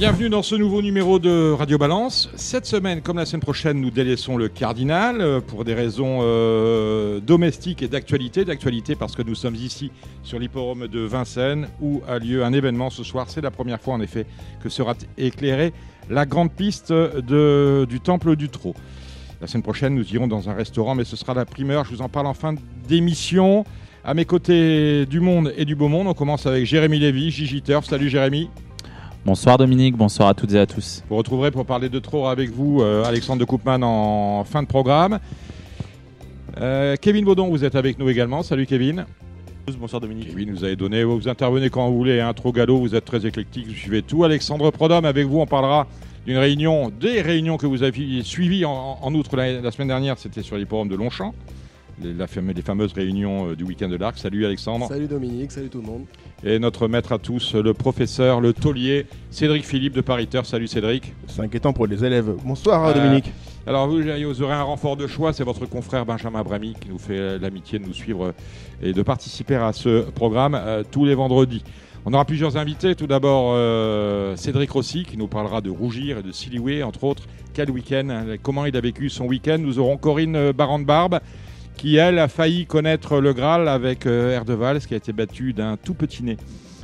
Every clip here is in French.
Bienvenue dans ce nouveau numéro de Radio Balance. Cette semaine, comme la semaine prochaine, nous délaissons le Cardinal euh, pour des raisons euh, domestiques et d'actualité. D'actualité parce que nous sommes ici sur l'hipporome de Vincennes où a lieu un événement ce soir. C'est la première fois en effet que sera éclairée la grande piste de- du Temple du Trot. La semaine prochaine, nous irons dans un restaurant, mais ce sera la primeur. Je vous en parle en fin d'émission. À mes côtés du monde et du beau monde, on commence avec Jérémy Lévy, Gigi Turf. Salut Jérémy. Bonsoir Dominique, bonsoir à toutes et à tous. Vous retrouverez pour parler de trop avec vous euh, Alexandre de Koopman en fin de programme. Euh, Kevin Baudon, vous êtes avec nous également. Salut Kevin. Bonsoir Dominique. Kevin, vous avez donné, vous intervenez quand vous voulez, un trop galop, vous êtes très éclectique, vous suivez tout. Alexandre Prodhomme, avec vous, on parlera d'une réunion, des réunions que vous avez suivies en, en outre la, la semaine dernière, c'était sur l'hipporome de Longchamp, les, la les fameuses réunions euh, du week-end de l'Arc. Salut Alexandre. Salut Dominique, salut tout le monde. Et notre maître à tous, le professeur, le taulier, Cédric Philippe de Pariteur. Salut Cédric. C'est inquiétant pour les élèves. Bonsoir Euh, Dominique. Alors vous, vous aurez un renfort de choix, c'est votre confrère Benjamin Bramy qui nous fait euh, l'amitié de nous suivre euh, et de participer à ce programme euh, tous les vendredis. On aura plusieurs invités. Tout d'abord euh, Cédric Rossi qui nous parlera de rougir et de siliouer, entre autres. Quel week-end hein, Comment il a vécu son week-end Nous aurons Corinne euh, Barande-Barbe qui, elle, a failli connaître le Graal avec euh, Erdeval, qui a été battu d'un tout petit nez,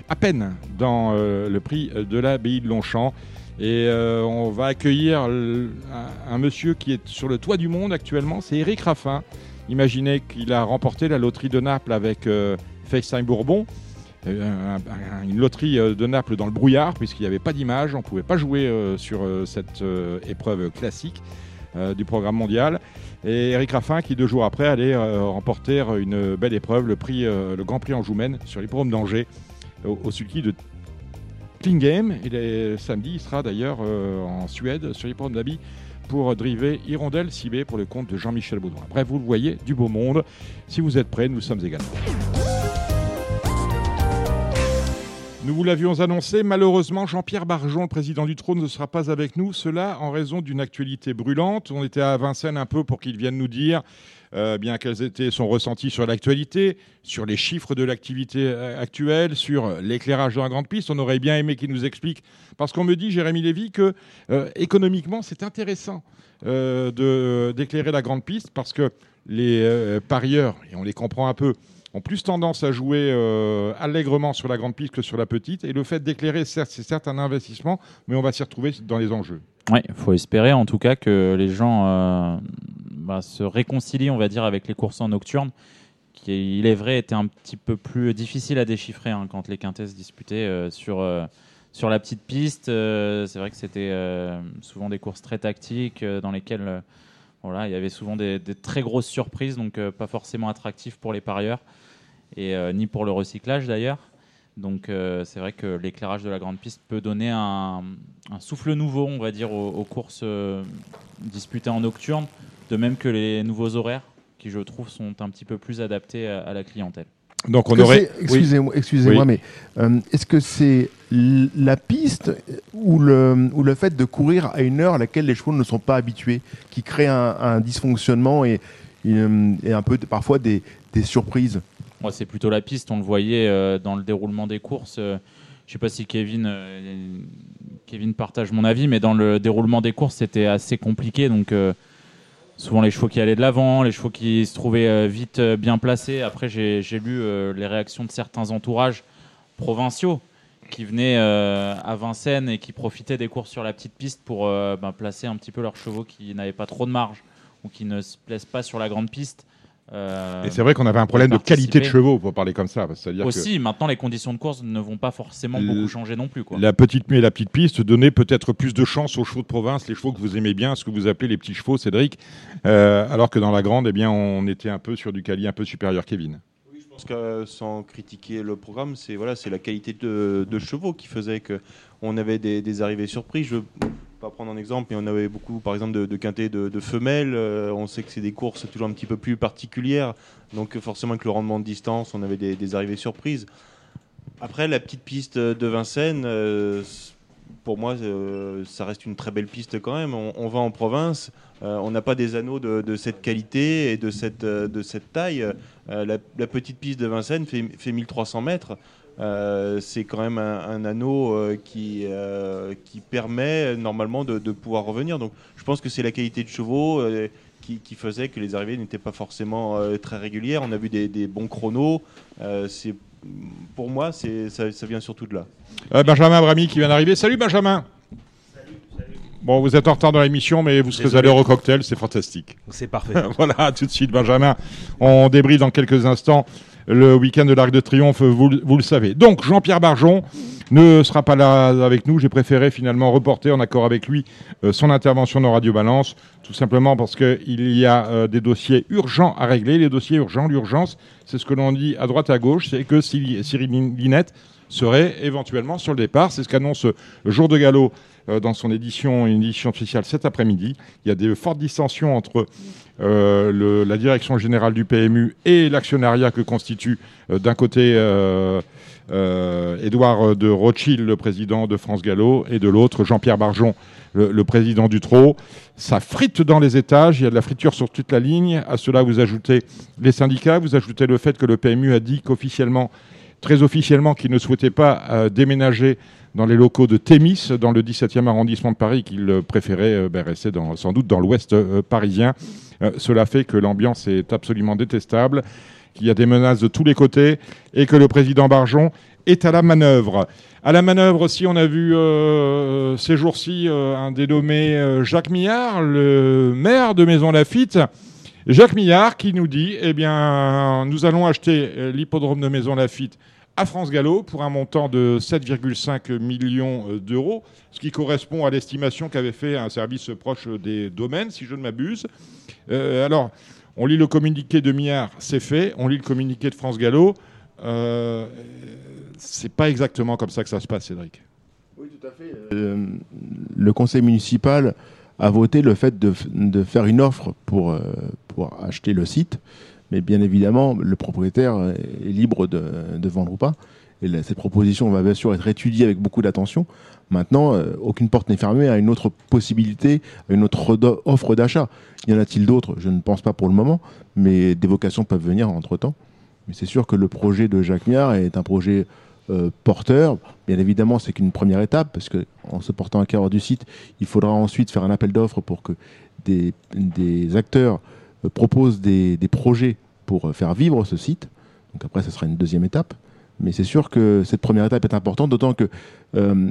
à peine, dans euh, le prix de l'abbaye de Longchamp. Et euh, on va accueillir un, monsieur qui est sur le toit du monde actuellement, c'est Eric Raffin. Imaginez qu'il a remporté la loterie de Naples avec euh, Bourbon. Un- un- une loterie de Naples dans le brouillard, puisqu'il n'y avait pas d'image, on ne pouvait pas jouer sur cette épreuve classique du programme mondial. Et Eric Raffin, qui deux jours après allait euh, remporter une belle épreuve, le, prix, euh, le Grand Prix en Joumen sur l'hippodrome d'Angers, au, au sulky de Klingame. Il est samedi, il sera d'ailleurs euh, en Suède sur l'hippodrome d'Abi pour driver Hirondelle Cibé pour le compte de Jean-Michel Baudouin. Bref, vous le voyez, du beau monde. Si vous êtes prêts, nous sommes également. Nous vous l'avions annoncé, malheureusement, Jean-Pierre Barjon, le président du trône, ne sera pas avec nous. Cela en raison d'une actualité brûlante. On était à Vincennes un peu pour qu'il vienne nous dire euh, bien quels étaient son ressenti sur l'actualité, sur les chiffres de l'activité euh, actuelle, sur l'éclairage de la grande piste. On aurait bien aimé qu'il nous explique, parce qu'on me dit, Jérémy Lévy, que euh, économiquement, c'est intéressant euh, d'éclairer la grande piste, parce que les euh, parieurs, et on les comprend un peu, plus tendance à jouer euh, allègrement sur la grande piste que sur la petite. Et le fait d'éclairer, certes, c'est certes un investissement, mais on va s'y retrouver dans les enjeux. Oui, il faut espérer en tout cas que les gens euh, bah, se réconcilient, on va dire, avec les courses en nocturne, qui, il est vrai, étaient un petit peu plus difficiles à déchiffrer hein, quand les quintesses disputaient euh, sur, sur la petite piste. C'est vrai que c'était souvent des courses très tactiques dans lesquelles voilà, il y avait souvent des, très grosses surprises, donc pas forcément attractifs pour les parieurs, et euh, ni pour le recyclage d'ailleurs. Donc euh, c'est vrai que l'éclairage de la grande piste peut donner un, un souffle nouveau, on va dire, aux, aux courses euh, disputées en nocturne, de même que les nouveaux horaires, qui je trouve sont un petit peu plus adaptés à, à la clientèle. Donc on aurait. Excusez-moi, excusez-moi, Oui. mais euh, est-ce que c'est la piste ou le, ou le fait de courir à une heure à laquelle les chevaux ne sont pas habitués qui crée un, un dysfonctionnement et, et, et un peu parfois des, des surprises? Moi, c'est plutôt la piste. On le voyait euh, dans le déroulement des courses. Euh, je sais pas si Kevin, euh, Kevin partage mon avis, mais dans le déroulement des courses, c'était assez compliqué. Donc, souvent les chevaux qui allaient de l'avant, les chevaux qui se trouvaient vite bien placés. Après, j'ai lu les réactions de certains entourages provinciaux qui venaient à Vincennes et qui profitaient des courses sur la petite piste pour ben, placer un petit peu leurs chevaux qui n'avaient pas trop de marge ou qui ne se plaisent pas sur la grande piste. Euh, Et c'est vrai qu'on avait un problème de qualité de chevaux, pour parler comme ça. Que aussi, maintenant, les conditions de course ne vont pas forcément beaucoup changer non plus. Quoi. la petite mue et la petite piste donnaient peut-être plus de chance aux chevaux de province, les chevaux que vous aimez bien, ce que vous appelez les petits chevaux, Cédric, euh, alors que dans la grande, eh bien, on était un peu sur du calier un peu supérieur, Kevin. Je pense que sans critiquer le programme, c'est voilà, c'est la qualité de, de chevaux qui faisait que on avait des, arrivées surprises. Je, pas prendre un exemple, mais on avait beaucoup, par exemple, de, de quintés de, femelles. Euh, on sait que c'est des courses toujours un petit peu plus particulières. Donc, forcément, avec le rendement de distance, on avait des, arrivées surprises. Après, la petite piste de Vincennes, euh, pour moi, euh, ça reste une très belle piste quand même. On, va en province, on n'a pas des anneaux de, cette qualité et de cette, de cette taille. La, petite piste de Vincennes fait 1300 mètres. Euh, c'est quand même un, un anneau euh, qui, euh, qui permet normalement de, de pouvoir revenir. Donc je pense que c'est la qualité de chevaux euh, qui, qui faisait que les arrivées n'étaient pas forcément euh, très régulières. On a vu des, des bons chronos. Euh, c'est pour moi, c'est ça, ça vient surtout de là. Euh, Benjamin Brami qui vient d'arriver. Salut Benjamin. Bon, vous êtes en retard dans l'émission, mais vous serez à l'heure au cocktail, c'est fantastique. C'est parfait. voilà, tout de suite, Benjamin. On débriefe dans quelques instants le week-end de l'Arc de Triomphe, vous, le- savez. Donc, Jean-Pierre Barjon ne sera pas là avec nous. J'ai préféré finalement reporter en accord avec lui euh, son intervention dans Radio Balance, tout simplement parce qu'il y a euh, des dossiers urgents à régler. Les dossiers urgents, l'urgence, c'est ce que l'on dit à droite à gauche, c'est que Cyril Linette serait éventuellement sur le départ. C'est ce qu'annonce le jour de euh, dans son édition, une édition spéciale cet après-midi. Il y a des fortes dissensions entre euh, la direction générale du PMU et l'actionnariat que constitue euh, d'un côté euh, euh, Édouard de Rothschild, le président de France Gallo, et de l'autre Jean-Pierre Barjon, le, le président du TRO. Ça frite dans les étages, il y a de la friture sur toute la ligne. À cela, vous ajoutez les syndicats, vous ajoutez le fait que le PMU a dit qu'officiellement, très officiellement, qu'il ne souhaitait pas euh, déménager dans les locaux de Thémis, dans le 17e arrondissement de Paris, qu'il préférait euh, ben, rester sans doute dans l'ouest euh, parisien. Euh, cela fait que l'ambiance est absolument détestable, qu'il y a des menaces de tous les côtés et que le président Barjon est à la manœuvre. À la manœuvre aussi, on a vu ces jours-ci un dénommé Jacques Millard, le maire de Maison Lafitte. Jacques Millard qui nous dit, eh bien, nous allons acheter l'hippodrome de Maison Lafitte à France Gallo pour un montant de 7,5 millions euh, d'euros, ce qui correspond à l'estimation qu'avait fait un service proche des domaines, si je ne m'abuse. Euh, alors, on lit le communiqué de Millard, c'est fait. On lit le communiqué de France Gallo. Euh, c'est pas exactement comme ça que ça se passe, Cédric. Oui, tout à fait. Euh, le conseil municipal a voté le fait de, de faire une offre pour, pour acheter le site. Mais bien évidemment, le propriétaire est libre de, vendre ou pas. Et cette proposition va bien sûr être étudiée avec beaucoup d'attention. Maintenant, euh, aucune porte n'est fermée à une autre possibilité, à une autre offre d'achat. Y en a-t-il d'autres? Je ne pense pas pour le moment, mais des vocations peuvent venir entre-temps. Mais c'est sûr que le projet de Jacques Miard est un projet euh, porteur. Bien évidemment, c'est qu'une première étape, parce que en se portant acquéreur du site, il faudra ensuite faire un appel d'offres pour que des acteurs euh, proposent des, des projets pour euh, faire vivre ce site. Donc après, ce sera une deuxième étape. Mais c'est sûr que cette première étape est importante, d'autant que euh,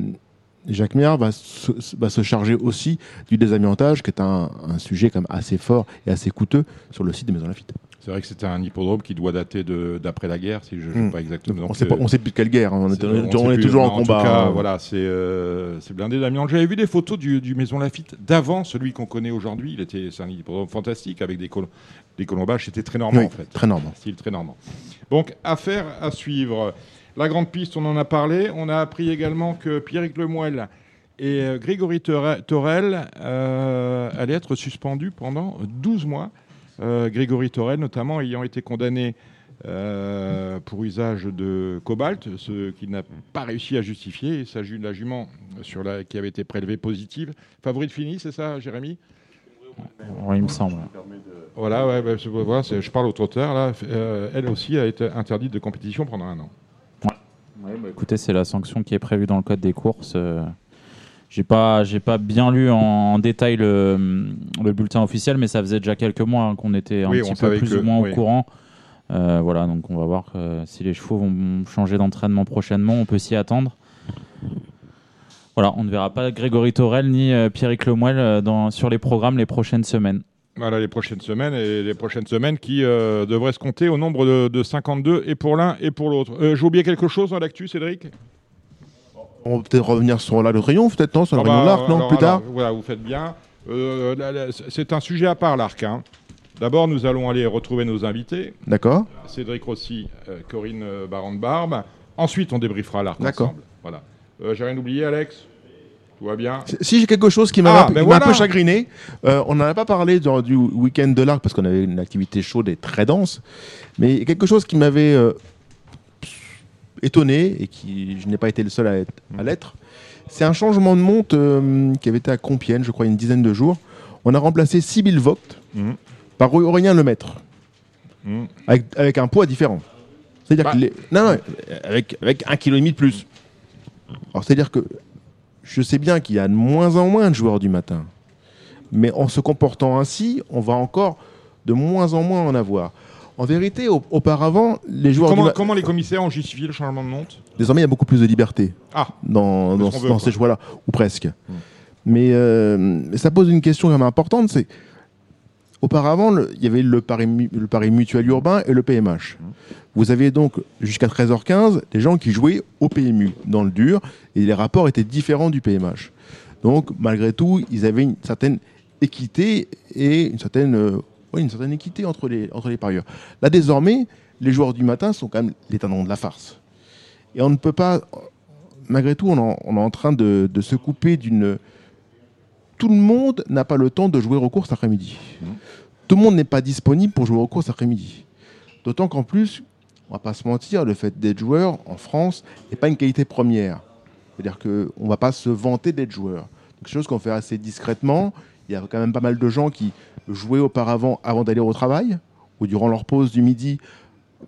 Jacques Miard va se, charger aussi du désamiantage, qui est un, un sujet quand même assez fort et assez coûteux sur le site de Maison Lafitte. C'est vrai que c'était un hippodrome qui doit dater d'après la guerre, si je ne sais Mm. pas exactement. on sait pas, euh, sait plus de quelle guerre, hein, on, est, C'est- on sait est plus, toujours en combat. tout cas, hein. voilà, c'est euh, blindé d'amiante. J'avais vu des photos du, du Maison Lafitte d'avant celui qu'on connaît aujourd'hui. Il était, c'est un hippodrome fantastique avec des, col- des colombages. C'était très normand Oui, en fait. très normand. Style très normand. Donc, affaire à suivre. La grande piste, on en a parlé. On a appris également que Pierrick Lemoyle et euh, Grégory Torel euh, allaient être suspendus pendant 12 mois. Euh, Grégory Torel, notamment, ayant été condamné euh, pour usage de cobalt, ce qu'il n'a pas réussi à justifier. Il s'agit de la jument sur la, qui avait été prélevée positive. Favorite fini, c'est ça, Jérémy? Oui, il me semble. Voilà, ouais, bah, je parle au trotteur. Là, Euh, elle aussi a été interdite de compétition pendant un an. Écoutez, c'est la sanction qui est prévue dans le code des courses. Euh, j'ai pas, j'ai pas bien lu en, en détail le, le bulletin officiel, mais ça faisait déjà quelques mois hein, qu'on était un Oui, petit peu plus que- ou moins oui. au courant. Euh, voilà, donc on va voir euh, si les chevaux vont changer d'entraînement prochainement. On peut s'y attendre. Voilà, on ne verra pas Grégory Torel ni euh, Pierrick Lemoyle euh, dans, sur les programmes les prochaines semaines. Voilà les prochaines semaines et les prochaines semaines qui euh, devraient se compter au nombre de, de 52 et pour l'un et pour l'autre. J'ai oublié quelque chose dans l'actu, Cédric? On va peut-être revenir sur l'Arc de Triomphe, peut-être, non Sur le Ah bah, l'Arc, non alors, Plus tard alors, Voilà, vous faites bien. Euh, c'est un sujet à part, l'arc. hein. D'abord, nous allons aller retrouver nos invités. D'accord. Cédric Rossi, euh, Corinne euh, Baron de Barbe. Ensuite, on débriefera l'arc D'accord. ensemble. Voilà. J'ai rien oublié, Alex? Tout va bien? Si- j'ai quelque chose qui m'a Ah, un, peu- ben un peu chagriné, euh, on n'en a pas parlé dans- du week-end de l'arc parce qu'on avait une activité chaude et très dense, mais quelque chose qui m'avait euh, étonné et qui je n'ai pas été le seul à, être- à l'être, c'est un changement de monte euh, qui avait été à Compiègne, je crois, il y a une dizaine de jours. On a remplacé Sibyl Vogt Mhm. par Aurélien Lemaître, Mhm. avec, avec un poids différent. C'est-à-dire Bah. que les- non, non, avec, avec un kilo et demi de plus. Alors c'est-à-dire que je sais bien qu'il y a de moins en moins de joueurs du matin, mais en se comportant ainsi, on va encore de moins en moins en avoir. En vérité, au- auparavant, les joueurs Comment, les commissaires ont justifié le changement de monte désormais il y a beaucoup plus de liberté Ah, dans, veut, ces choix-là, ou presque. Mais, euh, ça pose une question quand même importante, c'est auparavant, il y avait le pari, mu- le pari mutuel urbain et le PMH. Vous aviez donc jusqu'à 13h15 des gens qui jouaient au PMU dans le dur et les rapports étaient différents du PMH. Donc malgré tout, ils avaient une certaine équité et une certaine, une certaine équité entre les, entre les parieurs. Là désormais, les joueurs du matin sont quand même les de la farce. Et on ne peut pas, malgré tout, on, en- on est en train de, de se couper d'une. Tout le monde n'a pas le temps de jouer aux courses après-midi. Tout le monde n'est pas disponible pour jouer aux courses après-midi. D'autant qu'en plus, on va pas se mentir, le fait d'être joueur en France n'est pas une qualité première. C'est-à-dire qu'on ne va pas se vanter d'être joueur. C'est quelque chose qu'on fait assez discrètement. Il y a quand même pas mal de gens qui jouaient auparavant avant d'aller au travail ou durant leur pause du midi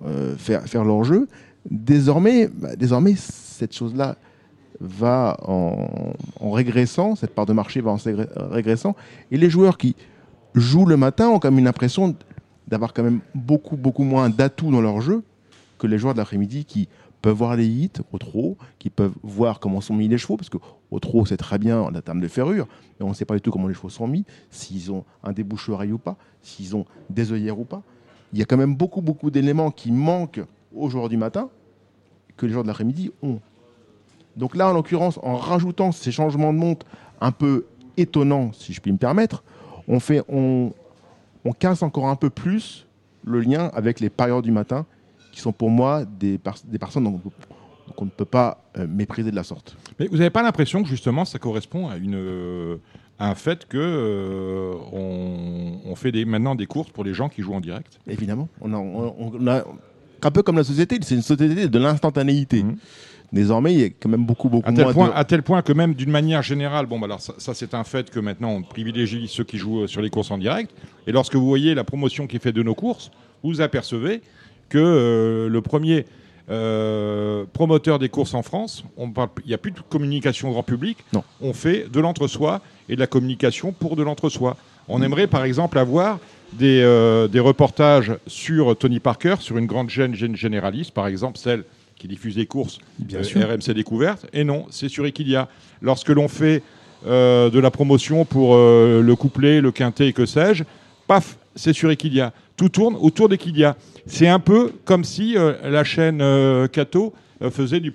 euh, faire, leur jeu. Désormais, bah, désormais cette chose-là va en, régressant, cette part de marché va en régressant, et les joueurs qui jouent le matin ont quand même une impression d'avoir quand même beaucoup, beaucoup moins d'atouts dans leur jeu que les joueurs de l'après-midi qui peuvent voir les hits au trot, qui peuvent voir comment sont mis les chevaux, parce qu'au trot, c'est très bien en termes de ferrure, mais on ne sait pas du tout comment les chevaux sont mis, s'ils ont un débouche-oreille ou pas, s'ils ont des œillères ou pas. Il y a quand même beaucoup, beaucoup d'éléments qui manquent aux joueurs du matin que les joueurs de l'après-midi ont. Donc là, en l'occurrence, en rajoutant ces changements de monte un peu étonnants, si je puis me permettre, on, fait, on, on casse encore un peu plus le lien avec les parieurs du matin, qui sont pour moi des, des personnes qu'on ne peut pas euh, mépriser de la sorte. mais vous n'avez pas l'impression que justement ça correspond à, une, euh, à un fait que euh, on, on fait des, maintenant des courses pour les gens qui jouent en direct? Évidemment, on a, on- on a- un peu comme la société, c'est une société de l'instantanéité. Mhm. Désormais, il y a quand même beaucoup, beaucoup À tel, moins point, de... à tel point que même d'une manière générale, bon, bah alors ça, ça, c'est un fait que maintenant on privilégie ceux qui jouent sur les courses en direct. Et lorsque vous voyez la promotion qui est faite de nos courses, vous apercevez que euh, le premier euh, promoteur des courses en France, il n'y a plus de communication grand public. Non. On fait de l'entre-soi et de la communication pour de l'entre-soi. On aimerait par exemple avoir des, euh, des reportages sur Tony Parker, sur une grande chaîne gén- généraliste, par exemple celle qui diffuse des courses Bien sûr. RMC Découverte. Et non, c'est sur Equidia. Lorsque l'on fait de la promotion pour le couplet, le quintet et que sais-je, paf, c'est sur Equidia. Tout tourne autour d'Equidia. C'est un peu comme si euh, la chaîne euh, Cato euh, faisait, du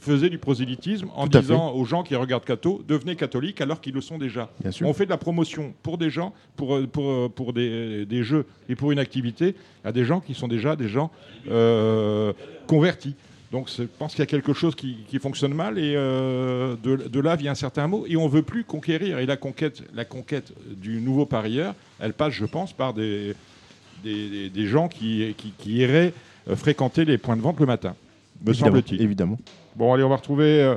faisait du prosélytisme en Tout disant aux gens qui regardent Cato, devenez catholiques alors qu'ils le sont déjà. Bien sûr. On fait de la promotion pour des gens, pour, euh, pour, euh, pour des, des jeux et pour une activité à des gens qui sont déjà des gens euh, convertis. Donc je pense qu'il y a quelque chose qui, qui fonctionne mal et euh, de, de là vient un certain mot et on veut plus conquérir. Et la conquête, la conquête du nouveau parieur, elle passe, je pense, par des, des, gens qui, qui, qui iraient euh, fréquenter les points de vente le matin, me semble-t-il. Évidemment. Bon, allez, on va retrouver euh,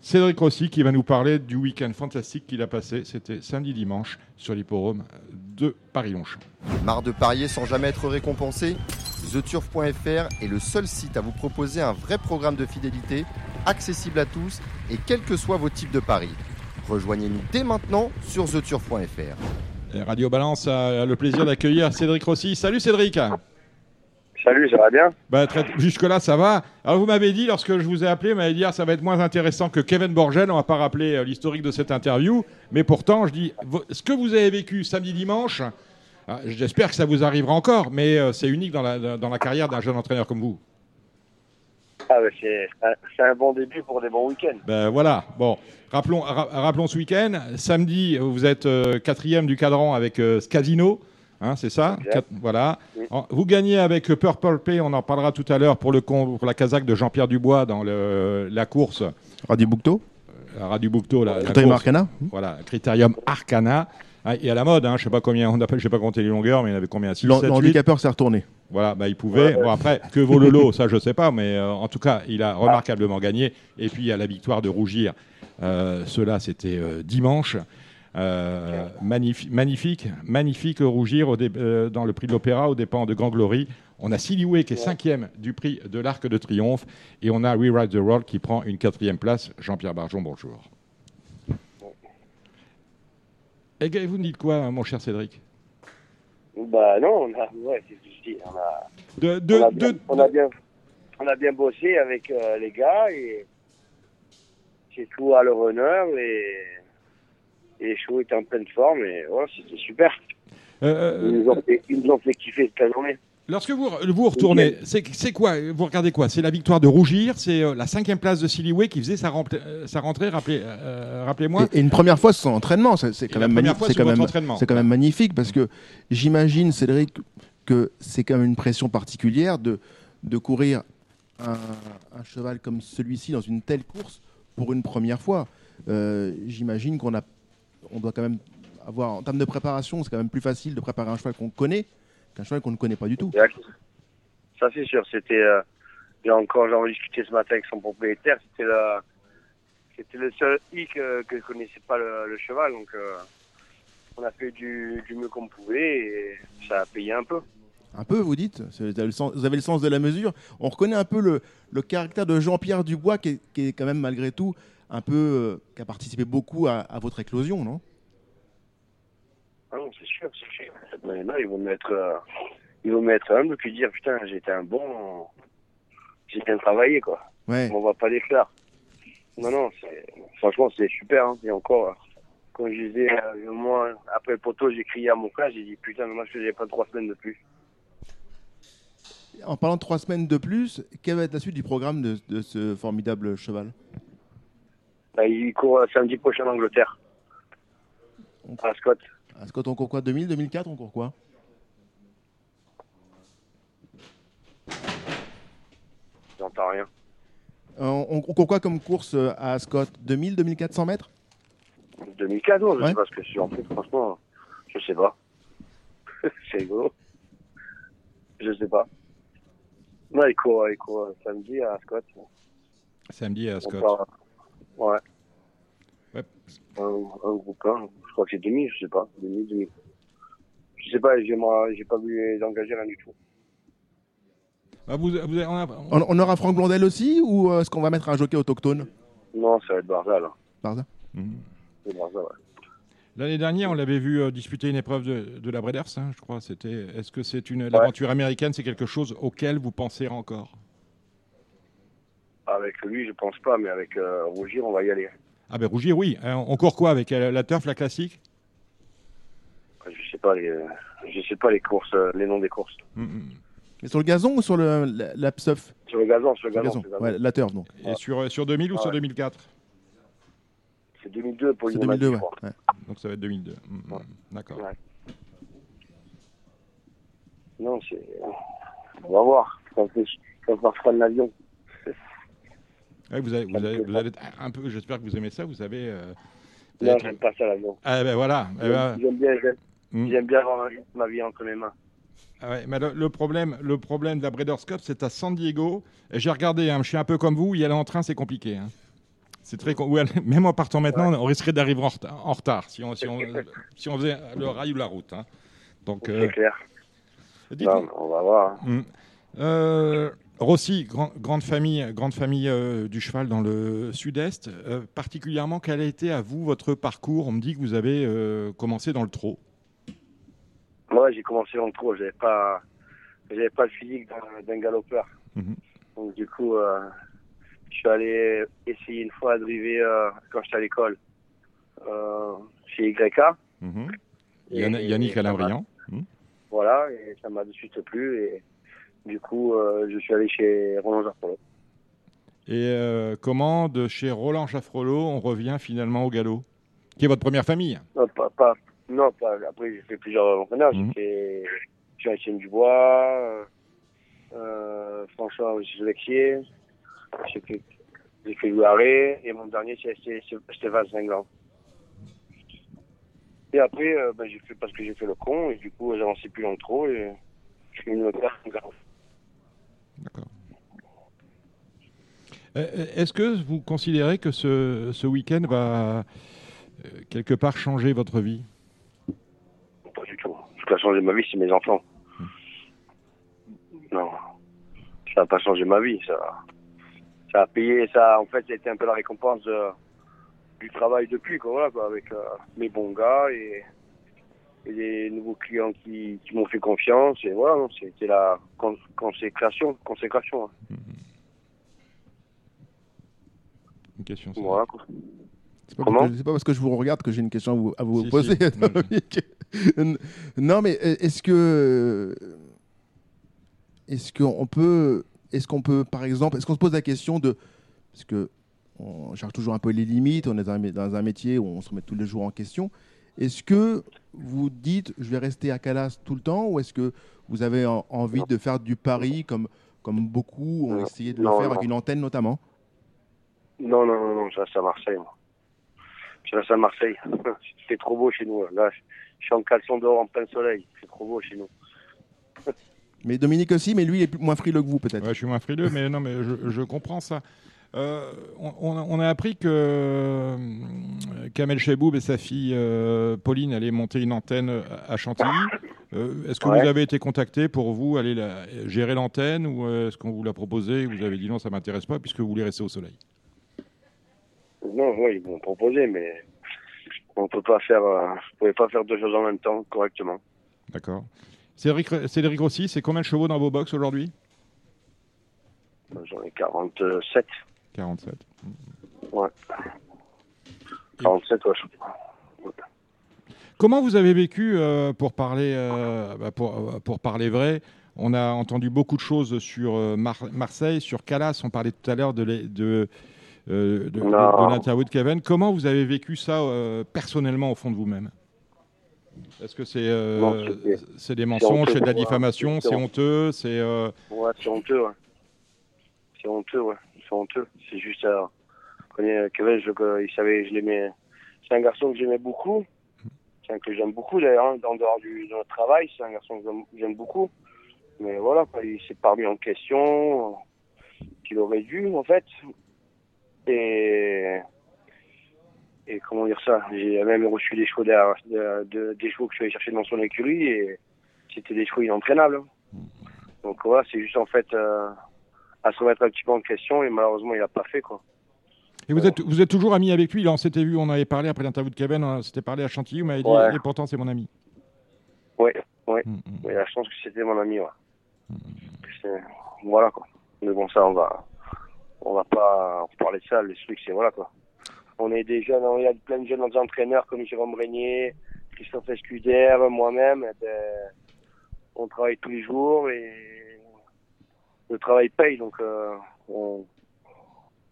Cédric Rossi qui va nous parler du week-end fantastique qu'il a passé. C'était samedi-dimanche sur l'hipporome de Paris-Longchamp. Marre de parier sans jamais être récompensé TheTurf.fr est le seul site à vous proposer un vrai programme de fidélité, accessible à tous et quels que soient vos types de paris. Rejoignez-nous dès maintenant sur TheTurf.fr. Et Radio Balance a le plaisir d'accueillir Cédric Rossi. Salut Cédric Salut, ça va bien bah, Jusque-là, ça va. Alors, vous m'avez dit, lorsque je vous ai appelé, vous m'avez dit, ah, ça va être moins intéressant que Kevin Borgel. On va pas rappeler euh, l'historique de cette interview. Mais pourtant, je dis, ce que vous avez vécu samedi-dimanche, ah, j'espère que ça vous arrivera encore, mais euh, c'est unique dans la, dans la carrière d'un jeune entraîneur comme vous. Ah, c'est, un- bon début pour des bons week-ends. Ben voilà. Bon, rappelons, ra- rappelons ce week-end. Samedi, vous êtes euh, quatrième du cadran avec euh, Scasino. Hein, c'est ça? Quatre- Voilà. Oui. Vous gagnez avec euh, Purple Pay, on en parlera tout à l'heure pour, pour la casaque de Jean-Pierre Dubois dans le- la course. Radio Boucto Radu Boucto, la, Critérium Arcana voilà, Critérium Arcana. Ah, Et à la mode, hein, je sais pas combien on appelle, je sais pas compter les longueurs, mais il y en avait combien? 6, Le 7, le 8 handicapeur s'est retourné. Voilà, bah, il pouvait. Bon, après, que vaut le lot, ça, je sais pas, mais euh, en tout cas, il a remarquablement gagné. Et puis, il y a la victoire de Rougir. Euh, Cela, c'était euh, dimanche. Euh, magnifi- magnifique, magnifique Rougir au dé- euh, dans le prix de l'Opéra aux dépens de Grand Glory. On a Silioué qui est cinquième du prix de l'Arc de Triomphe. Et on a Rewrite the World qui prend une quatrième place. Jean-Pierre Barjon, bonjour. Et vous me dites quoi, mon cher Cédric? Bah non, on a, ouais, c'est ce que je dis, on a, de, de, on, a bien, de- on a bien, on a bien bossé avec euh, les gars et c'est tout à leur honneur et, et les étaient en pleine forme et ouais, c'était super. euh, Ils nous, ont fait, ils nous ont fait kiffer toute la journée. Lorsque vous, vous retournez, c'est c'est quoi Vous regardez quoi? C'est la victoire de Rougir, c'est euh, la cinquième place de Silioué qui faisait sa, euh, sa rentrée, rappelez, euh, rappelez-moi. Et, et une première fois sans entraînement, c'est c'est quand, même, magnifique. fois c'est quand, même, entraînement. c'est quand même magnifique parce que j'imagine, Cédric, que c'est quand même une pression particulière de, de courir un, un cheval comme celui-ci dans une telle course pour une première fois. Euh, j'imagine qu'on a, on doit quand même avoir, en termes de préparation, c'est quand même plus facile de préparer un cheval qu'on connaît qu'un cheval qu'on ne connaît pas du tout. Ça c'est sûr, c'était euh, et encore j'en ai discuté ce matin avec son propriétaire, c'était la c'était le seul hic que je connaissais pas le, le cheval donc euh, on a fait du, du mieux qu'on pouvait et ça a payé un peu. Un peu, vous dites Vous avez le sens, vous avez le sens de la mesure. On reconnaît un peu le, le caractère de Jean-Pierre Dubois, qui est, qui est quand même malgré tout un peu, euh, qui a participé beaucoup à, à votre éclosion, non? Ah non, c'est sûr, c'est sûr. Maintenant, ils vont me mettre, euh, ils vont me mettre humble puis dire putain, j'étais un bon, j'ai bien travaillé quoi. Ouais. On va pas les faire. Non, non, c'est, franchement, c'est super. Hein. Et encore, quand je disais, euh, moi, après le poteau, j'ai crié à mon frère, j'ai dit putain, dommage que j'ai pas trois semaines de plus. En parlant de trois semaines de plus, quelle va être la suite du programme de, de ce formidable cheval? Bah, il court euh, samedi prochain en Angleterre. À Scott. À Scott, on court quoi 2000, 2004, on court quoi J'entends rien. Euh, on, on court quoi comme course euh, à Scott 2000, 2400 mètres 2004, non, je Ouais. sais pas ce que c'est. En fait, franchement, je sais pas. c'est rigolo. Je sais pas. Non, il court, il court euh, samedi à Scott. Samedi à On Scott. part- Ouais. Ouais. Un, un groupe 1, je crois que c'est 2000, je sais pas. 2000, 2000. Je sais pas, j'ai j'ai pas vu les engager rien du tout. Ah, vous- vous avez- on a- on, on aura Franck Blondel aussi ou euh, est-ce qu'on va mettre un jockey autochtone? Non, ça va être Barzal. Barza Mhm. C'est Barzal, ouais. L'année dernière, on l'avait vu euh, disputer une épreuve de, de la Breeders, hein, je crois. C'était. Est-ce que c'est une l'aventure américaine, c'est quelque chose auquel vous pensez encore? Avec lui, je pense pas, mais avec euh, Rougir, on va y aller. Ah ben Rougir, oui. Euh, on court quoi avec euh, la turf, la classique? Je sais pas les, je sais pas les courses, euh, les noms des courses. Mhm. Mais sur le gazon ou sur le, la, la Sur le gazon, sur le Sur gazon. gazon. sur le gazon. Ouais, la turf donc. Et sur, sur 2000 ou sur Ouais. 2004 C'est 2002 pour C'est Limoges, 2002, je ouais. Donc ça va être 2002. Mhm. Ouais. D'accord. Ouais. Non, c'est. On va voir. Quand on va prendre l'avion. Ouais, vous, avez, vous, avez- un peu. J'espère que vous aimez ça. Vous savez. euh, vous Non, j'aime pas ça l'avion. Ah ben voilà. Eh ben, J'aime bien, j'aime- mhm. j'aime bien avoir ma vie entre mes mains. Ah ouais, mais le, le problème, le problème de la Breeders' Cup, c'est à San Diego. J'ai regardé, hein, je suis un peu comme vous, y aller en train, c'est compliqué. hein. C'est très même en partant maintenant, on risquerait d'arriver en, reta- en retard si on, si, on, si on faisait le rail ou la route. hein. Donc, euh, C'est clair. dites-moi- Non, on va voir. Hum. Euh, Rossi, grand- grande famille, grande famille euh, du cheval dans le sud-est. Euh, particulièrement, quel a été à vous votre parcours? On me dit que vous avez euh, commencé dans le trot. Moi, j'ai commencé en trop. J'avais pas, j'avais pas le physique d'un- galopeur. Mhm. Donc, du coup, je suis allé essayer une fois à driver quand j'étais à l'école chez YK. Mhm. Et- Yann- Yannick Alain. Hum. Voilà, et ça m'a de suite plu. Et du coup, euh, je suis allé chez Roland Jaffrelot. Et euh, comment, de chez Roland Jaffrelot, on revient finalement au galop Qui est votre première famille? Non, pas, pas, non, pas. Après, j'ai fait plusieurs entraîneurs. Mhm. J'ai fait Jean-Étienne Dubois, euh, euh, François Lexier. J'ai fait J'ai fait Louaré et mon dernier, c'est- 25 ans. Et après, euh, ben, j'ai fait parce que j'ai fait le con et du coup, j'avançais plus long trop et je suis venu me faire. D'accord. Euh, Est-ce que vous considérez que ce, ce week-end va euh, quelque part changer votre vie? Pas du tout. Ce qui a changé ma vie, c'est mes enfants. Non. Ça n'a pas changé ma vie. Ça, ça a payé. Ça, en fait, c'était un peu la récompense euh, du travail depuis, quoi, voilà, quoi, avec euh, mes bons gars et, et les nouveaux clients qui, qui m'ont fait confiance. Et voilà, c'était la con- consécration. consécration hein. Une question. Voilà, quoi. C'est pas, Comment parce que- c'est pas parce que je vous regarde que j'ai une question à vous, à vous Si, poser. si. Dominique. non, mais euh, est-ce que est-ce qu'on peut est-ce qu'on peut par exemple est-ce qu'on se pose la question de parce que on cherche toujours un peu les limites, on est dans un, mé- dans un métier où on se remet tous les jours en question. Est-ce que vous dites je vais rester à Calas tout le temps ou est-ce que vous avez en- envie de faire du pari comme comme beaucoup ont Non. essayé de le faire non. avec une antenne notamment? Non, non, non, non, je reste à Marseille. Moi. Je reste à Marseille. C'est trop beau chez nous. Là, je suis en caleçon dehors en plein soleil. C'est trop beau chez nous. Mais Dominique aussi, mais lui il est plus- moins frileux que vous peut-être. Ouais, je suis moins frileux, mais non, mais je, je comprends ça. Euh, on, on a- appris que euh, Kamel Cheboub et sa fille euh, Pauline allaient monter une antenne à Chantilly. Euh, est-ce que Ouais. vous avez été contacté pour vous aller la- gérer l'antenne ou est-ce qu'on vous l'a proposé et vous avez dit non, ça m'intéresse pas puisque vous voulez rester au soleil? Non, oui, ils m'ont proposé, mais on peut pas faire. Euh, pouvais pas faire deux choses en même temps correctement. D'accord. Cédric, Cédric Rossi, c'est combien de chevaux dans vos box aujourd'hui? J'en ai 47. 47. Ouais. 47, ouais. je- Comment vous avez vécu, euh, pour, parler, euh, bah, pour, euh, pour parler vrai, on a entendu beaucoup de choses sur Mar- Marseille, sur Calas, on parlait tout à l'heure de, de, euh, de, l'interview de Kevin. Comment vous avez vécu ça personnellement au fond de vous-même? Est-ce que c'est des mensonges, c'est de la diffamation, C'est honteux. c'est... Ouais, c'est honteux, ouais. C'est honteux, ouais. C'est honteux. C'est juste. Euh, Kevin, je, il savait, je l'aimais. C'est un garçon que j'aimais beaucoup. C'est un que j'aime beaucoup d'ailleurs, hein, en dehors du, de notre travail. C'est un garçon que j'aime- beaucoup. Mais voilà, quoi, il s'est pas remis en question, euh, qu'il aurait dû, en fait. Et. Et comment dire ça? J'ai même reçu des chevaux, derrière- de, de- des chevaux que je suis allé chercher dans son écurie et c'était des chevaux inentraînables. hein. Donc voilà, c'est juste en fait euh, à se remettre un petit peu en question et malheureusement il a pas fait quoi. Et vous êtes, vous êtes toujours ami avec lui Là, on s'était vu, on avait parlé après l'interview de Kevin, on s'était parlé à Chantilly, vous m'avez dit, Ouais. et pourtant c'est mon ami. Ouais, ouais. Mm, mm. Mais la chance que c'était mon ami, ouais. C'est- Voilà quoi. Mais bon ça on va on va pas parler de ça, le truc c'est voilà quoi. On est des jeunes, il y a plein de jeunes entraîneurs comme Jérôme Régnier, Christophe Escuder, moi-même, ben, on travaille tous les jours et le travail paye donc euh, on,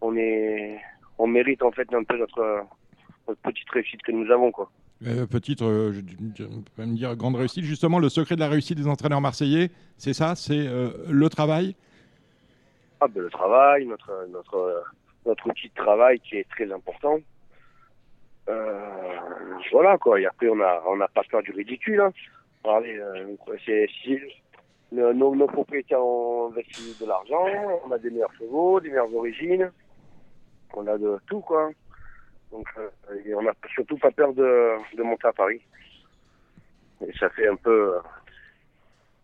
on est on mérite en fait un peu notre notre petite réussite que nous avons quoi. Euh, petite, euh, je, je- peut même dire grande réussite. Justement, le secret de la réussite des entraîneurs marseillais, c'est ça, c'est euh, le travail? Ah, ben, le travail, notre, notre, notre outil de travail qui est très important. Voilà, quoi. Et après, on n'a on pas peur du ridicule. Hein. Allez, c'est, le- nos, nos propriétaires ont investi de l'argent, on a des meilleurs chevaux, des meilleures origines, on a de tout, quoi. Donc, euh, et on n'a surtout pas peur de, de monter à Paris. Et ça fait un peu euh,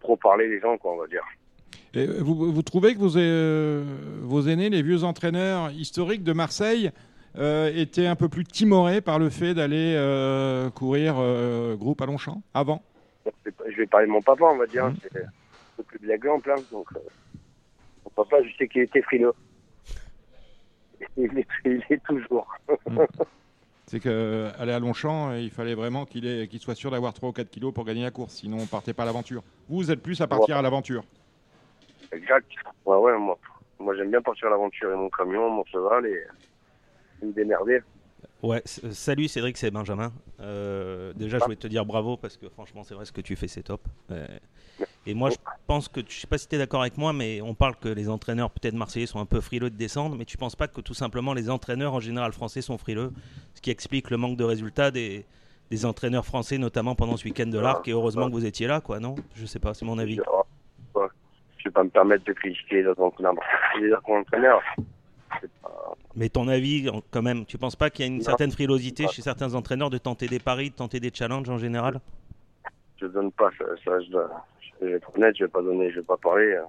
trop parler les gens, quoi, on va dire. Et vous, vous trouvez que vos, euh, vos aînés, les vieux entraîneurs historiques de Marseille, euh, étaient un peu plus timorés par le fait d'aller courir groupe à Longchamp avant? Je vais parler de mon papa, on va dire. Mhm. Le plus de l'exemple. Hein. Donc, euh, mon papa, je sais qu'il était frileux. Il est, il est toujours. C'est qu'aller à Longchamp, euh, il fallait vraiment qu'il soit sûr d'avoir 3 ou 4 kilos pour gagner la course, sinon on partait pas à l'aventure. Vous, vous êtes plus à partir à l'aventure. exact. Ouais, ouais, moi, moi j'aime bien partir à l'aventure et mon camion, mon cheval et me démerder. Ouais, euh, salut Cédric, c'est Benjamin. Euh, déjà, je voulais te dire bravo parce que franchement, c'est vrai ce que tu fais, c'est top. Euh, et moi, je pense que, je sais pas si tu es d'accord avec moi, mais on parle que les entraîneurs, peut-être marseillais, sont un peu frileux de descendre, mais tu penses pas que tout simplement les entraîneurs en général français sont frileux, ce qui explique le manque de résultats des, des entraîneurs français, notamment pendant ce week-end de l'Arc, et heureusement que vous étiez là, quoi, non? Je sais pas, c'est mon avis. Je vais pas me permettre de critiquer les entraîneurs. Les autres entraîneurs, c'est pas- Mais ton avis, quand même, tu penses pas qu'il y a une Non. certaine frilosité chez certains entraîneurs de tenter des paris, de tenter des challenges en général? Je donne pas ça. ça je, dois- je vais être honnête, je vais pas donner, je vais pas parler. euh.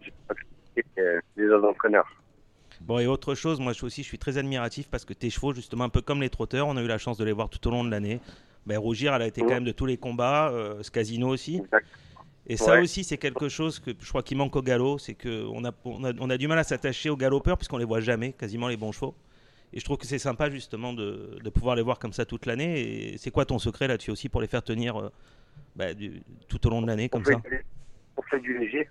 Je vais pas euh, les autres entraîneurs. Bon, et autre chose, moi aussi je suis très admiratif parce que tes chevaux, justement, un peu comme les trotteurs, on a eu la chance de les voir tout au long de l'année. Ben, Rougir, elle a été quand même de tous les combats, euh, ce casino aussi. Exact. Et ça aussi, c'est quelque chose que je crois qui manque au galop, c'est qu'on a, on a, on a du mal à s'attacher aux galopeurs puisqu'on les voit jamais, quasiment les bons chevaux. Et je trouve que c'est sympa justement de, de pouvoir les voir comme ça toute l'année. Et c'est quoi ton secret là-dessus aussi pour les faire tenir euh, bah, du- tout au long de l'année On comme fait, ça? du- on fait du léger.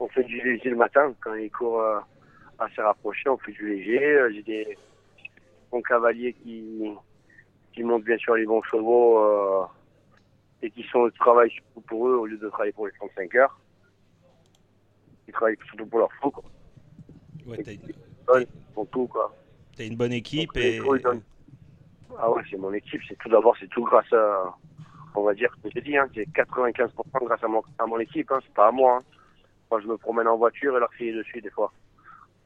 On fait du léger le matin quand ils courent euh, assez rapprochés. On fait du léger. Euh, J'ai des bons cavaliers qui, qui montent bien sûr les bons chevaux euh, et qui sont au travail surtout pour eux au lieu de travailler pour les 35 heures. Ils travaillent surtout pour leur quoi. Ouais, t'as, une- pour tout quoi. t'as une bonne équipe Donc, et donnent- Ah ouais, c'est mon équipe. C'est tout d'abord, c'est tout grâce à, on va dire, comme je dit, hein, c'est 95% grâce à mon, à mon équipe. Hein, c'est pas à moi. hein. Moi, je me promène en voiture et leur crier dessus des fois.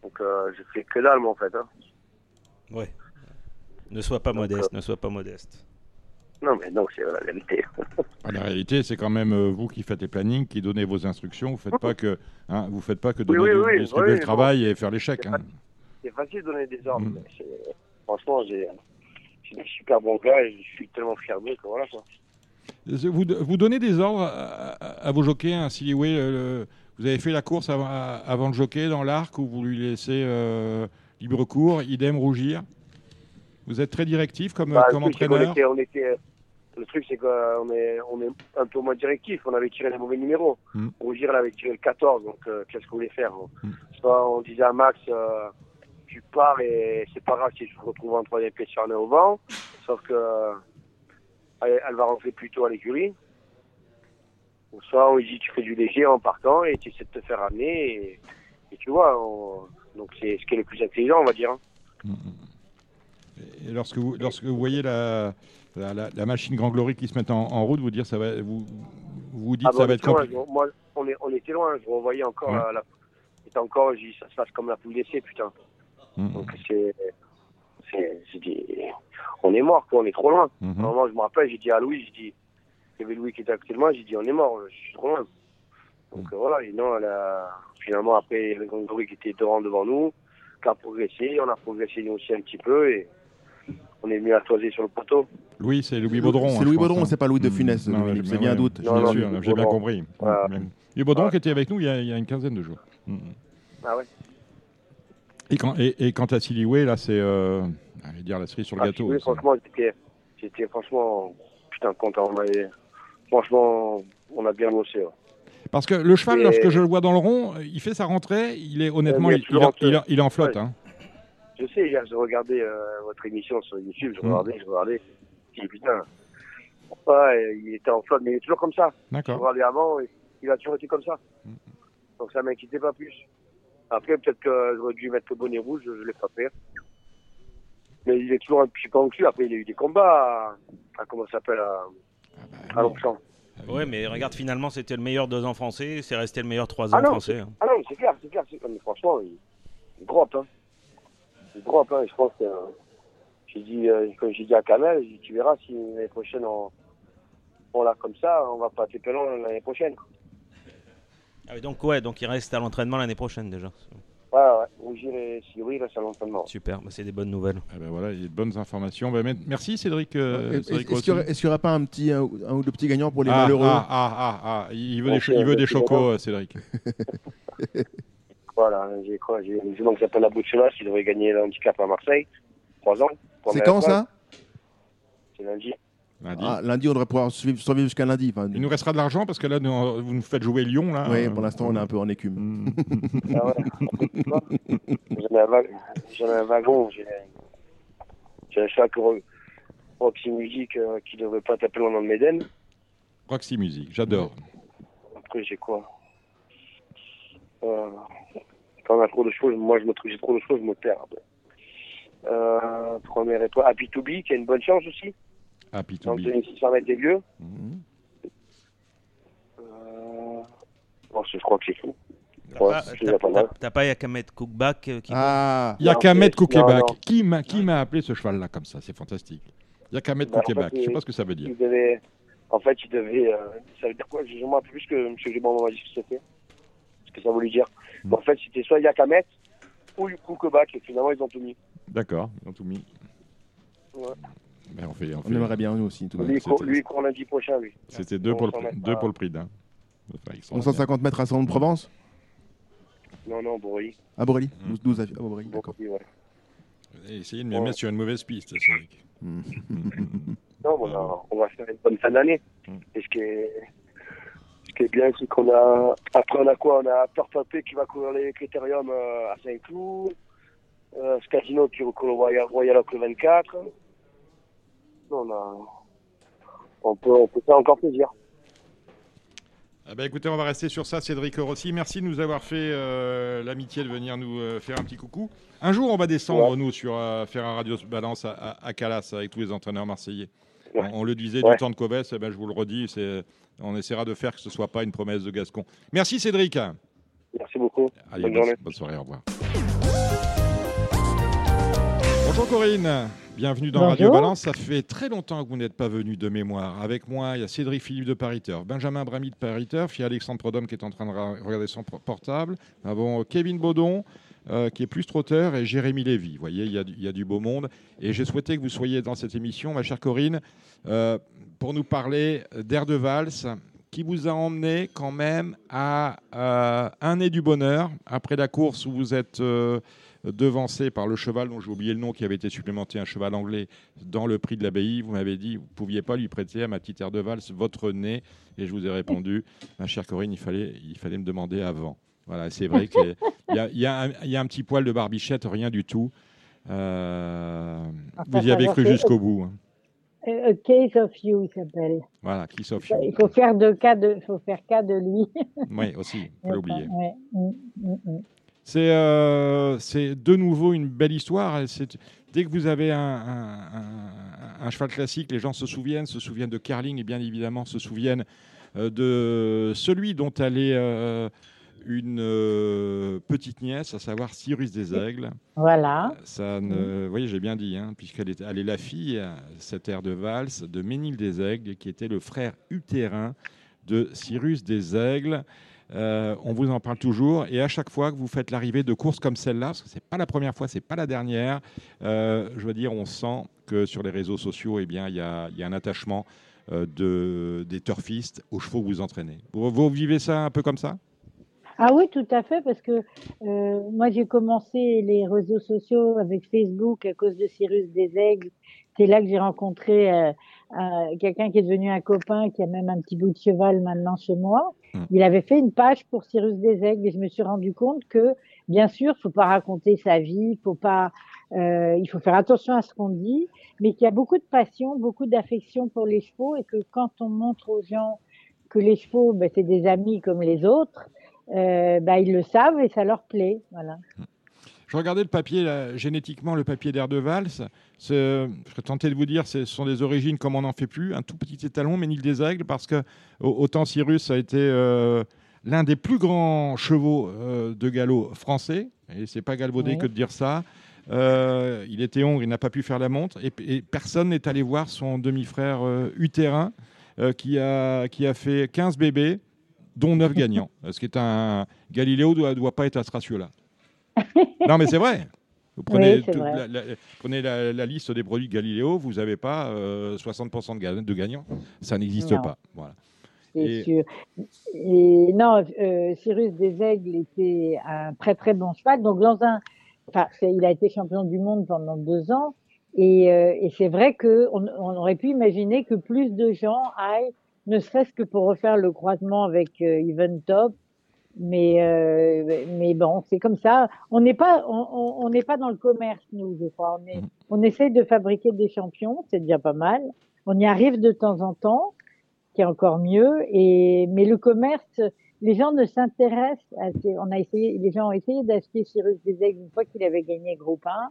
Donc, euh, je fais que dalle, moi, en fait. Hein. ouais. Ne sois pas Donc, modeste, ne sois pas modeste. Non, mais non, c'est la vérité. Ah, La réalité, c'est quand même euh, vous qui faites les plannings, qui donnez vos instructions. Vous faites pas que, hein, vous faites pas que donner, oui, du- oui, distribuer oui, le travail et faire les chèques. hein. c'est facile de donner des ordres. Mm. franchement, j'ai des super bons gars et je suis tellement fier d'eux que voilà, quoi. Vous, vous donnez des ordres à, à- à vos jockeys, hein, si oui, le- vous avez fait la course avant, avant le jockey dans l'arc ou vous lui laissez euh, libre cours, idem rougir? Vous êtes très directif comme, Bah, comme entraîneur? était- on était- le truc, c'est qu'on est, on est un peu moins directif. On avait tiré les mauvais numéros. Mm. Rougir, elle avait tiré le 14. Donc, euh, qu'est-ce qu'on voulait faire Mm. Soit on disait à Max, euh, tu pars et c'est pas grave si je me retrouve en troisième pied sur au vent. Sauf que euh, elle, elle va rentrer plus tôt à l'écurie. Ou soit on lui dit, tu fais du léger en partant et tu essaies de te faire amener. Et, et tu vois, on- donc c'est ce qui est le plus intelligent, on va dire. hein. Et lorsque vous, lorsque vous voyez la, la, la- la machine Grand Glory qui se met en, en route, vous dire ça va, vous vous dites Ah ça bon, va être loin, compliqué. je- moi, on, est, on était loin, je revoyais encore Ouais. la, la- encore, j'ai dit, ça se passe comme la poule d'essai, putain. Mhm. Donc c'est, on est mort, quoi, on est trop loin. Un moment, je me rappelle, j'ai dit à Louis, j'ai dit, il y avait Louis qui était à côté de moi, j'ai dit, on est mort, je suis trop loin. Donc euh, voilà, et non, a- finalement, après, il y avait Grégory qui était devant, devant nous, qui a progressé, on a progressé nous aussi un petit peu, et on est venu à toiser sur le poteau. Louis, c'est Louis Baudron. C'est hein, Louis je pense, Baudron, hein. c'est pas Louis de. Funès, c'est bien un doute. Bien sûr, Louis j'ai bien compris. Voilà. Louis Baudron Ouais. qui était avec nous il y a, il y a une quinzaine de jours. Mhm. Ah ouais. Et, quand, et, et quant à Siliway, là, c'est euh, allez dire la cerise sur le Ah, gâteau. oui, franchement, j'étais, j'étais franchement, putain, content. Franchement, on a bien bossé. ouais. Parce que le cheval, Et- lorsque je le vois dans le rond, il fait sa rentrée, il est honnêtement, il il, en il- flotte. il est en flotte. Ouais. hein. Je sais, hier, je regardais euh, votre émission sur YouTube, je Mm. regardais, je regardais. Je dis, putain, ouais, il était en flotte, mais il est toujours comme ça. Je D'accord. regardais avant, et il a toujours été comme ça. Mm. Donc ça m'inquiétait pas plus. Après, peut-être que j'aurais dû mettre le bonnet rouge, je, je l'ai pas fait. Mais il est toujours un petit peu en cul. Après, il a eu des combats à, à comment ça s'appelle, à, Ah à Longchamp. Ouais, mais regarde, finalement, c'était le meilleur deux ans français, c'est resté le meilleur trois ans Ah non, français. hein. Ah non, mais c'est clair, c'est clair. c'est- Mais franchement, il, il drop. Hein. Il drop. Hein. Je pense que. euh, j'ai dit, euh, comme j'ai dit à Kamel, dit, tu verras si l'année prochaine on, on l'a comme ça, on va pas taper long l'année prochaine. Ah oui, donc, ouais, donc il reste à l'entraînement l'année prochaine déjà. Ouais, ouais. Rougir et Siri, là, c'est à l'entraînement. Super, bah, c'est des bonnes nouvelles. Ah ben voilà, il y a de bonnes informations. Ben, mais- merci Cédric. euh, Est-ce Cédric est-ce qu'il n'y aurait pas un petit un, ou- un ou deux petits gagnants pour les ah, malheureux ah, ah, ah, ah, il veut Bon, des, cho- il veut des chocos, Cédric. Voilà, j'ai quoi J'ai une jument qui s'appelle la Bouchelas qui devrait gagner l'handicap à Marseille. Trois ans. C'est quand ça C'est lundi. Lundi. Ah, Lundi, on devrait pouvoir suivre, survivre jusqu'à lundi. Enfin, Il nous restera de l'argent parce que là, nous- vous nous faites jouer Lyon. Là, oui, Euh, pour l'instant, on est un peu en écume. Ah ouais. J'en ai un, wa- j'en ai un wagon. j'ai- un Ro- Roxy Music euh, qui devrait pas taper loin dans le Méden. Roxy Music, j'adore. Après, j'ai quoi? Euh, Quand on a trop de choses, moi, je me trouve, j'ai trop de choses, je me perds. Euh, première étoile, Happy to Be, qui a une bonne chance aussi, Happy to be. 2600 mètres des lieux. Mhm. Euh, bon, je crois que c'est tout. T'as pas- Yakamet Cookback euh, qui Ah, Il y a Non, qu'à c'est- mettre non, Cookébak. non. Qui m'a qui m'a appelé ce cheval-là comme ça? C'est fantastique. Il y a qu'à mettre en fait, Cookébak. Je sais pas ce que ça veut dire. Devait, en fait, il devait, euh, ça veut dire quoi? Je me rappelle plus que M. Gréban m'a dit ce que c'était. Que ça voulait dire. Mais en fait, c'était soit Yakamet ou Koukebak, et finalement, ils ont tout mis. D'accord, ils ont tout mis. Ouais. Ben, on fait, on on fait- aimerait bien nous aussi. tout lui, il court, c'était- lui, court lundi prochain, lui. C'était deux, pour le, deux pour le prix d'un. Enfin, ils sont- 150 mètres à Salon de Provence Non, non, Bourri. À Borelli Mm. 12, 12 à à Borelli, d'accord. Bourri, ouais. Essayez de me Ouais. mettre sur une mauvaise piste, Cédric. Mm. Non, on, a- on va faire une bonne fin d'année. Mm. Et ce qui est, ce qui est bien, c'est qu'on a, après, on a quoi? On a Torpapé qui va courir les critériums euh, à Saint-Cloud, euh, Scatino qui court le Royal, Royal Oak le 24. Non, on a, on peut, on peut faire encore plaisir. Ah ben, écoutez, on va rester sur ça, Cédric Rossi. Merci de nous avoir fait euh, l'amitié de venir nous euh, faire un petit coucou. Un jour, on va descendre, Ouais. nous, sur euh, faire un radio balance à, à- à Calas avec tous les entraîneurs marseillais. Ouais. On, on le disait Ouais. du temps de Coves, eh ben, je vous le redis, c'est- on essaiera de faire que ce soit pas une promesse de Gascon. Merci, Cédric. Merci beaucoup. Allez, Bonne bonne, journée. bonne soirée, au revoir. Bonjour Corinne, bienvenue dans Bonjour. Radio Balance. Ça fait très longtemps que vous n'êtes pas venu de mémoire. Avec moi, il y a Cédric Philippe de Pariteur, Benjamin Bramy de Pariteur, puis Alexandre Prodhomme qui est en train de regarder son por- portable. Nous avons Kevin Baudon euh, qui est plus trotteur et Jérémy Lévy. Vous voyez, il y, a du, beau monde. Et j'ai souhaité que vous soyez dans cette émission, ma chère Corinne, euh, pour nous parler d'Air de Valse qui vous a emmené quand même à euh, un nez du bonheur après la course où vous êtes devancé par le cheval dont j'ai oublié le nom qui avait été supplémenté un cheval anglais dans le prix de l'abbaye. Vous m'avez dit vous ne pouviez pas lui prêter à ma petite air de valse votre nez et je vous ai répondu ma chère Corinne il fallait il fallait me demander avant. Voilà c'est vrai qu'il y a, il y, un- il y a un petit poil de barbichette rien du tout. Euh, Enfin, vous y avez cru jusqu'au bout. hein. A case of you, il s'appelle. Voilà, qui sauf Il faut faire de cas de, faut faire cas de lui. Oui, aussi, faut l'oublier. Ouais. Mm, mm, mm. C'est euh, c'est de nouveau une belle histoire. Dès que vous avez un, un- un- un cheval classique, les gens se souviennent, se souviennent de Carling et bien évidemment se souviennent euh, de celui dont elle est euh, une euh, petite nièce, à savoir Cyrus des Aigles. Voilà. Ça ne, vous voyez, j'ai bien dit, hein, puisqu'elle est, elle est la fille, cette air de valse, de Ménil des Aigles, qui était le frère utérin de Cyrus des Aigles. Euh, on vous en parle toujours, et à chaque fois que vous faites l'arrivée de courses comme celle-là, parce que c'est pas la première fois, c'est pas la dernière, euh, je veux dire, on sent que sur les réseaux sociaux, eh bien, il y a, il y a un attachement euh, de, des turfistes aux chevaux que vous entraînez. Vous, vous vivez ça un peu comme ça? Ah oui, tout à fait, parce que euh, moi j'ai commencé les réseaux sociaux avec Facebook à cause de Cyrus des Aigles. C'est là que j'ai rencontré euh, euh, quelqu'un qui est devenu un copain, qui a même un petit bout de cheval maintenant chez moi. Hmm. Il avait fait une page pour Cyrus des Aigles et je me suis rendu compte que, bien sûr, faut pas raconter sa vie, faut pas, euh, il faut faire attention à ce qu'on dit, mais qu'il y a beaucoup de passion, beaucoup d'affection pour les chevaux et que quand on montre aux gens que les chevaux, ben, c'est des amis comme les autres, euh, bah, ils le savent et ça leur plaît. Voilà. Je regardais le papier, là, génétiquement, le papier d'air de. C'est- Je serais tenté de vous dire, ce sont des origines comme on n'en fait plus. Un tout petit étalon, Ménil des Aigles, parce que au- autant Cyrus a été euh, l'un des plus grands chevaux euh, de galop français, et c'est pas galvaudé Oui. que de dire ça. Euh, il était hongre, il n'a pas pu faire la montre, et, et personne n'est allé voir son demi-frère utérin, qui, a, qui a fait 15 bébés, dont 9 gagnants. Ce qui est un. Galiléo ne doit, doit pas être à ce ratio-là. non, mais c'est vrai. Vous prenez, Oui, c'est tout- vrai. la, la- prenez la, la liste des produits Galiléo, vous n'avez pas euh, 60% de, ga- de gagnants. Ça n'existe pas. Voilà. Et- sûr. Et non, euh, Cyrus des Aigles était un très très bon cheval. Donc dans un, enfin, il a été champion du monde pendant deux ans. Et, euh, et c'est vrai que on, on aurait pu imaginer que plus de gens aillent, ne serait-ce que pour refaire le croisement avec euh, Even Top, Mais, euh, mais bon, c'est comme ça. On n'est pas, on, on n'est pas dans le commerce, nous, je crois. On, est, Mhm. on essaye de fabriquer des champions, c'est déjà pas mal. On y arrive de temps en temps, qui est encore mieux. Et mais le commerce, les gens ne s'intéressent. À, ces- on a essayé, les gens ont essayé d'acheter Cyrus Desaigle une fois qu'il avait gagné Groupe 1.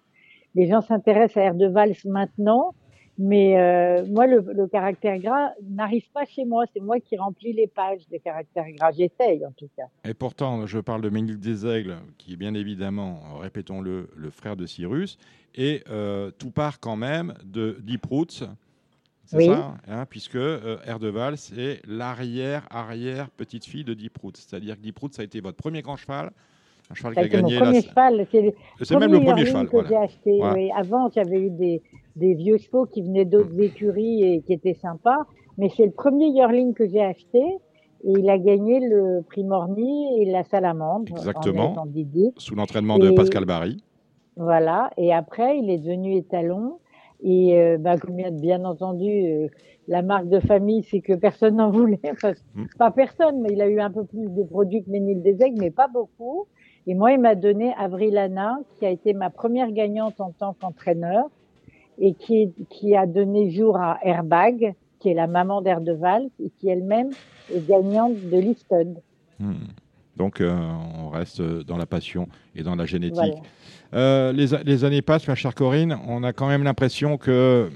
Les gens s'intéressent à Air de maintenant. Mais euh, moi, le, le caractère gras n'arrive pas chez moi. C'est moi qui remplis les pages de caractère gras. J'essaye, en tout cas. Et pourtant, je parle de Ménil Desaigles, qui est bien évidemment, répétons-le, le frère de Cyrus. Et euh, tout part quand même de Deep Roots. C'est Oui. ça hein, Puisque euh, Erdeval, c'est l'arrière-arrière petite fille de Deep Roots. C'est-à-dire que Deep Roots, ça a été votre premier grand cheval. Un cheval a qui a été mon gagné premier la- cheval. C'est le C'est même le premier cheval. que voilà. j'ai acheté. Voilà. oui. Avant, j'avais eu des, des vieux chevaux qui venaient d'autres écuries et qui étaient sympas. Mais c'est le premier yearling que j'ai acheté. Et il a gagné le prix Morny et la salamandre. Exactement. En. Sous l'entraînement de Pascal Barry. Voilà. Et après, il est devenu étalon. Et euh, bah, bien entendu, euh, la marque de famille, c'est que personne n'en voulait. Enfin, Mm. Pas personne, mais il a eu un peu plus de produits que Ménil Desaigles, mais pas beaucoup. Et moi, il m'a donné Avril Anna, qui a été ma première gagnante en tant qu'entraîneur et qui, qui a donné jour à Airbag, qui est la maman d'Erdeval et qui elle-même est gagnante de Listed. Hmm. Donc, euh, on reste dans la passion et dans la génétique. Voilà. Euh, les, années passent, ma chère Corinne. On a quand même l'impression que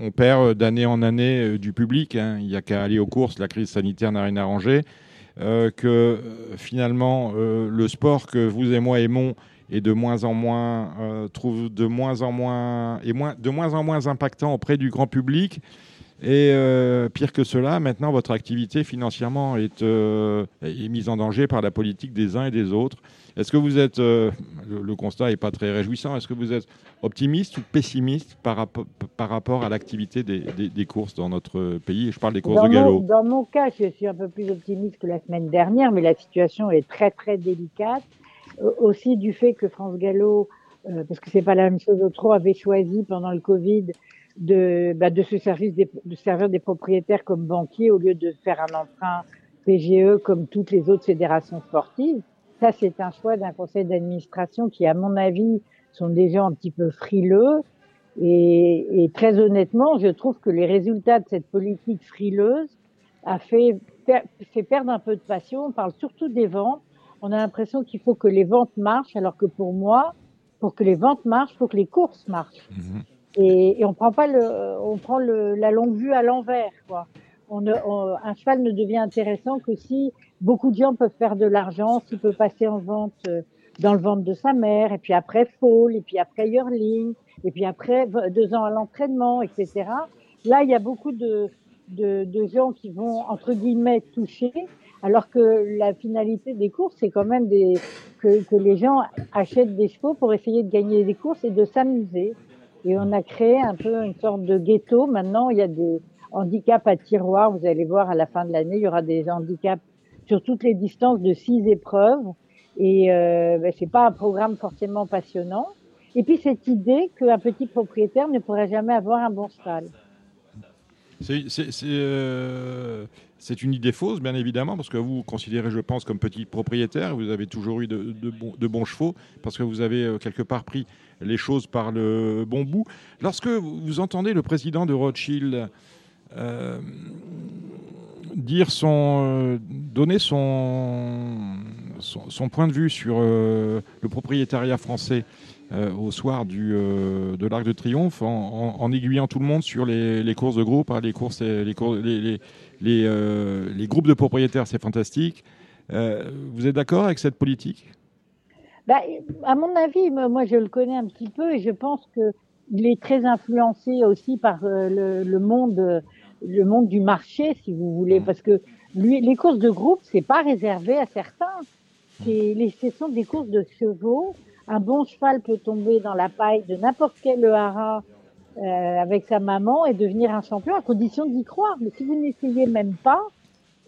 on perd d'année en année euh, du public. hein. Il n'y a qu'à aller aux courses. La crise sanitaire n'a rien arrangé. Euh, que finalement, le sport que vous et moi aimons est de moins en moins euh, trouve de moins en moins et moins de moins en moins impactant auprès du grand public. Et euh, pire que cela, maintenant votre activité financièrement est, euh, est mise en danger par la politique des uns et des autres. Est-ce que vous êtes, le, le constat n'est pas très réjouissant, est-ce que vous êtes optimiste ou pessimiste par, rapport- par rapport à l'activité des, des- des courses dans notre pays? Je parle des courses Dans de galop. mon, dans mon cas, je suis un peu plus optimiste que la semaine dernière, mais la situation est très très délicate. Euh, aussi du fait que France Gallo, euh, parce que c'est pas la même chose, Otro avait choisi pendant le Covid de, bah, de se servir des, de servir des propriétaires comme banquiers au lieu de faire un emprunt PGE comme toutes les autres fédérations sportives. Ça, c'est un choix d'un conseil d'administration qui, à mon avis, sont des gens un petit peu frileux. Et, et très honnêtement, je trouve que les résultats de cette politique frileuse a fait, fait perdre un peu de passion. On parle surtout des ventes. On a l'impression qu'il faut que les ventes marchent, alors que pour moi, pour que les ventes marchent, il faut que les courses marchent. Mhm. Et, et on prend pas le, on prend le, la longue vue à l'envers, quoi. On ne, on- un cheval ne devient intéressant que si beaucoup de gens peuvent faire de l'argent, s'il peut passer en vente euh, dans le ventre de sa mère, et puis après fall, et puis après yearling, et puis après deux ans à l'entraînement, etc. Là, il y a beaucoup de, de, de gens qui vont entre guillemets toucher, alors que la finalité des courses, c'est quand même que, les gens achètent des chevaux pour essayer de gagner des courses et de s'amuser. Et on a créé un peu une sorte de ghetto. Maintenant, il y a des handicaps à tiroir. Vous allez voir à la fin de l'année, il y aura des handicaps sur toutes les distances de six épreuves. Et euh, ben, c'est pas un programme forcément passionnant. Et puis cette idée qu'un petit propriétaire ne pourrait jamais avoir un bon cheval. C'est, euh, c'est une idée fausse, bien évidemment, parce que vous vous considérez, je pense, comme petit propriétaire. Vous avez toujours eu de, bons, de bons chevaux, parce que vous avez euh, quelque part pris les choses par le bon bout. Lorsque vous entendez le président de Rothschild euh, dire son, euh, donner son, son, point de vue sur le propriétariat français au soir du, de l'Arc de Triomphe, en, aiguillant tout le monde sur les, courses de groupe, hein, les, courses, les, les, les, euh, les groupes de propriétaires, c'est fantastique. Euh, vous êtes d'accord avec cette politique? Bah, à mon avis, moi je le connais un petit peu et je pense que il est très influencé aussi par euh, le, le monde, le monde du marché, si vous voulez, parce que lui, les courses de groupe, c'est pas réservé à certains. C'est les, ce sont des courses de chevaux. Un bon cheval peut tomber dans la paille de n'importe quel haras euh, avec sa maman et devenir un champion à condition d'y croire. Mais si vous n'essayez même pas,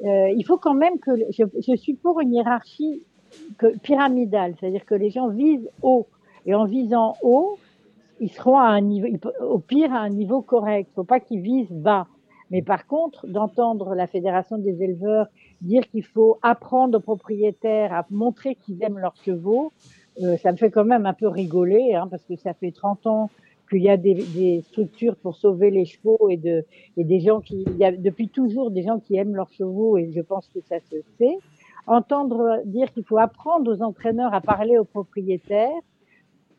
euh, il faut quand même que je, je suis pour une hiérarchie que, pyramidale, c'est-à-dire que les gens visent haut et en visant haut, ils seront à un niveau, au pire à un niveau correct. Il faut pas qu'ils visent bas. Mais par contre, d'entendre la fédération des éleveurs dire qu'il faut apprendre aux propriétaires à montrer qu'ils aiment leurs chevaux, euh, ça me fait quand même un peu rigoler, hein, parce que ça fait 30 ans qu'il y a des, des, structures pour sauver les chevaux et, de, et des gens qui, il y a depuis toujours des gens qui aiment leurs chevaux et je pense que ça se sait. Entendre dire qu'il faut apprendre aux entraîneurs à parler aux propriétaires,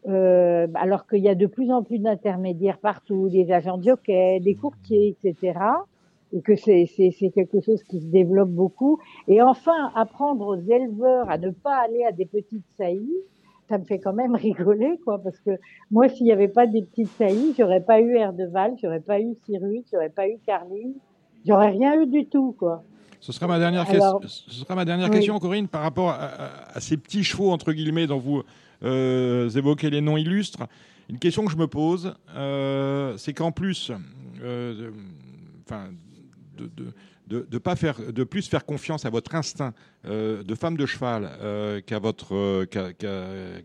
euh, alors qu'il y a de plus en plus d'intermédiaires partout, des agents de jockey, des courtiers, etc. Et que c'est quelque chose qui se développe beaucoup. Et enfin, apprendre aux éleveurs à ne pas aller à des petites saillies, ça me fait quand même rigoler, quoi, parce que moi, s'il n'y avait pas des petites saillies, j'aurais pas eu Erdeval, j'aurais pas eu Cyrus, j'aurais pas eu Carline, j'aurais rien eu du tout, quoi. Ce sera ma dernière, Alors, ce sera ma dernière oui. question, Corinne, par rapport à, à, à, ces petits chevaux, entre guillemets, dont vous euh, évoquez les noms illustres. Une question que je me pose, euh, c'est qu'en plus, euh, de de, pas faire, de plus faire confiance à votre instinct euh, de femme de cheval euh, qu'à votre euh, qu'à qu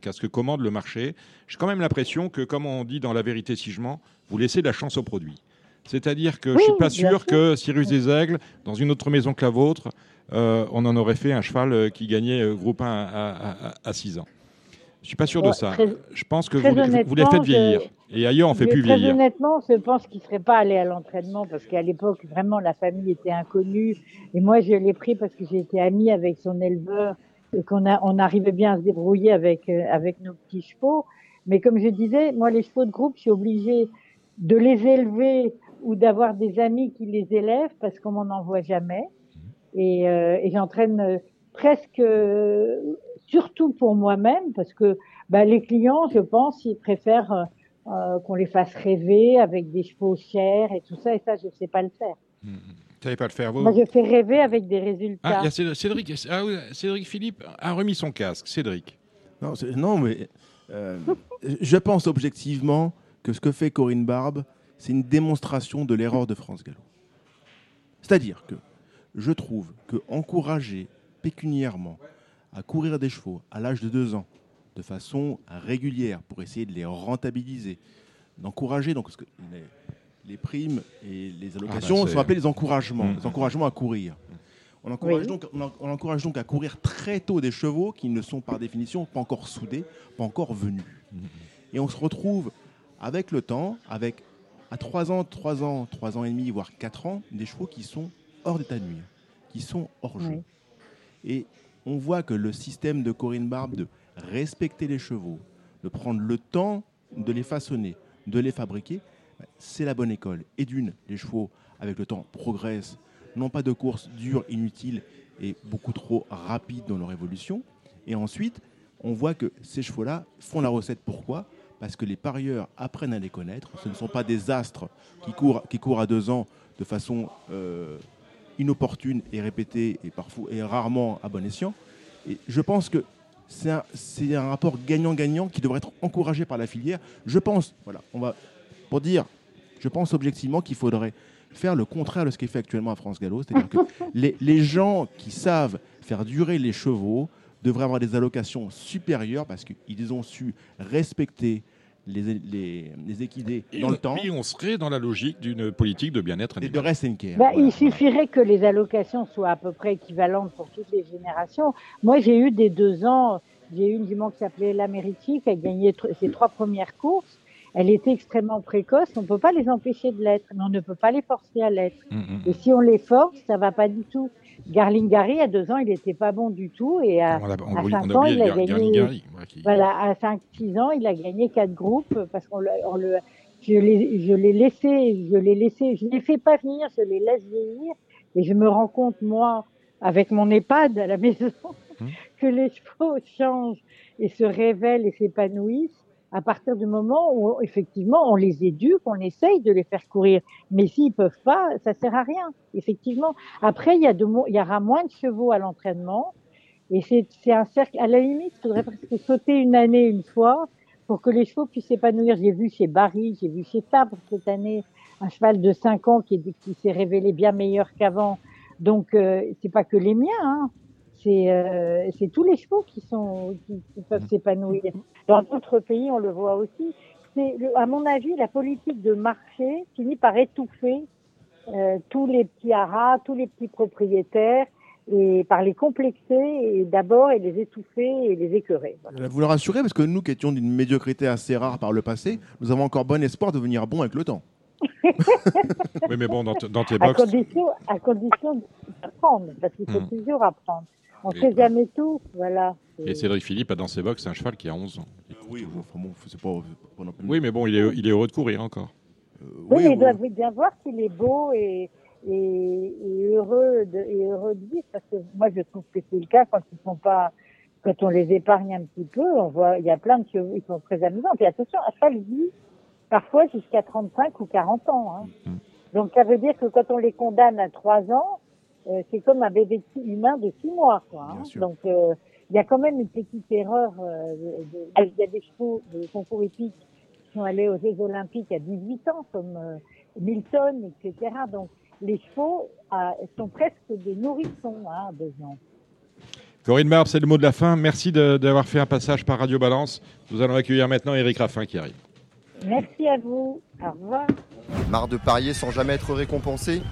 qu ce que commande le marché. J'ai quand même l'impression que, comme on dit dans La Vérité si je mens, vous laissez de la chance au produit. C'est-à-dire que oui, je suis pas sûr, sûr que Cyrus des Aigles, dans une autre maison que la vôtre, on en aurait fait un cheval qui gagnait groupe 1 à, à, à 6 ans. Je suis pas sûr de ça. Très, je pense que vous, vous les faites vieillir. Je, et ailleurs, on fait plus très vieillir. Honnêtement, je pense qu'il ne serait pas allé à l'entraînement parce qu'à l'époque, vraiment, la famille était inconnue. Et moi, je l'ai pris parce que j'étais amie avec son éleveur et qu'on a, on arrivait bien à se débrouiller avec, euh, avec nos petits chevaux. Mais comme je disais, moi, les chevaux de groupe, je suis obligée de les élever ou d'avoir des amis qui les élèvent parce qu'on m'en envoie jamais. Et, euh, et j'entraîne presque surtout pour moi-même, parce que bah, les clients, je pense, ils préfèrent euh, euh, qu'on les fasse rêver avec des chevaux chers et tout ça, et ça, je ne sais pas le faire. Mmh. Tu savez pas le faire, vous Moi, je fais rêver avec des résultats. Ah, il y a Cédric, ah, oui, Cédric Philippe a remis son casque. Cédric. Non, non mais euh, je pense objectivement que ce que fait Corinne Barbe, c'est une démonstration de l'erreur de France Gallo. C'est-à-dire que je trouve que encourager pécuniairement à courir des chevaux à l'âge de deux ans de façon régulière pour essayer de les rentabiliser, d'encourager donc que les, les, primes et les allocations ah bah sont appelés les encouragements, mmh. les encouragements à courir. On encourage, oui. donc, on encourage donc à courir très tôt des chevaux qui ne sont par définition pas encore soudés, pas encore venus. Mmh. Et on se retrouve avec le temps, avec à 3 ans, 3 ans, 3 ans et demi, voire 4 ans, des chevaux qui sont hors d'état de nuire, qui sont hors jeu. Et on voit que le système de Corinne Barbe de respecter les chevaux, de prendre le temps de les façonner, de les fabriquer, c'est la bonne école. Et d'une, les chevaux, avec le temps, progressent, n'ont pas de courses dures, inutiles et beaucoup trop rapides dans leur évolution. Et ensuite, on voit que ces chevaux-là font la recette. Pourquoi? Parce que les parieurs apprennent à les connaître. Ce ne sont pas des astres qui courent, à deux ans de façon euh, inopportune et répétée et parfois et rarement à bon escient. Et je pense que c'est un, un, rapport gagnant-gagnant qui devrait être encouragé par la filière. Je pense, voilà, on va pour dire, je pense objectivement qu'il faudrait faire le contraire de ce qui est fait actuellement à France Gallo, c'est-à-dire que les, les, gens qui savent faire durer les chevaux devraient avoir des allocations supérieures parce qu'ils ont su respecter les, les, les équidés et dans on, le temps. Et on serait dans la logique d'une politique de bien-être animal. Et de rest and care. Bah, voilà. Il suffirait que les allocations soient à peu près équivalentes pour toutes les générations. Moi, j'ai eu des deux ans, j'ai eu une jument qui s'appelait l'Amérique, qui a gagné ses trois premières courses. Elle était extrêmement précoce. On ne peut pas les empêcher de l'être, mais on ne peut pas les forcer à l'être. Mmh, mmh. Et si on les force, ça va pas du tout. Garlingari, à deux ans, il n'était pas bon du tout. Et à, on a, on à on 5 ans, il a Gar gagné. Garlingari, ouais, qui... Voilà, à 5-6 ans, il a gagné quatre groupes parce qu'on le, je l'ai, je l'ai laissé, je l'ai laissé, je les fais pas venir, je les laisse vieillir. Et je me rends compte, moi, avec mon EHPAD à la maison, Mmh. que les chevaux changent et se révèlent et s'épanouissent à partir du moment où effectivement on les éduque, on essaye de les faire courir. Mais s'ils peuvent pas, ça sert à rien. Effectivement. Après, il y, a de, y aura moins de chevaux à l'entraînement et c'est un cercle. À la limite, il faudrait presque sauter une année une fois pour que les chevaux puissent s'épanouir. J'ai vu chez Barry, j'ai vu chez Fabre cette année un cheval de 5 ans qui, qui s'est révélé bien meilleur qu'avant. Donc euh, c'est pas que les miens. Hein c'est euh, tous les chevaux qui, sont, qui, qui peuvent s'épanouir. Dans d'autres pays, on le voit aussi. C'est, à mon avis, la politique de marché finit par étouffer euh, tous les petits haras, tous les petits propriétaires. et par les complexer et d'abord et les étouffer et les écœurer. Voilà. Vous le rassurez parce que nous qui étions d'une médiocrité assez rare par le passé, nous avons encore bon espoir de devenir bon avec le temps. Oui, mais bon, dans, tes À box, condition, à condition d'apprendre, parce qu'il faut Hmm. toujours apprendre. On ne Et- sait jamais tout, voilà. et Cédric Philippe a dans ses box un cheval qui a 11 ans. Oui, enfin bon, c'est pas, c'est pas non plus- Oui, mais bon, il est, il est heureux de courir encore. Euh, Oui, oui, mais il oui. doit bien voir qu'il est beau et, et, et heureux de, et heureux de vivre, parce que moi je trouve que c'est le cas quand ils sont pas, quand on les épargne un petit peu, on voit, il y a plein de chevaux, ils sont très amusants. Puis attention, à chaque vie, parfois jusqu'à 35 ou 40 ans. Hein. Mhm. Donc ça veut dire que quand on les condamne à 3 ans, euh, c'est comme un bébé humain de 6 mois. Quoi, hein. Donc euh, il y a quand même une petite erreur. euh, de- Il y a des chevaux de concours hippiques qui sont allés aux Jeux Olympiques à 18 ans, comme Milton, etc. Donc les chevaux sont presque des nourrissons hein, à deux ans. Corinne Barbe, c'est le mot de la fin. Merci d'avoir fait un passage par Radio Balance. Nous allons accueillir maintenant Eric Raffin qui arrive. Merci à vous. Au revoir. Marre de parier sans jamais être récompensé?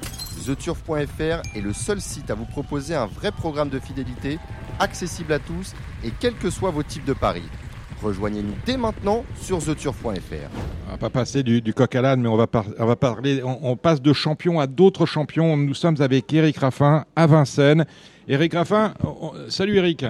TheTurf.fr est le seul site à vous proposer un vrai programme de fidélité, accessible à tous et quels que soient vos types de paris. Rejoignez-nous dès maintenant sur TheTurf.fr. On va pas passer du, du coq à l'âne, mais on va, par- on va parler. On, on passe de champion à d'autres champions. Nous sommes avec Eric Raffin à Vincennes. Eric Raffin, on- on- salut Eric.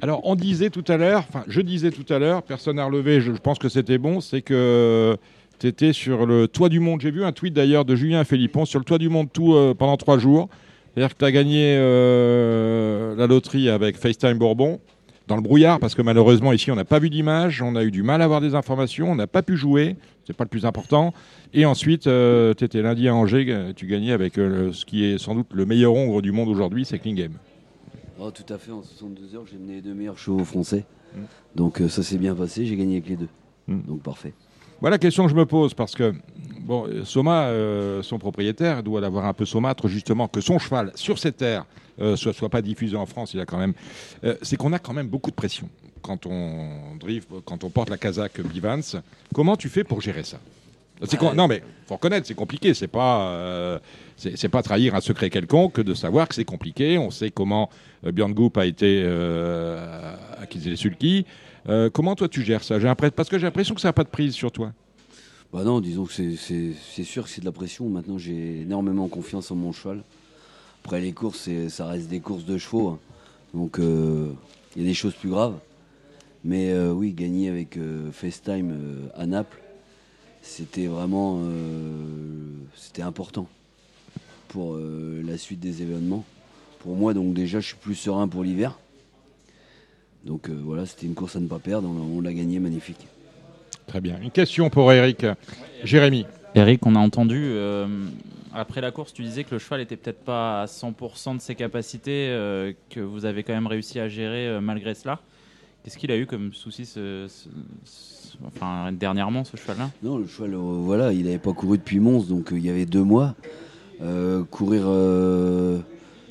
Alors, on disait tout à l'heure, enfin, je disais tout à l'heure, personne n'a relevé, je, pense que c'était bon, c'est que tu étais sur le toit du monde. J'ai vu un tweet d'ailleurs de Julien Philippon sur le toit du monde tout euh, pendant trois jours. C'est-à-dire que tu gagné euh, la loterie avec FaceTime Bourbon dans le brouillard, parce que malheureusement ici on n'a pas vu d'image, on a eu du mal à avoir des informations, on n'a pas pu jouer, c'est pas le plus important. Et ensuite, tu étais lundi à Angers, euh, tu gagnais avec euh, ce qui est sans doute le meilleur hongre du monde aujourd'hui, c'est Klingame. Oh, tout à fait, en 62 heures, j'ai mené les deux meilleurs chevaux français. Donc euh, ça s'est bien passé, j'ai gagné avec les deux. Mm. Donc parfait. Voilà la question que je me pose parce que bon, Soma, euh, son propriétaire, doit l'avoir un peu saumâtre justement que son cheval sur ces terres euh, soit, soit pas diffusé en France. Il a quand même, c'est qu'on a quand même beaucoup de pression quand on drive, quand on porte la casaque Bivans. Comment tu fais pour gérer ça? C'est con- Ouais. Non mais faut reconnaître, c'est compliqué. C'est pas, euh, c'est pas trahir un secret quelconque que de savoir que c'est compliqué. On sait comment euh, Björn a été euh, les sulky. Euh, comment toi tu gères ça? Parce que j'ai l'impression que ça n'a pas de prise sur toi. Bah non, disons que c'est- sûr que c'est de la pression. Maintenant, j'ai énormément confiance en mon cheval. Après, les courses, ça reste des courses de chevaux. hein. Donc, euh, il y a des choses plus graves. Mais euh, oui, gagner avec euh, FaceTime à Naples, c'était vraiment c'était important pour euh, la suite des événements. Pour moi, donc déjà, je suis plus serein pour l'hiver. Donc euh, voilà, c'était une course à ne pas perdre. On, on l'a gagné magnifique. Très bien. Une question pour Eric. Jérémy. Eric, on a entendu, euh, après la course, tu disais que le cheval était peut-être pas à 100% de ses capacités, euh, que vous avez quand même réussi à gérer euh, malgré cela. Qu'est-ce qu'il a eu comme souci ce- ce- ce- enfin, dernièrement, ce cheval-là? Non, le cheval, euh, voilà, il n'avait pas couru depuis Mons, donc euh, il y avait deux mois. Euh, courir, euh,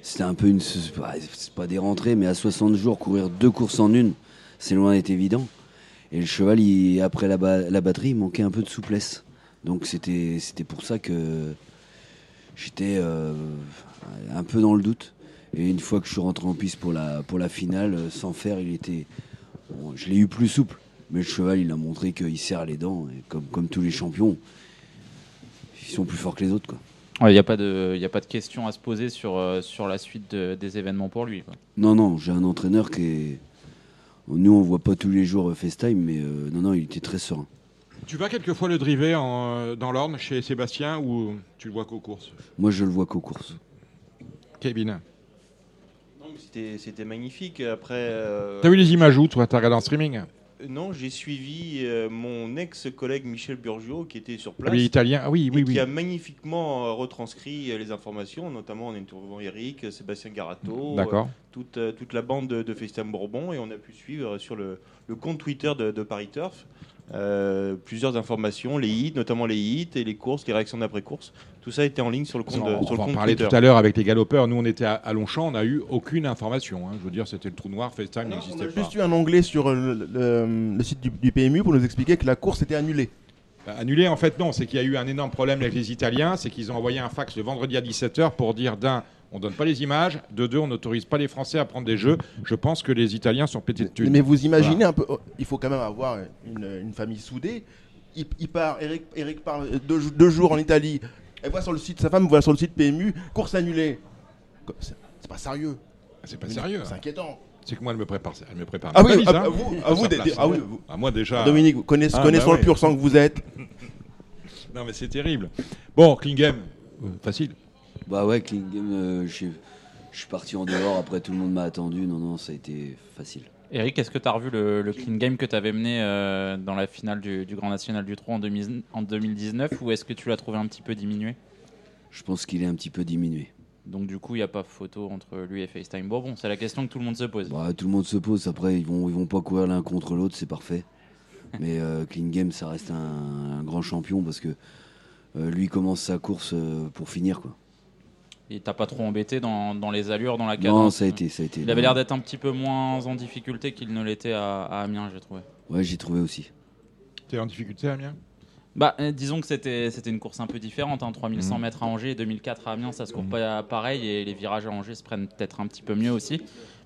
c'était un peu une. C'est pas, pas des rentrées, mais à 60 jours, courir deux courses en une, c'est loin d'être évident. Et le cheval, après la, ba- la batterie, il manquait un peu de souplesse. Donc c'était pour ça que j'étais euh, un peu dans le doute. Et une fois que je suis rentré en piste pour la, finale, sans faire, il était. je l'ai eu plus souple. Mais le cheval, il a montré qu'il serre les dents. Et comme, comme tous les champions, ils sont plus forts que les autres. Il n'y a, pas de- y a pas de question à se poser sur, euh, sur la suite de- des événements pour lui. quoi. Non, non, j'ai un entraîneur qui est. Nous, on voit pas tous les jours euh, FaceTime, mais euh, non, non, il était très serein. Tu vas quelquefois le driver en- dans l'Orne chez Sébastien ou tu le vois qu'aux courses? Moi, je le vois qu'aux courses. Kevin. C'était magnifique. Après. euh, T'as vu les images où toi? T'as regardé en streaming? Non, j'ai suivi euh, mon ex-collègue Michel Burgio qui était sur Ah place. oui, italien. Ah oui, et oui, qui oui. a magnifiquement euh, retranscrit euh, les informations, notamment en interviewant Eric, Sébastien Garato, toute, toute la bande de, de FaceTime Bourbon, et on a pu suivre sur le, le compte Twitter de, de Paris Turf euh, plusieurs informations, les hits, notamment les hits et les courses, les réactions d'après-course. Tout ça était en ligne sur le compte, de- on sur le va en compte parler Twitter. tout à l'heure avec les galopeurs. Nous, on était à, à Longchamp, on n'a eu aucune information. hein. Je veux dire, c'était le trou noir, FaceTime On n'existait a pas. juste eu un onglet sur euh, le, le- le site du, du PMU pour nous expliquer que la course était annulée. Bah, Annulé, en fait, non. C'est qu'il y a eu un énorme problème avec les Italiens. C'est qu'ils ont envoyé un fax le vendredi à 17h pour dire d'un, on donne pas les images. De deux, on n'autorise pas les Français à prendre des jeux. Je pense que les Italiens sont pétés de thunes. Mais vous imaginez un peu, oh, il faut quand même avoir une, une famille soudée. Il, il part, Eric, Eric part deux, jou- deux jours en Italie. Elle voit sur le site, sa femme voit sur le site PMU, course annulée. C'est pas sérieux. C'est pas sérieux. C'est inquiétant. C'est que moi, elle me prépare. Elle me prépare. Ah oui, valise, ah, hein. vous- À ah, vous, ah hein. oui, vous- Ah, moi déjà. Dominique, vous connaissez, Ah, connaissant bah le pur sang que vous êtes. Non, mais c'est terrible. Bon, Game, euh, facile. Bah ouais, Clean Game, euh, je suis- parti en dehors, après tout le monde m'a attendu. Non, non, ça a été facile. Eric, est-ce que tu as revu le, le clean game que tu avais mené euh, dans la finale du, du Grand National du 3 en, 2000 en 2019 ou est-ce que tu l'as trouvé un petit peu diminué? Je pense qu'il est un petit peu diminué. Donc du coup, il n'y a pas photo entre lui et FaceTime. Bon, bon, c'est la question que tout le monde se pose. Bah, tout le monde se pose, après ils vont, ils vont pas courir l'un contre l'autre, c'est parfait. Mais euh, Clean Game, ça reste un, un grand champion parce que euh, lui commence sa course pour finir. Quoi. Et t'as pas trop embêté dans, dans les allures, dans la Non, cadence ça a été. Ça a été Il avait l'air d'être un petit peu moins en difficulté qu'il ne l'était à, à Amiens, j'ai trouvé. Ouais, j'ai trouvé aussi. T'es en difficulté, Amiens? Bah, euh, disons que c'était c'était une course un peu différente. Hein. 3100 Mhm. mètres à Angers, 2004 à Amiens, ça se court pas pareil. Et les virages à Angers se prennent peut-être un petit peu mieux aussi.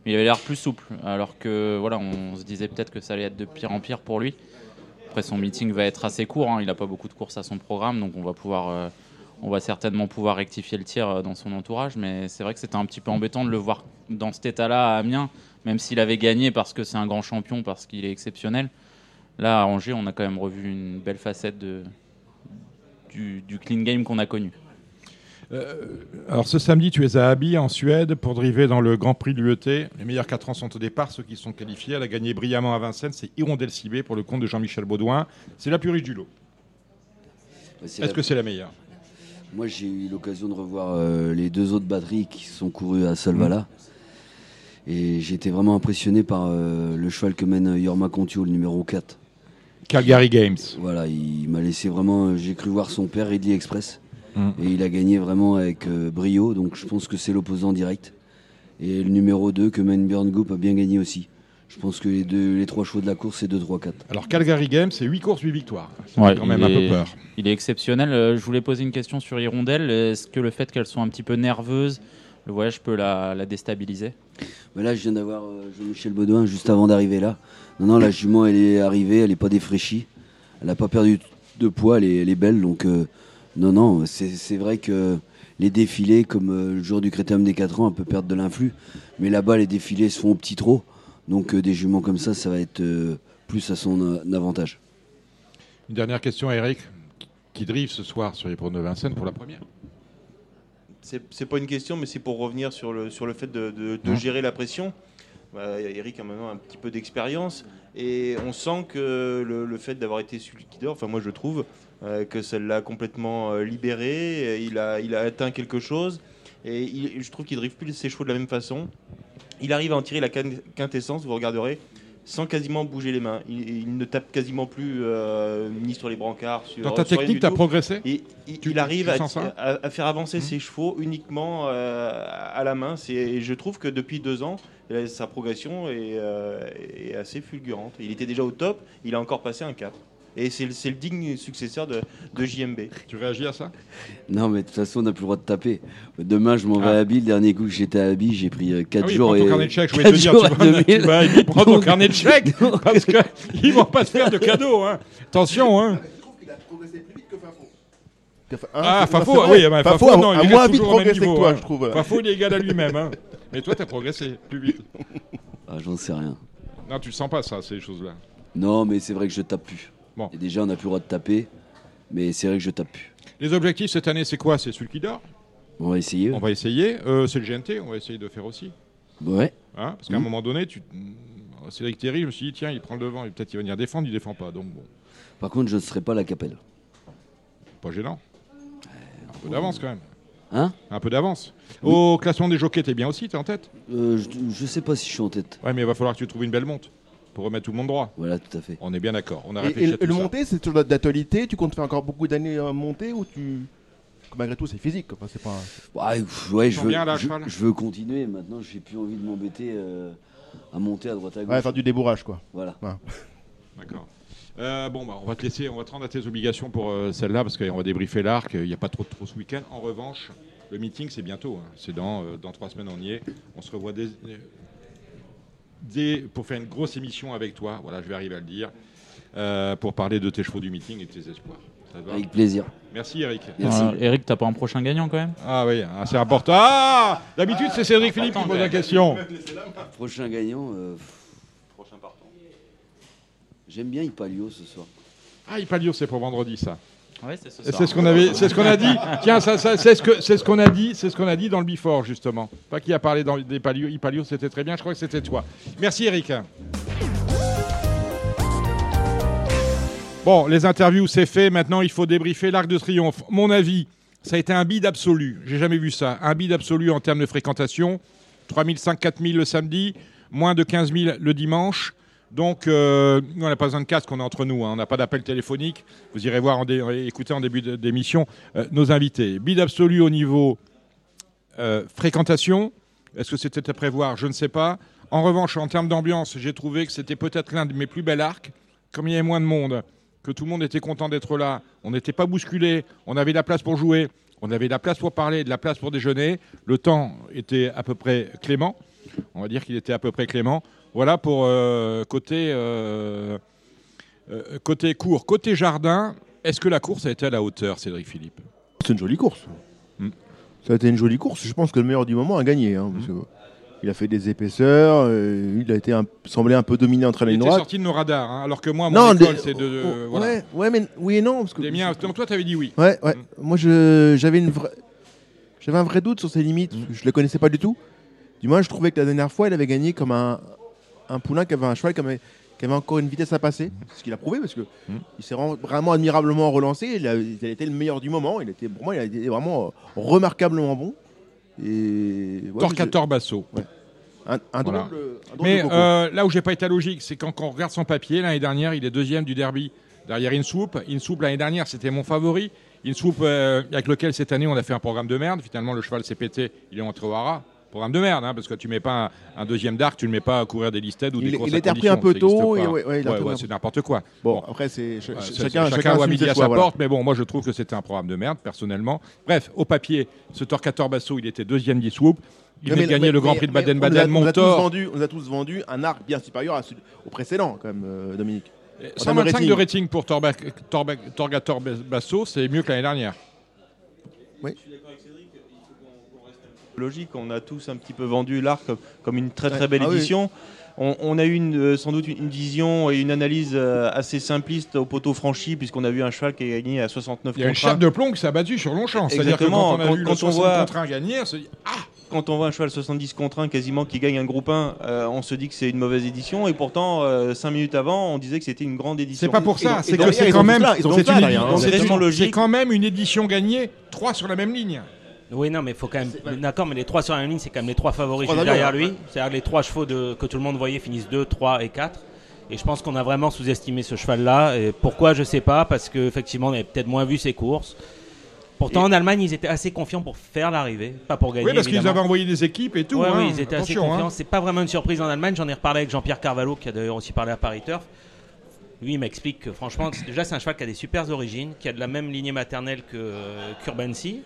Mais il avait l'air plus souple. Alors que voilà, on se disait peut-être que ça allait être de pire en pire pour lui. Après, son meeting va être assez court. hein. Il n'a pas beaucoup de courses à son programme. Donc on va pouvoir. euh, on va certainement pouvoir rectifier le tir euh, dans son entourage, mais c'est vrai que c'était un petit peu embêtant de le voir dans cet état-là à Amiens, même s'il avait gagné parce que c'est un grand champion, parce qu'il est exceptionnel. Là, à Angers, on a quand même revu une belle facette de, du, du clean game qu'on a connu. Euh, alors ce samedi, tu es à Abi en Suède pour driver dans le Grand Prix de l'UET. Les meilleurs 4 ans sont au départ, ceux qui sont qualifiés. Elle a gagné brillamment à Vincennes, c'est Hirondelle Cibé pour le compte de Jean-Michel Baudouin. C'est la plus riche du lot. Est-ce la- que c'est la meilleure? Moi, j'ai eu l'occasion de revoir euh, les deux autres batteries qui sont courues à Solvala. Et j'ai été vraiment impressionné par euh, le cheval que mène Yorma Contio, le numéro 4. Calgary Games. Voilà, il m'a laissé vraiment. J'ai cru voir son père, Ridley Express. Mm. Et il a gagné vraiment avec euh, brio. Donc je pense que c'est l'opposant direct. Et le numéro 2 que mène Björn Goop a bien gagné aussi. Je pense que les, deux, les trois chevaux de la course, c'est 2, 3, 4. Alors Calgary Games, c'est 8 courses, 8 victoires. Ça Ouais, fait quand même il un peu est- peur. Il est exceptionnel. Euh, Je voulais poser une question sur Hirondelle. Est-ce que le fait qu'elle soit un petit peu nerveuse, le voyage peut la, la déstabiliser? Mais là, je viens d'avoir euh, Jean-Michel Baudouin juste avant d'arriver là. Non, non, la jument, elle est arrivée, elle n'est pas défraîchie. Elle n'a pas perdu de poids, elle est, elle est belle. Donc, euh, non, non, c'est c'est vrai que les défilés, comme euh, le jour du Crétum des 4 ans, elle peut perdre de l'influx. Mais là-bas, les défilés se font au petit trot. Donc, euh, des juments comme ça, ça va être euh, plus à son euh, avantage. Une dernière question à Eric, qui- drive ce soir sur les pronos de Vincennes pour la première. C'est c'est pas une question, mais c'est pour revenir sur le, sur le fait de, de- de Mhm. gérer la pression. Bah, Eric a maintenant un petit peu d'expérience et on sent que le, le fait d'avoir été celui qui dort, enfin moi je trouve euh, que ça l'a complètement euh, libéré, il a, il a atteint quelque chose et il- je trouve qu'il ne drive plus ses chevaux de la même façon. Il arrive à en tirer la quin- quintessence, vous regarderez, sans quasiment bouger les mains. Il, il ne tape quasiment plus euh, ni sur les brancards. Sur, Dans ta sur technique, tu as tout. progressé Et il, Tu- il arrive tu à, faire avancer Mhm. ses chevaux uniquement euh, à la main. Et je trouve que depuis deux ans, sa progression est, euh, est assez fulgurante. Il était déjà au top, il a encore passé un cap. Et c'est le, c'est le digne successeur de, de JMB. Tu réagis à ça? Non, mais de toute façon, on n'a plus le droit de taper. Demain, je m'en vais Ah. à Abi. Le dernier coup que j'étais à Abi, j'ai pris 4 Ah oui, jours. prends ton et... carnet de chèques, je voulais te dire, tu à vas, 2000. tu vas aller prendre ton Donc- carnet de chèques parce qu'ils vont pas te faire de cadeaux. Hein. Attention. Hein. Je trouve qu'il a progressé plus vite que Fafo. Ah, Fafo, ah oui, bah, Fafo, a, non, il moins vite toujours au même progressé que niveau, toi, hein. je trouve. Fafo, il est égal à lui-même. Hein. Mais toi, tu as progressé plus vite. Ah, J'en sais rien. Non, tu le sens pas, ça, ces choses-là. Non, mais c'est vrai que je tape plus. Bon. Et déjà, on n'a plus le droit de taper. Mais c'est vrai que je tape plus. Les objectifs cette année, c'est quoi? C'est celui qui dort? On va essayer. On va essayer. Euh, c'est le GNT, on va essayer de faire aussi. Ouais. Hein Parce qu'à un Mhm. moment donné, tu... Cédric Thierry, je me suis dit, tiens, il prend le devant. et Peut-être qu'il va venir défendre, il défend pas. Donc, bon, Par contre, je ne serai pas la capelle. pas gênant. Un peu d'avance quand même. Hein? Un peu d'avance. Au classement des jockeys, t'es bien aussi, t'es en tête? Euh, je, je sais pas si je suis en tête. Ouais, mais il va falloir que tu trouves une belle monte pour remettre tout le monde droit. Voilà, tout à fait. On est bien d'accord. On a Et, réfléchi et à tout le ça. monté, c'est toujours d'actualité Tu comptes faire encore beaucoup d'années euh, monter ou tu. Malgré tout, c'est physique. Enfin, c'est pas. Ouais, je, veux, bien, là, je, cheval je veux continuer. Maintenant, j'ai plus envie de m'embêter euh, à monter à droite à gauche. Ouais, faire du débourrage, quoi. Voilà. D'accord. Euh, bon, bah, on va te laisser, on va te rendre à tes obligations pour euh, celle-là parce qu'on va débriefer l'arc. Il n'y a pas trop de trop ce week-end. En revanche, Le meeting, c'est bientôt. hein. C'est dans, euh, dans trois semaines, on y est. On se revoit dès, pour faire une grosse émission avec toi. Voilà, je vais arriver à le dire. euh, pour parler de tes chevaux du meeting et de tes espoirs. Ça te va Avec plaisir. Merci, Eric. Euh, Eric, t'as pas un prochain gagnant quand même? Ah oui, ah, c'est important. Ah D'habitude, c'est Cédric Philippe qui pose la question. Prochain gagnant. euh, Prochain partant. J'aime bien Ipalio ce soir. Ah, Ipalio, c'est pour vendredi, ça. C'est ce qu'on avait, c'est ce qu'on a dit. Tiens, ça, ça, c'est ce que, c'est ce qu'on a dit, c'est ce qu'on a dit dans le before justement. Pas qui a parlé dans des palio, Ipalio, c'était très bien. Je crois que c'était toi. Merci, Eric. Bon, les interviews, c'est fait. Maintenant, il faut débriefer l'Arc de Triomphe. Mon avis, ça a été un bid absolu. J'ai jamais vu ça. Un bid absolu en termes de fréquentation. 3005, 4000 le samedi, moins de 15 000 le dimanche. Donc, euh, nous, on n'a pas besoin de casque, on est entre nous. hein. On n'a pas d'appel téléphonique. Vous irez voir, écouter en début d'émission euh, nos invités. Bid absolu au niveau euh, fréquentation. Est-ce que c'était à prévoir? Je ne sais pas. En revanche, en termes d'ambiance, j'ai trouvé que c'était peut-être l'un de mes plus bels arcs. Comme il y avait moins de monde, que tout le monde était content d'être là, on n'était pas bousculé, on avait de la place pour jouer, on avait de la place pour parler, de la place pour déjeuner. Le temps était à peu près clément. On va dire qu'il était à peu près clément. Voilà pour euh, côté, euh, euh, côté cours. Côté jardin, est-ce que la course a été à la hauteur, Cédric Philippe? C'est une jolie course. Hmm. Ça a été une jolie course. Je pense que le meilleur du moment a gagné. hein, parce que il a fait des épaisseurs. euh, il a été un- semblé un peu dominé entre la Il ligne était droite. sorti de nos radars, hein, alors que moi, mon Non, école, c'est de... de- oh, voilà. ouais, ouais, mais oui et non. Parce que Les miens, donc toi, tu avais dit oui. Ouais, ouais. Moi, je, j'avais une j'avais un vrai doute sur ses limites. Je le connaissais pas du tout. Du moins, je trouvais que la dernière fois, il avait gagné comme un, un poulain qui avait un cheval qui avait, qui avait encore une vitesse à passer. C'est ce qu'il a prouvé parce que il s'est vraiment admirablement relancé. Il a, il a été le meilleur du moment. Il était, pour moi, il a été vraiment euh, remarquablement bon. Et ouais, Torquator Basso. Ouais. Un, un Voilà. drôle de- un drôle Mais de euh, là où j'ai pas été logique, c'est quand on regarde son papier, l'année dernière, il est deuxième du derby derrière Insoup. Insoup, l'année dernière, c'était mon favori. Insoup, euh, avec lequel cette année, on a fait un programme de merde. Finalement, le cheval s'est pété, il est entré au hara. Programme de merde, hein, parce que tu mets pas un, un deuxième d'arc, tu le mets pas à courir des listed ou Il- des courses il était repris un peu tôt, ouais, ouais, Ouais, un- c'est n'importe quoi. Bon, après, c'est ch- ch- chacun, chacun a midi à sa voilà. porte, mais bon, moi je trouve que c'était un programme de merde, personnellement. Bref, au papier, ce Torquator Basso, il était deuxième d'Iswoop. Il venait de gagner le Grand mais- Prix de Baden-Baden, on nous a- on nous a tous Montor. vendu- On a tous vendu un arc bien supérieur à au précédent, quand même, euh, Dominique. En termes 125 de rating. pour Torgator Basso, c'est mieux que l'année dernière. Logique. On a tous un petit peu vendu l'arc comme, comme une très très belle Ah oui. édition. On, on a eu une, euh, sans doute une vision et une analyse euh, assez simpliste au poteau franchi, puisqu'on a vu un cheval qui a gagné à 69 Il y a une chape de plomb qui s'est abattue sur Longchamp. C'est-à-dire que Exactement. quand on a Quand- vu quand le on 60 voit- contre 1 gagner, on se dit Ah Quand on voit un cheval 70 contre 1 quasiment qui gagne un groupe 1, euh, on se dit que c'est une mauvaise édition. Et pourtant, 5 minutes avant, on disait que c'était une grande édition. C'est pas pour ça, c'est que c'est quand même. c'est quand même une édition gagnée, 3 sur la même ligne. Oui, non, mais faut quand même. D'accord, mais les trois sur la même ligne, c'est quand même les trois favoris juste derrière hein. lui. C'est-à-dire les trois chevaux de, que tout le monde voyait finissent 2, 3 et 4. Et je pense qu'on a vraiment sous-estimé ce cheval-là. Et pourquoi, je sais pas, parce qu'effectivement, on avait peut-être moins vu ses courses. Pourtant, en Allemagne, ils étaient assez confiants pour faire l'arrivée, pas pour gagner. Oui, parce qu'ils avaient envoyé des équipes et tout. Ouais, hein. oui, ils étaient assez Attention, confiants. hein. C'est pas vraiment une surprise en Allemagne. J'en ai reparlé avec Jean-Pierre Carvalho, qui a d'ailleurs aussi parlé à Paris Turf. Lui, il m'explique que franchement, déjà, c'est un cheval qui a des super origines, qui a de la même lignée maternelle que euh, qu'Urbancy.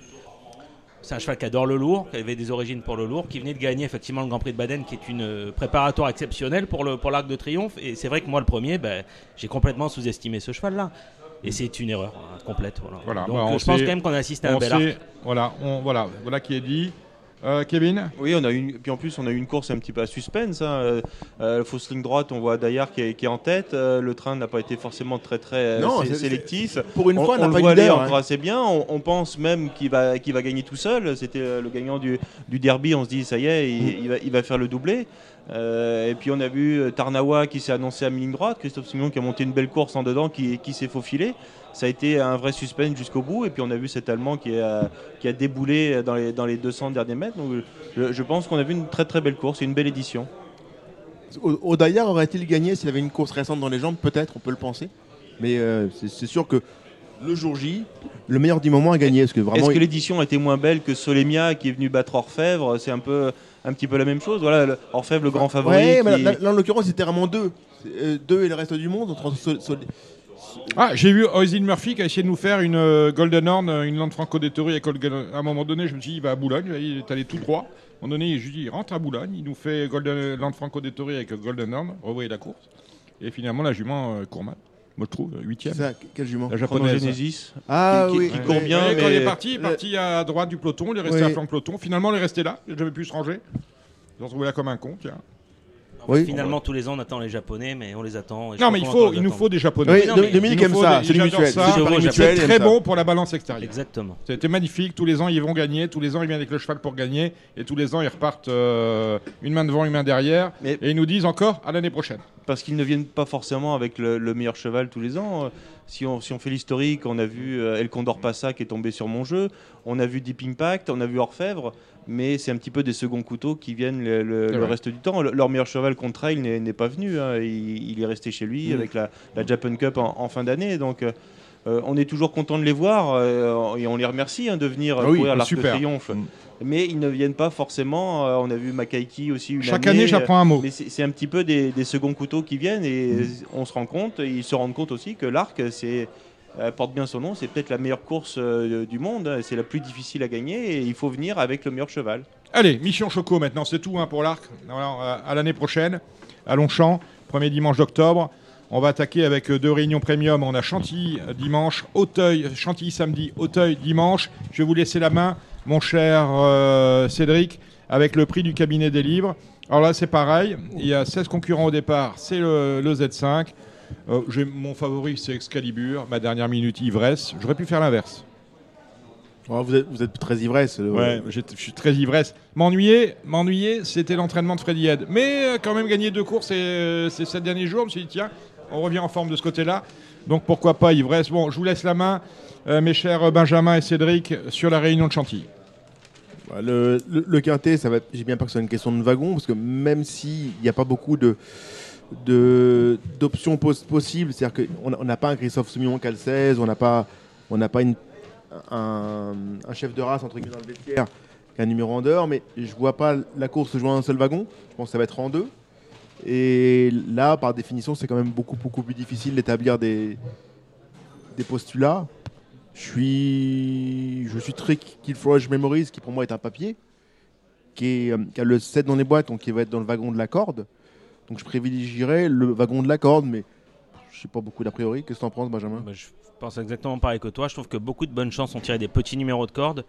C'est un cheval qui adore le lourd, qui avait des origines pour le lourd, qui venait de gagner effectivement le Grand Prix de Baden, qui est une euh, préparatoire exceptionnelle pour le pour l'Arc de Triomphe. Et c'est vrai que moi, le premier, ben, j'ai complètement sous-estimé ce cheval-là. Et c'est une erreur hein, complète. Voilà. Voilà, Donc bah, euh, on je pense quand même qu'on a assisté à un bel arc. Voilà, on, voilà, voilà qui est dit. Euh, Kevin Oui, on a une, puis en plus on a eu une course un petit peu à suspense. Hein. Euh, euh, fausse ligne droite, on voit Dayar qui est, qui est en tête. Euh, le train n'a pas été forcément très très Non, sé- sélectif. pour une on, fois, on on n'a le pas voit aller encore hein. assez bien. On, on pense même qu'il va, qu'il va gagner tout seul. C'était le gagnant du, du derby. On se dit ça y est, il, Mm. il va, il va faire le doublé. Euh, et puis on a vu Tarnawa qui s'est annoncé à mi-ligne droite, Christophe Simon qui a monté une belle course en dedans, qui, qui s'est faufilé. Ça a été un vrai suspense jusqu'au bout. Et puis on a vu cet Allemand qui a, qui a déboulé dans les, dans les 200 derniers mètres. Donc je, je pense qu'on a vu une très très belle course une belle édition. O- Odaïar aurait-il gagné s'il avait une course récente dans les jambes? Peut-être, on peut le penser. Mais euh, c'est sûr que le jour J, le meilleur du moment a gagné. Parce que vraiment, Est-ce que l'édition a été moins belle que Solemia qui est venu battre Orfèvre? C'est un peu un petit peu la même chose. Voilà, Orfèvre le grand favori. Ouais, mais là, là, en l'occurrence, c'était vraiment deux. Euh, deux et le reste du monde. Entre Sol- Sol- Ah, j'ai vu Ozzy Murphy qui a essayé de nous faire une euh, Golden Horn, euh, une Land Franco Dettori avec Golden- À un moment donné, je me suis dit, il va à Boulogne, il est allé tout droit. À un moment donné, je lui dis, il rentre à Boulogne, il nous fait Golden, Land Franco Dettori avec Golden Horn, revoyez la course. Et finalement, la jument euh, court mal. Moi, je trouve, huitième. C'est ça, quel jument La japonaise. Chronogenesis. Ah qui, oui, qui ouais. court bien, Ouais, mais Quand il est parti, il est parti à droite du peloton, il est resté Oui. à flanc de peloton. Finalement, il est resté là, il n'avait pu se ranger. Ils ont trouvé là comme un con, tiens. Oui. Finalement, tous les ans, on attend les Japonais, mais on les attend. et je Non, mais il faut, il nous faut des Japonais. Oui, Dominique aime ça, c'est mutuel. C'est très bon pour la balance extérieure. Exactement. C'était magnifique. Tous les ans, ils vont gagner. Tous les ans, ils viennent avec le cheval pour gagner. Et tous les ans, ils repartent euh, une main devant, une main derrière. Mais- Et ils nous disent encore à l'année prochaine. parce qu'ils ne viennent pas forcément avec le, le meilleur cheval tous les ans. Si on, si on fait l'historique, on a vu euh, El Condor Passa qui est tombé sur mon jeu, on a vu Deep Impact, on a vu Orfèvre, mais c'est un petit peu des seconds couteaux qui viennent le, reste du temps. Le- leur meilleur cheval contre trail n'est pas venu, hein. il, il est resté chez lui Mm. avec la, la Japan Cup en, en fin d'année. Donc euh, euh, on est toujours content de les voir euh, et on les remercie hein, de venir Ah oui, courir l'Arc de. Triomphe. Mm. Mais ils ne viennent pas forcément. euh, on a vu Makaiki aussi une Chaque année. année, j'apprends un mot. Mais c'est un petit peu des, des seconds couteaux qui viennent et on se rend compte, ils se rendent compte aussi que l'arc, c'est euh, porte bien son nom, c'est peut-être la meilleure course euh, du monde, c'est la plus difficile à gagner et il faut venir avec le meilleur cheval. Allez, mission Choco maintenant, c'est tout hein, pour l'arc. À l'année prochaine, à Longchamp, premier dimanche d'octobre. On va attaquer avec deux réunions premium. On a Chantilly dimanche, Auteuil, Chantilly samedi, Auteuil dimanche. Je vais vous laisser la main, mon cher euh, Cédric, avec le prix du cabinet des livres. Alors là, c'est pareil. Il y a 16 concurrents au départ. C'est le, le Z5. Euh, j'ai- mon favori, c'est Excalibur. Ma dernière minute, Ivresse. J'aurais pu faire l'inverse. Oh, vous, êtes, vous êtes très ivresse. le- Ouais, je suis très ivresse. M'ennuyer, m'ennuyer, c'était l'entraînement de Freddy Head. Mais euh, quand même gagner deux courses ces, euh, ces sept derniers jours, je me suis dit, tiens, on revient en forme de ce côté-là. Donc pourquoi pas ivresse? Bon, je vous laisse la main, euh, mes chers Benjamin et Cédric, sur la réunion de Chantilly. Le, le, quintet. J'ai bien peur que ce soit une question de wagon, parce que même s'il n'y a pas beaucoup d'options pos- possibles, c'est-à-dire qu'on n'a- pas un Christophe Soumillon 16, on n'a pas, on n'a pas un, chef de race entre guillemets dans le vestiaire qui un numéro en dehors, mais je vois pas la course se jouer en un seul wagon. Je pense que ça va être en deux. Et là, par définition, c'est quand même beaucoup beaucoup plus difficile d'établir des postulats. Je suis, je suis très Kill Frosh Memories, qui pour moi est un papier, qui, euh, a le 7 dans les boîtes, donc qui va être dans le wagon de la corde. Donc je privilégierais le wagon de la corde, mais je sais pas beaucoup d'a priori. Qu'est-ce que t'en penses, Benjamin? Bah, je pense exactement pareil que toi. Je trouve que beaucoup de bonnes chances ont tiré des petits numéros de corde.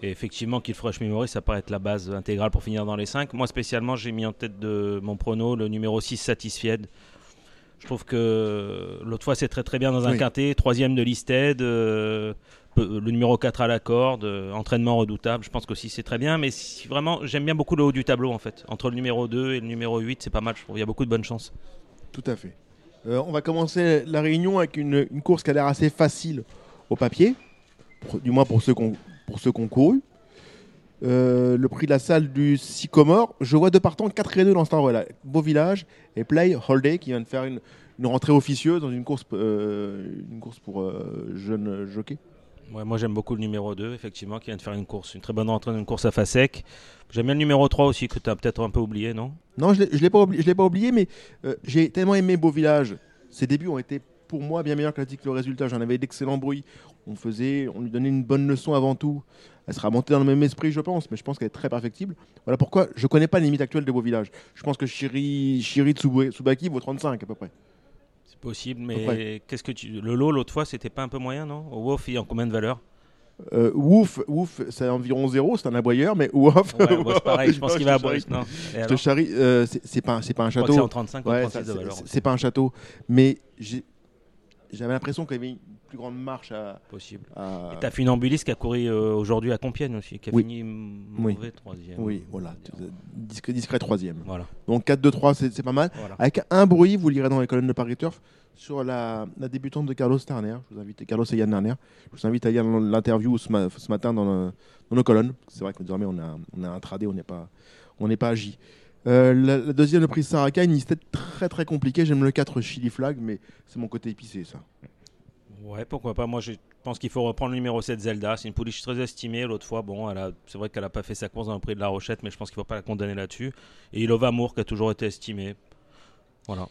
Et effectivement, Kill Fresh Memory, ça paraît être la base intégrale pour finir dans les 5. Moi, spécialement, j'ai mis en tête de mon prono le numéro 6, Satisfied. Je trouve que l'autre fois, c'est très très bien dans un Oui. quintet. Troisième de Listed. euh, le numéro 4 à la corde. euh, entraînement redoutable. Je pense qu'aussi, c'est très bien. Mais si vraiment, j'aime bien beaucoup le haut du tableau, en fait. Entre le numéro 2 et le numéro 8, c'est pas mal. Je trouve il y a beaucoup de bonnes chances. Tout à fait. Euh, on va commencer la réunion avec une, une course qui a l'air assez facile au papier, pour- du moins pour ceux qu'on pour ceux qu'on couru. Euh, le prix de la salle du Sycomore, je vois deux partants 4 et 2 dans ce temps-là. Beau Village et Play Holiday qui vient de faire une, une rentrée officieuse dans une course, euh, une course pour euh, jeunes jockeys. Ouais, moi j'aime beaucoup le numéro 2, effectivement, qui vient de faire une course, une très bonne rentrée dans une course à Fasek. J'aime bien le numéro 3 aussi, que tu as peut-être un peu oublié, non? Non, je ne l'ai pas, oubli- pas oublié, mais j'ai tellement aimé Beau Village. Ses débuts ont été pour moi bien meilleurs que le résultat. J'en avais d'excellents bruits. On faisait, on lui donnait une bonne leçon avant tout. Elle sera montée dans le même esprit, je pense, mais je pense qu'elle est très perfectible. Voilà pourquoi je connais pas les limites actuelles de Beau Village. Je pense que Shiri, Shiri Tsubaki vaut 35 à peu près. C'est possible, mais qu'est-ce que tu. Le lot l'autre fois, c'était pas un peu moyen, non? Au Wolf, il est en combien de valeur Euh, Wouf, Wouf, c'est environ zéro, c'est un aboyeur, mais Wouf. Ouais, ouais, c'est pareil, je pense qu'il va à non? Et Je te charrie, euh, c'est pas, un château. c'est en 35 ou Ouais, 36 ça- de c'est- valeur. pas un château, mais j'avais l'impression qu'il y avait plus grande marche à. Possible. à- Et t'as Funambulis qui a couru euh, aujourd'hui à Compiègne aussi, qui a Oui. fini Oui. mauvais troisième. Oui, voilà, discret, discret troisième. Voilà. Donc 4-2-3, c'est pas mal. Voilà. Avec un bruit, vous lirez dans les colonnes de Paris Turf sur la, la débutante de Carlos Terner. Je vous invite, Carlos et Yann Terner. Je vous invite à lire l'interview ce, ma- ce matin dans, le- dans nos colonnes. C'est vrai que désormais on a, on a un tradé, on n'est pas, on n'est pas agi. Euh, la, la deuxième, le prix Saraka, une liste très très compliquée. J'aime le 4 Chili Flag, mais c'est mon côté épicé ça. Ouais, pourquoi pas. Moi, je pense qu'il faut reprendre le numéro 7 Zelda. C'est une pouliche très estimée. L'autre fois, bon, elle c'est vrai qu'elle n'a pas fait sa course dans le prix de la Rochette, mais je pense qu'il ne faut pas la condamner là-dessus. Et Ilova Moore qui a toujours été estimé. Voilà.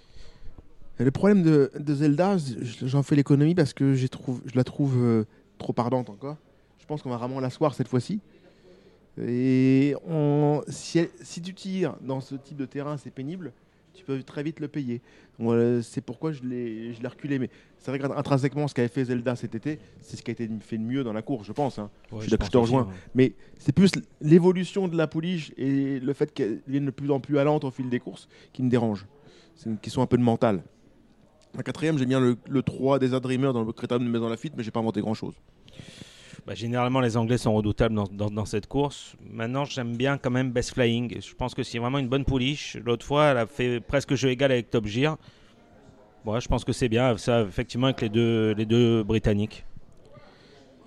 Le problème de, Zelda, j'en fais l'économie parce que je la trouve euh, trop ardente encore. Je pense qu'on va vraiment l'asseoir cette fois-ci. Et si, tu tires dans ce type de terrain, c'est pénible, tu peux très vite le payer. C'est pourquoi je l'ai je reculé. Mais c'est vrai qu'intrinsèquement, ce qu'avait fait Zelda cet été, c'est ce qui a été fait de mieux dans la course, je pense. hein. Ouais, je, suis je te rejoins. ouais. Mais c'est plus l'évolution de la pouliche et le fait qu'elle devienne de plus en plus allante au fil des courses qui me dérange. C'est une question un peu de mental. La quatrième, j'aime bien le, le 3 des Dreamer dans le critérium de Maison Lafitte, mais j'ai pas inventé grand-chose. Bah, généralement, les Anglais sont redoutables dans, dans- dans cette course. Maintenant, j'aime bien quand même Best Flying. Je pense que c'est vraiment une bonne pouliche. L'autre fois, elle a fait presque jeu égal avec Top Gear. Je pense que c'est bien. Ça, effectivement, avec les deux, les deux Britanniques.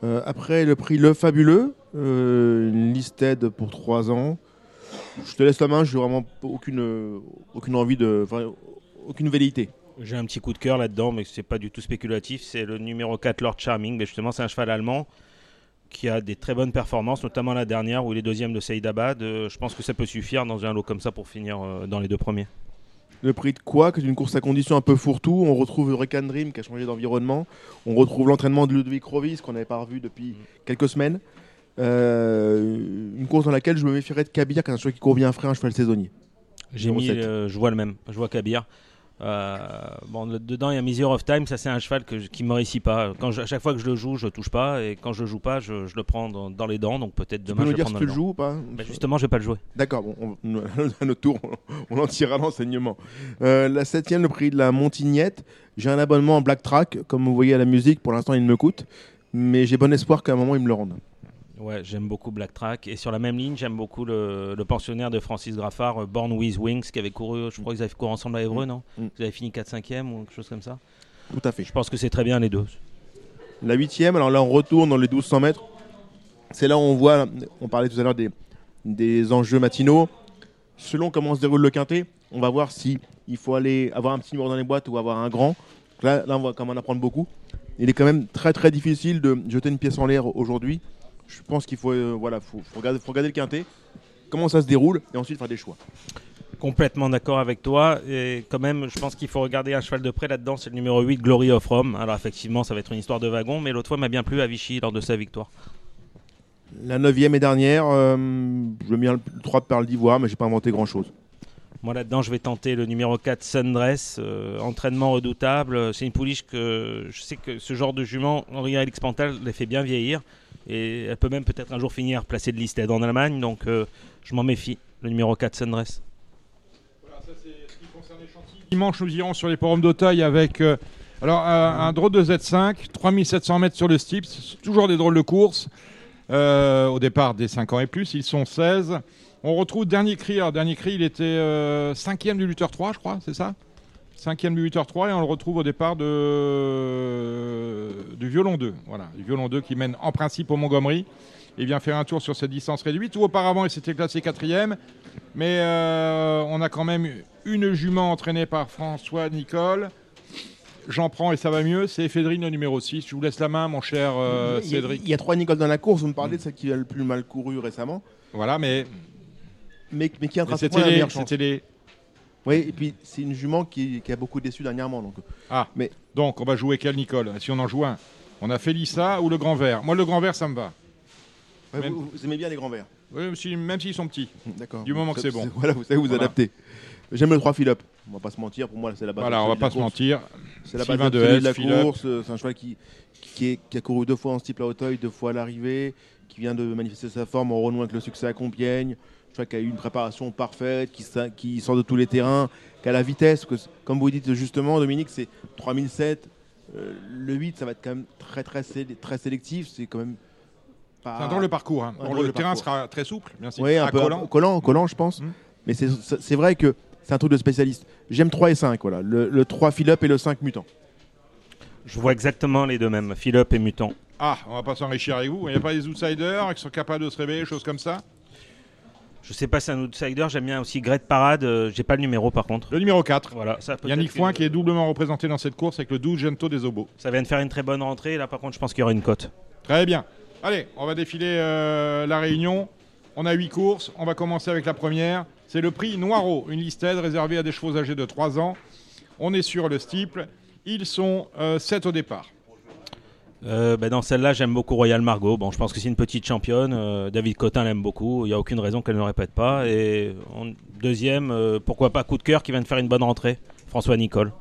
Euh, après, le prix Le Fabuleux, euh, une pour 3 ans. Je te laisse la main, j'ai vraiment aucune, aucune envie de. aucune velléité. J'ai un petit coup de cœur là-dedans, mais c'est pas du tout spéculatif. C'est le numéro 4, Lord Charming. Mais justement, c'est un cheval allemand qui a des très bonnes performances, notamment la dernière où il est deuxième de Saïdabad. Euh, je pense que ça peut suffire dans un lot comme ça pour finir euh, dans les deux premiers. Le prix de quoi Que d'une course à condition un peu fourre-tout. On retrouve Hurricane Dream qui a changé d'environnement. On retrouve l'entraînement de Ludwig Rovis qu'on n'avait pas revu depuis quelques semaines. Euh, une course dans laquelle je me méfierais de Kabir, qui est un cheval qui court bien frais, un cheval saisonnier. J'ai mis, 7. euh, je vois le même, je vois Kabir. Euh, bon, dedans, il y a Measure of Time. Ça, c'est un cheval que qui me réussit pas. Quand je- à chaque fois que je le joue, je le touche pas. Et quand je le joue pas, je, je le prends dans, dans les dents. Donc peut-être Tu demain, peux nous je dire si tu le joues ou pas Bah, justement, je vais pas le jouer. D'accord, bon, on- à notre tour, on, en tirera l'enseignement. Euh, la septième, le prix de la Montignette. J'ai un abonnement en Black Track, comme vous voyez à la musique. Pour l'instant, il me coûte, mais j'ai bon espoir qu'à un moment, il me le rende. Ouais, j'aime beaucoup Black Track. Et sur la même ligne, j'aime beaucoup le, le pensionnaire de Francis Graffard, euh, Born with Wings, qui avait couru, je crois qu'ils avaient couru ensemble à Évreux, non Mm. Ils avaient fini 4-5e ou quelque chose comme ça. Tout à fait. Je pense que c'est très bien les deux. La huitième, alors là, on retourne dans les 1200 mètres. C'est là où on voit, on parlait tout à l'heure des, des enjeux matinaux. Selon comment se déroule le quintet, on va voir si il faut aller avoir un petit numéro dans les boîtes ou avoir un grand. Là, là on va quand même en apprendre beaucoup. Il est quand même très très difficile de jeter une pièce en l'air aujourd'hui. Je pense qu'il faut, euh, voilà, faut, faut regarder, faut regarder le quintet, comment ça se déroule, et ensuite faire des choix. Complètement d'accord avec toi. Et quand même, je pense qu'il faut regarder un cheval de près là-dedans. C'est le numéro 8, Glory of Rome. Alors, effectivement, ça va être une histoire de wagon. Mais l'autre fois m'a bien plu à Vichy lors de sa victoire. La neuvième et dernière, euh, je mets le 3 de Perle d'Ivoire, mais j'ai pas inventé grand chose. Moi, là-dedans, je vais tenter le numéro 4, Sundress. euh, entraînement redoutable. C'est une pouliche que je sais que ce genre de jument, Henri Alix Pantal, les fait bien vieillir. Et elle peut même peut-être un jour finir placée de listed en Allemagne. Donc, euh, je m'en méfie. Le numéro 4, Sundress. Dimanche, nous irons sur les forums d'Auteuil avec euh, alors, un, drôle de Z5, 3700 mètres sur le c'est toujours des drôles de courses. Euh, au départ, des 5 ans et plus, ils sont 16. On retrouve Dernier Cri. Dernier Cri, il était 5e du lutteur 3, je crois, c'est ça? 5e du lutteur 3, et on le retrouve au départ de, du violon 2. Voilà, du violon 2 qui mène en principe au Montgomery. Il vient faire un tour sur cette distance réduite, où auparavant il s'était classé quatrième. Mais euh, on a quand même une jument entraînée par François Nicole. J'en prends et ça va mieux. C'est Ephedrine, le numéro 6. Je vous laisse la main, mon cher euh, Cédric. il y a trois Nicole dans la course. Vous me parlez de celle qui a le plus mal couru récemment, Voilà, mais, mais, mais qui a c'était les, meilleure chance. c'était les- Oui, et puis c'est une jument qui, qui a beaucoup déçu dernièrement. Donc, Ah, Mais- donc on va jouer quel Nicole Si on en joue un? On a Félissa ou le grand vert? Moi, le grand vert, ça me va. Ouais, Même- vous, vous aimez bien les grands verts? Oui, même si- même s'ils sont petits. D'accord. Du moment que c'est bon. Voilà, vous savez vous Voilà. adapter. J'aime le 3 Philippe. On va pas se mentir, pour moi c'est la base. Voilà, on va absolue de la pas se course. mentir. C'est la base de la course. euh, C'est un cheval qui, qui, est- qui a couru deux fois en steeple à Auteuil, deux fois à l'arrivée, qui vient de manifester sa forme en renouant avec le succès à Compiègne. Qui a eu une préparation parfaite, qui, sort de tous les terrains, qui a la vitesse. Que, comme vous dites justement, Dominique, c'est 3007. Euh, le 8, ça va être quand même très, très, sé- très sélectif. C'est quand même pas. C'est un drôle de parcours. hein. Drôle le de terrain parcours. sera très souple, bien sûr. Oui, un À peu collant. collant, collant, je pense. Mm. Mais c'est- vrai que c'est un truc de spécialiste. J'aime 3 et 5, voilà. Le, le 3 Philippe et le 5 Mutant. Je vois exactement les deux mêmes, Philippe et Mutant. Ah, on va pas s'enrichir avec vous. Il n'y a pas des outsiders qui sont capables de se réveiller, choses comme ça? Je sais pas si c'est un outsider, j'aime bien aussi Great Parade. euh, J'ai pas le numéro par contre. Le numéro 4. Voilà, ça peut Yannick Foin qui est doublement représenté dans cette course avec le 12 Gento des Obos. Ça vient de faire une très bonne rentrée. Là, par contre, je pense qu'il y aura une cote. Très bien. Allez, on va défiler euh, la réunion. On a 8 courses. On va commencer avec la première. C'est le prix Noireau, une listed réservée à des chevaux âgés de 3 ans. On est sur le steeple. Ils sont 7 au départ. Euh, ben, dans celle-là, j'aime beaucoup Royal Margot. Bon, je pense que c'est une petite championne. Euh, David Cotin l'aime beaucoup. Il n'y a aucune raison qu'elle ne répète pas. Et en deuxième, euh, pourquoi pas coup de cœur qui vient de faire une bonne rentrée François Nicole.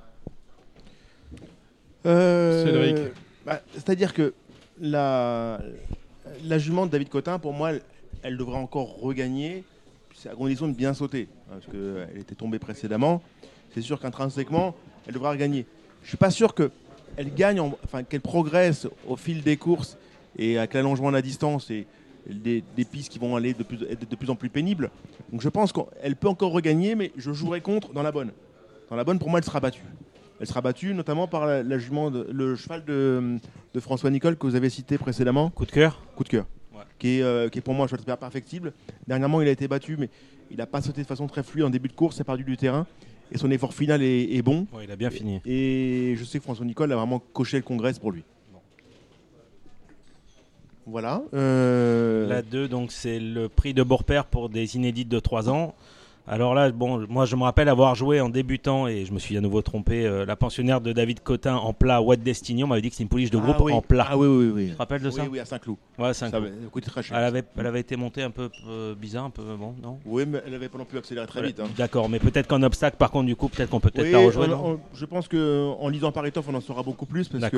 Euh, Cédric. bah, C'est-à-dire que la, la jument de David Cotin, pour moi, elle, elle devrait encore regagner. C'est à condition de bien sauter. hein, Parce qu'elle était tombée précédemment. C'est sûr qu'intrinsèquement, elle devra regagner. Je suis pas sûr qu'elle gagne, en- enfin qu'elle progresse au fil des courses et avec l'allongement de la distance et des, des pistes qui vont aller de plus, être de plus en plus pénibles. Donc je pense qu'elle peut encore regagner, mais je jouerai contre dans la bonne. Dans la bonne, pour moi, elle sera battue. Elle sera battue notamment par la, la jument, de- le cheval de, de François Nicole que vous avez cité précédemment. Coup de cœur Coup de cœur. Ouais. Qui, est, euh, qui est pour moi un cheval perfectible. Dernièrement, il a été battu, mais il n'a pas sauté de façon très fluide en début de course, c'est perdu du terrain. Et son effort final est, est bon. Ouais, Il a bien fini. Et je sais que François Nicole a vraiment coché le congrès pour lui. Voilà. euh, La 2, donc c'est le prix de Bourpère pour des inédites de 3 ans. Alors là, bon, moi je me rappelle avoir joué en débutant, et je me suis à nouveau trompé, euh, la pensionnaire de David Cotin en plat What Destiny. On m'avait dit que c'est une pouliche de ah groupe oui. en plat. Ah oui, oui, oui. Tu te rappelles de ça Oui, oui, à Saint-Cloud. Ouais, c'est un Ça avait très cher. Elle avait, elle avait été montée un peu euh, bizarre, un peu bon, non Oui, mais elle n'avait pas non plus accéléré très vite. hein. D'accord, mais peut-être qu'en obstacle, par contre, du coup, peut-être qu'on peut peut-être Oui, la rejoindre. on- non on- je pense qu'en lisant Paritov, on en saura beaucoup plus parce que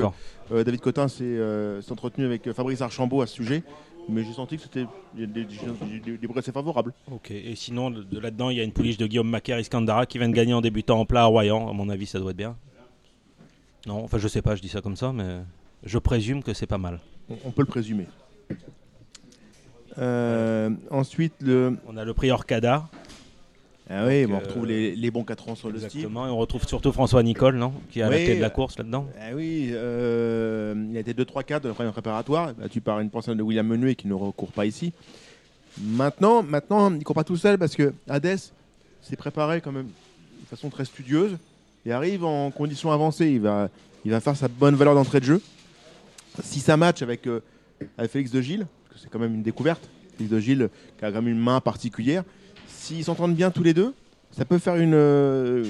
euh, David Cotin s'est euh, entretenu avec euh, Fabrice Archambault à ce sujet. Mais j'ai senti que c'était des, des, des, favorables. Ok, et sinon, de de là-dedans, il y a une pouliche de Guillaume Macaire Iskandara qui vient de gagner en débutant en plat à Royan. À mon avis, ça doit être bien. Non, enfin, je sais pas, je dis ça comme ça, mais je présume que c'est pas mal. On, on peut le présumer. Euh, ensuite, le. On a le prix Orcada. Ah oui, Donc, on euh, retrouve les, les bons 4 ans sur le style. Exactement, et on retrouve surtout François Nicole, non Qui est à la Oui, tête de la euh, course là-dedans. Ah oui, euh, il a été 2-3-4 de la première préparatoire, battu par une personne de William Menuet qui ne recourt pas ici. Maintenant, maintenant, il ne court pas tout seul parce que Hades s'est préparé quand même de façon très studieuse et arrive en conditions avancées. Il va, il va faire sa bonne valeur d'entrée de jeu. Si ça match avec, euh, avec Félix de Gilles, parce que c'est quand même une découverte, Félix de Gilles qui a quand même une main particulière, s'ils s'entendent bien tous les deux, ça peut faire euh,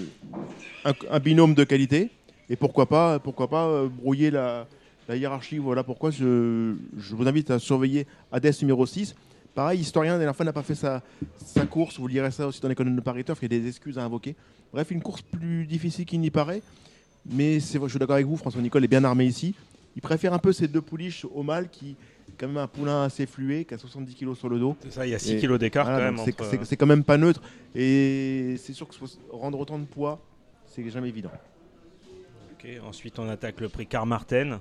un, binôme de qualité. Et pourquoi pas, pourquoi pas euh, brouiller la, hiérarchie. Voilà pourquoi je, vous invite à surveiller Hades numéro 6. Pareil, historien, la dernière fois n'a pas fait sa, course. Vous lirez ça aussi dans les colonnes de Paris. Il y a des excuses à invoquer. Bref, une course plus difficile qu'il n'y paraît. Mais je suis d'accord avec vous, François Nicole est bien armé ici. Il préfère un peu ces deux pouliches au mâle qui quand même un poulain assez flué, qui a 70 kg sur le dos. C'est ça, il y a 6 Et kilos d'écart voilà, quand même. donc c'est- entre- quand même pas neutre. Et c'est sûr que rendre autant de poids, c'est jamais évident. Ok, ensuite, on attaque le prix Carmarten.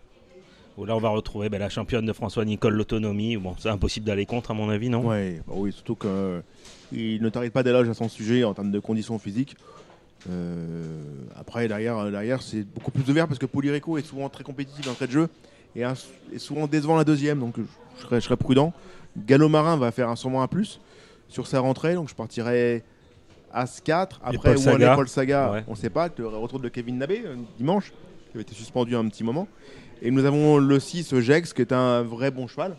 Où là, on va retrouver ben, la championne de François Nicole, l'autonomie. Bon, c'est impossible d'aller contre, à mon avis, non? Ouais, bah oui, surtout qu'il ne t'arrête pas d'éloge à son sujet en termes de conditions physiques. Euh, après, derrière, derrière c'est beaucoup plus ouvert parce que Polyrico est souvent très compétitif d'entrée de jeu et un- est souvent décevant la deuxième, donc je, je serais, je serais prudent. Gallo Marin va faire un, sûrement un plus sur sa rentrée, donc je partirai As 4. Après, Paul où est Paul Saga, Ouais. on ne sait pas, le retour de Kevin Nabé euh, dimanche, qui avait été suspendu un petit moment. Et nous avons le 6 Jex, qui est un vrai bon cheval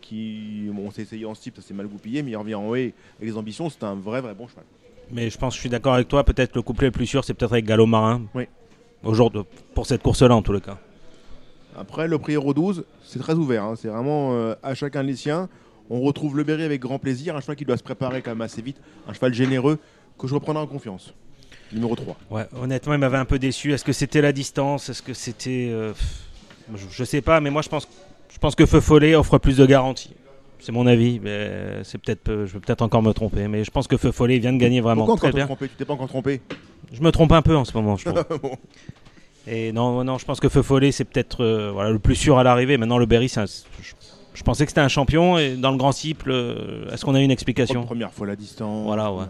qui, bon, on s'est essayé en steep, ça s'est mal goupillé, mais il revient en haut avec les ambitions, c'est un vrai, vrai bon cheval. Mais je pense, je suis d'accord avec toi. Peut-être le couplet le plus sûr, c'est peut-être avec Gallo Marin. Oui. Aujourd'hui, pour cette course-là, en tout le cas. Après, le prix Euro 12, c'est très ouvert, hein, c'est vraiment euh, à chacun les siens. On retrouve le Berry avec grand plaisir, un cheval qui doit se préparer quand même assez vite, un cheval généreux que je reprendrai en confiance. Numéro 3. Ouais, honnêtement, il m'avait un peu déçu. Est-ce que c'était la distance? Est-ce que c'était. euh, je, je sais pas, mais moi, je pense, je pense que Feu Follet offre plus de garanties. C'est mon avis, mais c'est peut-être, peu- je vais peut-être encore me tromper, mais je pense que Feu Follet vient de gagner vraiment Pourquoi très bien. Tu t'es pas encore trompé? Je me trompe un peu en ce moment, je trouve. Bon. Et non, non, je pense que Feu Follet, c'est peut-être euh, voilà, le plus sûr à l'arrivée. Maintenant, le Berry, un- je, je pensais que c'était un champion, et dans le grand cible, euh, est-ce qu'on a une explication? Première fois la distance. Voilà, ouais.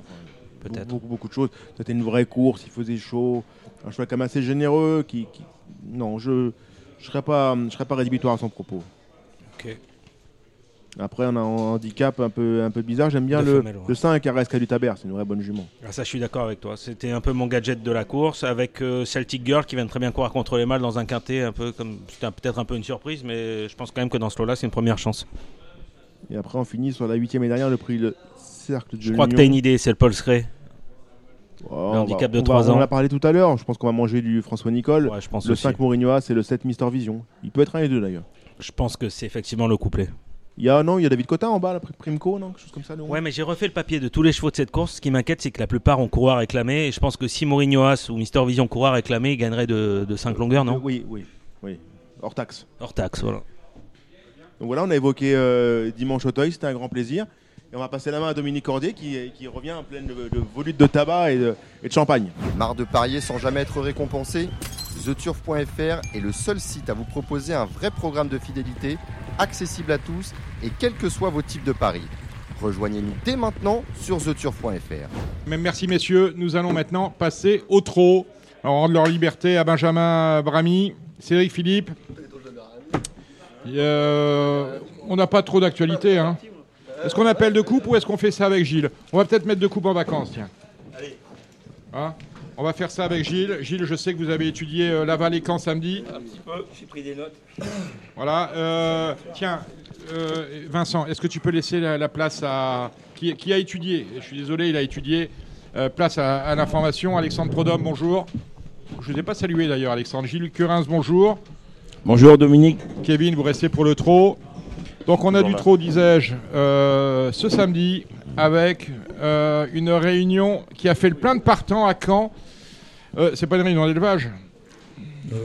Peut-être. Beaucoup, beaucoup de choses. C'était une vraie course, il faisait chaud. Un cheval quand même assez généreux. Qui, qui- Non, je ne serais, pas- je serais pas rédhibitoire à son propos. Ok. Après, on a un handicap un peu, un peu bizarre. J'aime bien De le, femelle, ouais. le 5 Aresca du Taber, c'est une vraie bonne jument. Ah, ça, je suis d'accord avec toi. C'était un peu mon gadget de la course avec euh, Celtic Girl qui vient de très bien courir contre les mâles dans un quintet, un peu comme c'était peut-être un peu une surprise, mais je pense quand même que dans ce lot-là, c'est une première chance. Et après, on finit sur la huitième et dernière, le prix le Cercle de Je crois que tu as une idée, c'est le Paul Scray. Oh, handicap de va- 3 On en ans. a parlé tout à l'heure. Je pense qu'on va manger du François Nicole. Ouais, je pense le aussi. 5 Mourinho c'est le 7 Mister Vision. Il peut être un des deux d'ailleurs. Je pense que c'est effectivement le couplet. Il y a non, il y a David Cotin en bas, la Pri- Primco, non, quelque chose comme ça. non Ouais, mais j'ai refait le papier de tous les chevaux de cette course. Ce qui m'inquiète, c'est que la plupart ont couru à réclamer. Et je pense que si Mourinho As ou Mister Vision couraient à réclamer, ils gagneraient de, de 5 longueurs, non Oui, oui, oui. Hors taxe. Hors taxe, voilà. Donc voilà, on a évoqué euh, dimanche Auteuil, c'était un grand plaisir. Et on va passer la main à Dominique Cordier qui, qui revient en pleine de, de volutes de tabac et de, et de champagne. Marre de parier sans jamais être récompensé TheTurf.fr est le seul site à vous proposer un vrai programme de fidélité, accessible à tous et quels que soient vos types de paris. Rejoignez-nous dès maintenant sur TheTurf.fr. Merci messieurs, nous allons maintenant passer au trot. Alors, rendre leur liberté à Benjamin Brami, Cédric Philippe. Euh, on n'a pas trop d'actualité. Hein. Est-ce qu'on appelle de coupe ou est-ce qu'on fait ça avec Gilles? On va peut-être mettre de coupe en vacances, tiens. Hein? On va faire ça avec Gilles. Gilles, je sais que vous avez étudié euh, Laval et Caen samedi. Un petit peu, j'ai pris des notes. Voilà. euh, tiens, euh, Vincent, est-ce que tu peux laisser la, la place à. Qui, qui a étudié? Je suis désolé, il a étudié. Euh, place à, à l'information. Alexandre Prodhomme, bonjour. Je ne vous ai pas salué d'ailleurs, Alexandre. Gilles Curins, bonjour. Bonjour Dominique. Kevin, vous restez pour le trot. Donc on a du trot, disais-je, euh, ce samedi avec euh, une réunion qui a fait le plein de partants à Caen. Euh, c'est pas une réunion d'élevage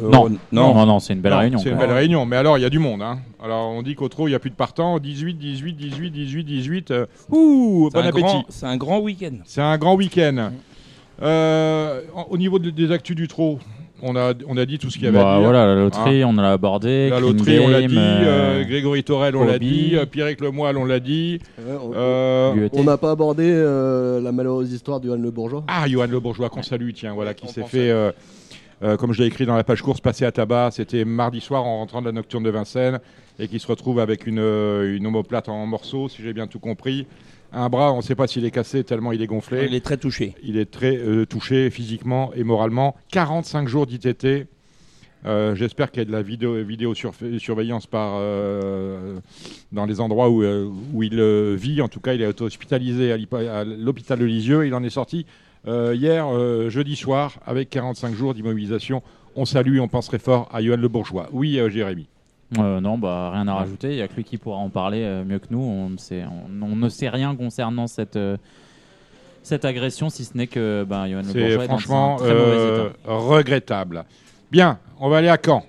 non. non, non, non, c'est une belle Non, réunion. C'est une belle réunion, mais alors il y a du monde. Hein. Alors on dit qu'au trot il n'y a plus de partants. 18, 18, 18, 18, 18. euh, ouh, C'est bon un appétit. grand- C'est un grand week-end. C'est un grand week-end. Euh, au niveau de- des actus du trot, on a, on a dit tout ce qu'il y avait Bah, à dire. voilà, la loterie, Hein. on l'a abordé. La loterie, on l'a dit. euh, euh, Grégory Torel, on l'a dit. euh, Pierrick Lemoyle, on l'a dit. on- Euh, On n'a pas abordé euh, la malheureuse histoire du Johan Le Bourgeois. Ah, Johan Le Bourgeois, qu'on salue, tiens, voilà, qui s'est fait, euh, euh, comme je l'ai écrit dans la page course, passer à tabac. C'était mardi soir en rentrant de la nocturne de Vincennes et qui se retrouve avec une, une omoplate en morceaux, si j'ai bien tout compris. Un bras, on ne sait pas s'il est cassé tellement il est gonflé. Il est très touché. Il est très euh, touché physiquement et moralement. 45 jours d'ITT. Euh, J'espère qu'il y a de la vidéo, surveillance par, euh, dans les endroits où, où il vit. En tout cas, il est hospitalisé à l'hôpital de Lisieux. Il en est sorti hier, jeudi soir, avec 45 jours d'immobilisation. On salue, on penserait fort à Johan Le Bourgeois. Oui, Jérémy. Euh, non, bah rien à rajouter. Il y a que lui qui pourra en parler euh, mieux que nous. On, ne sait- on- on ne sait rien concernant cette euh, cette agression, si ce n'est que bah, Johan Le C'est Bourgeois est dans franchement un très regrettable. Bien, on va aller à Caen.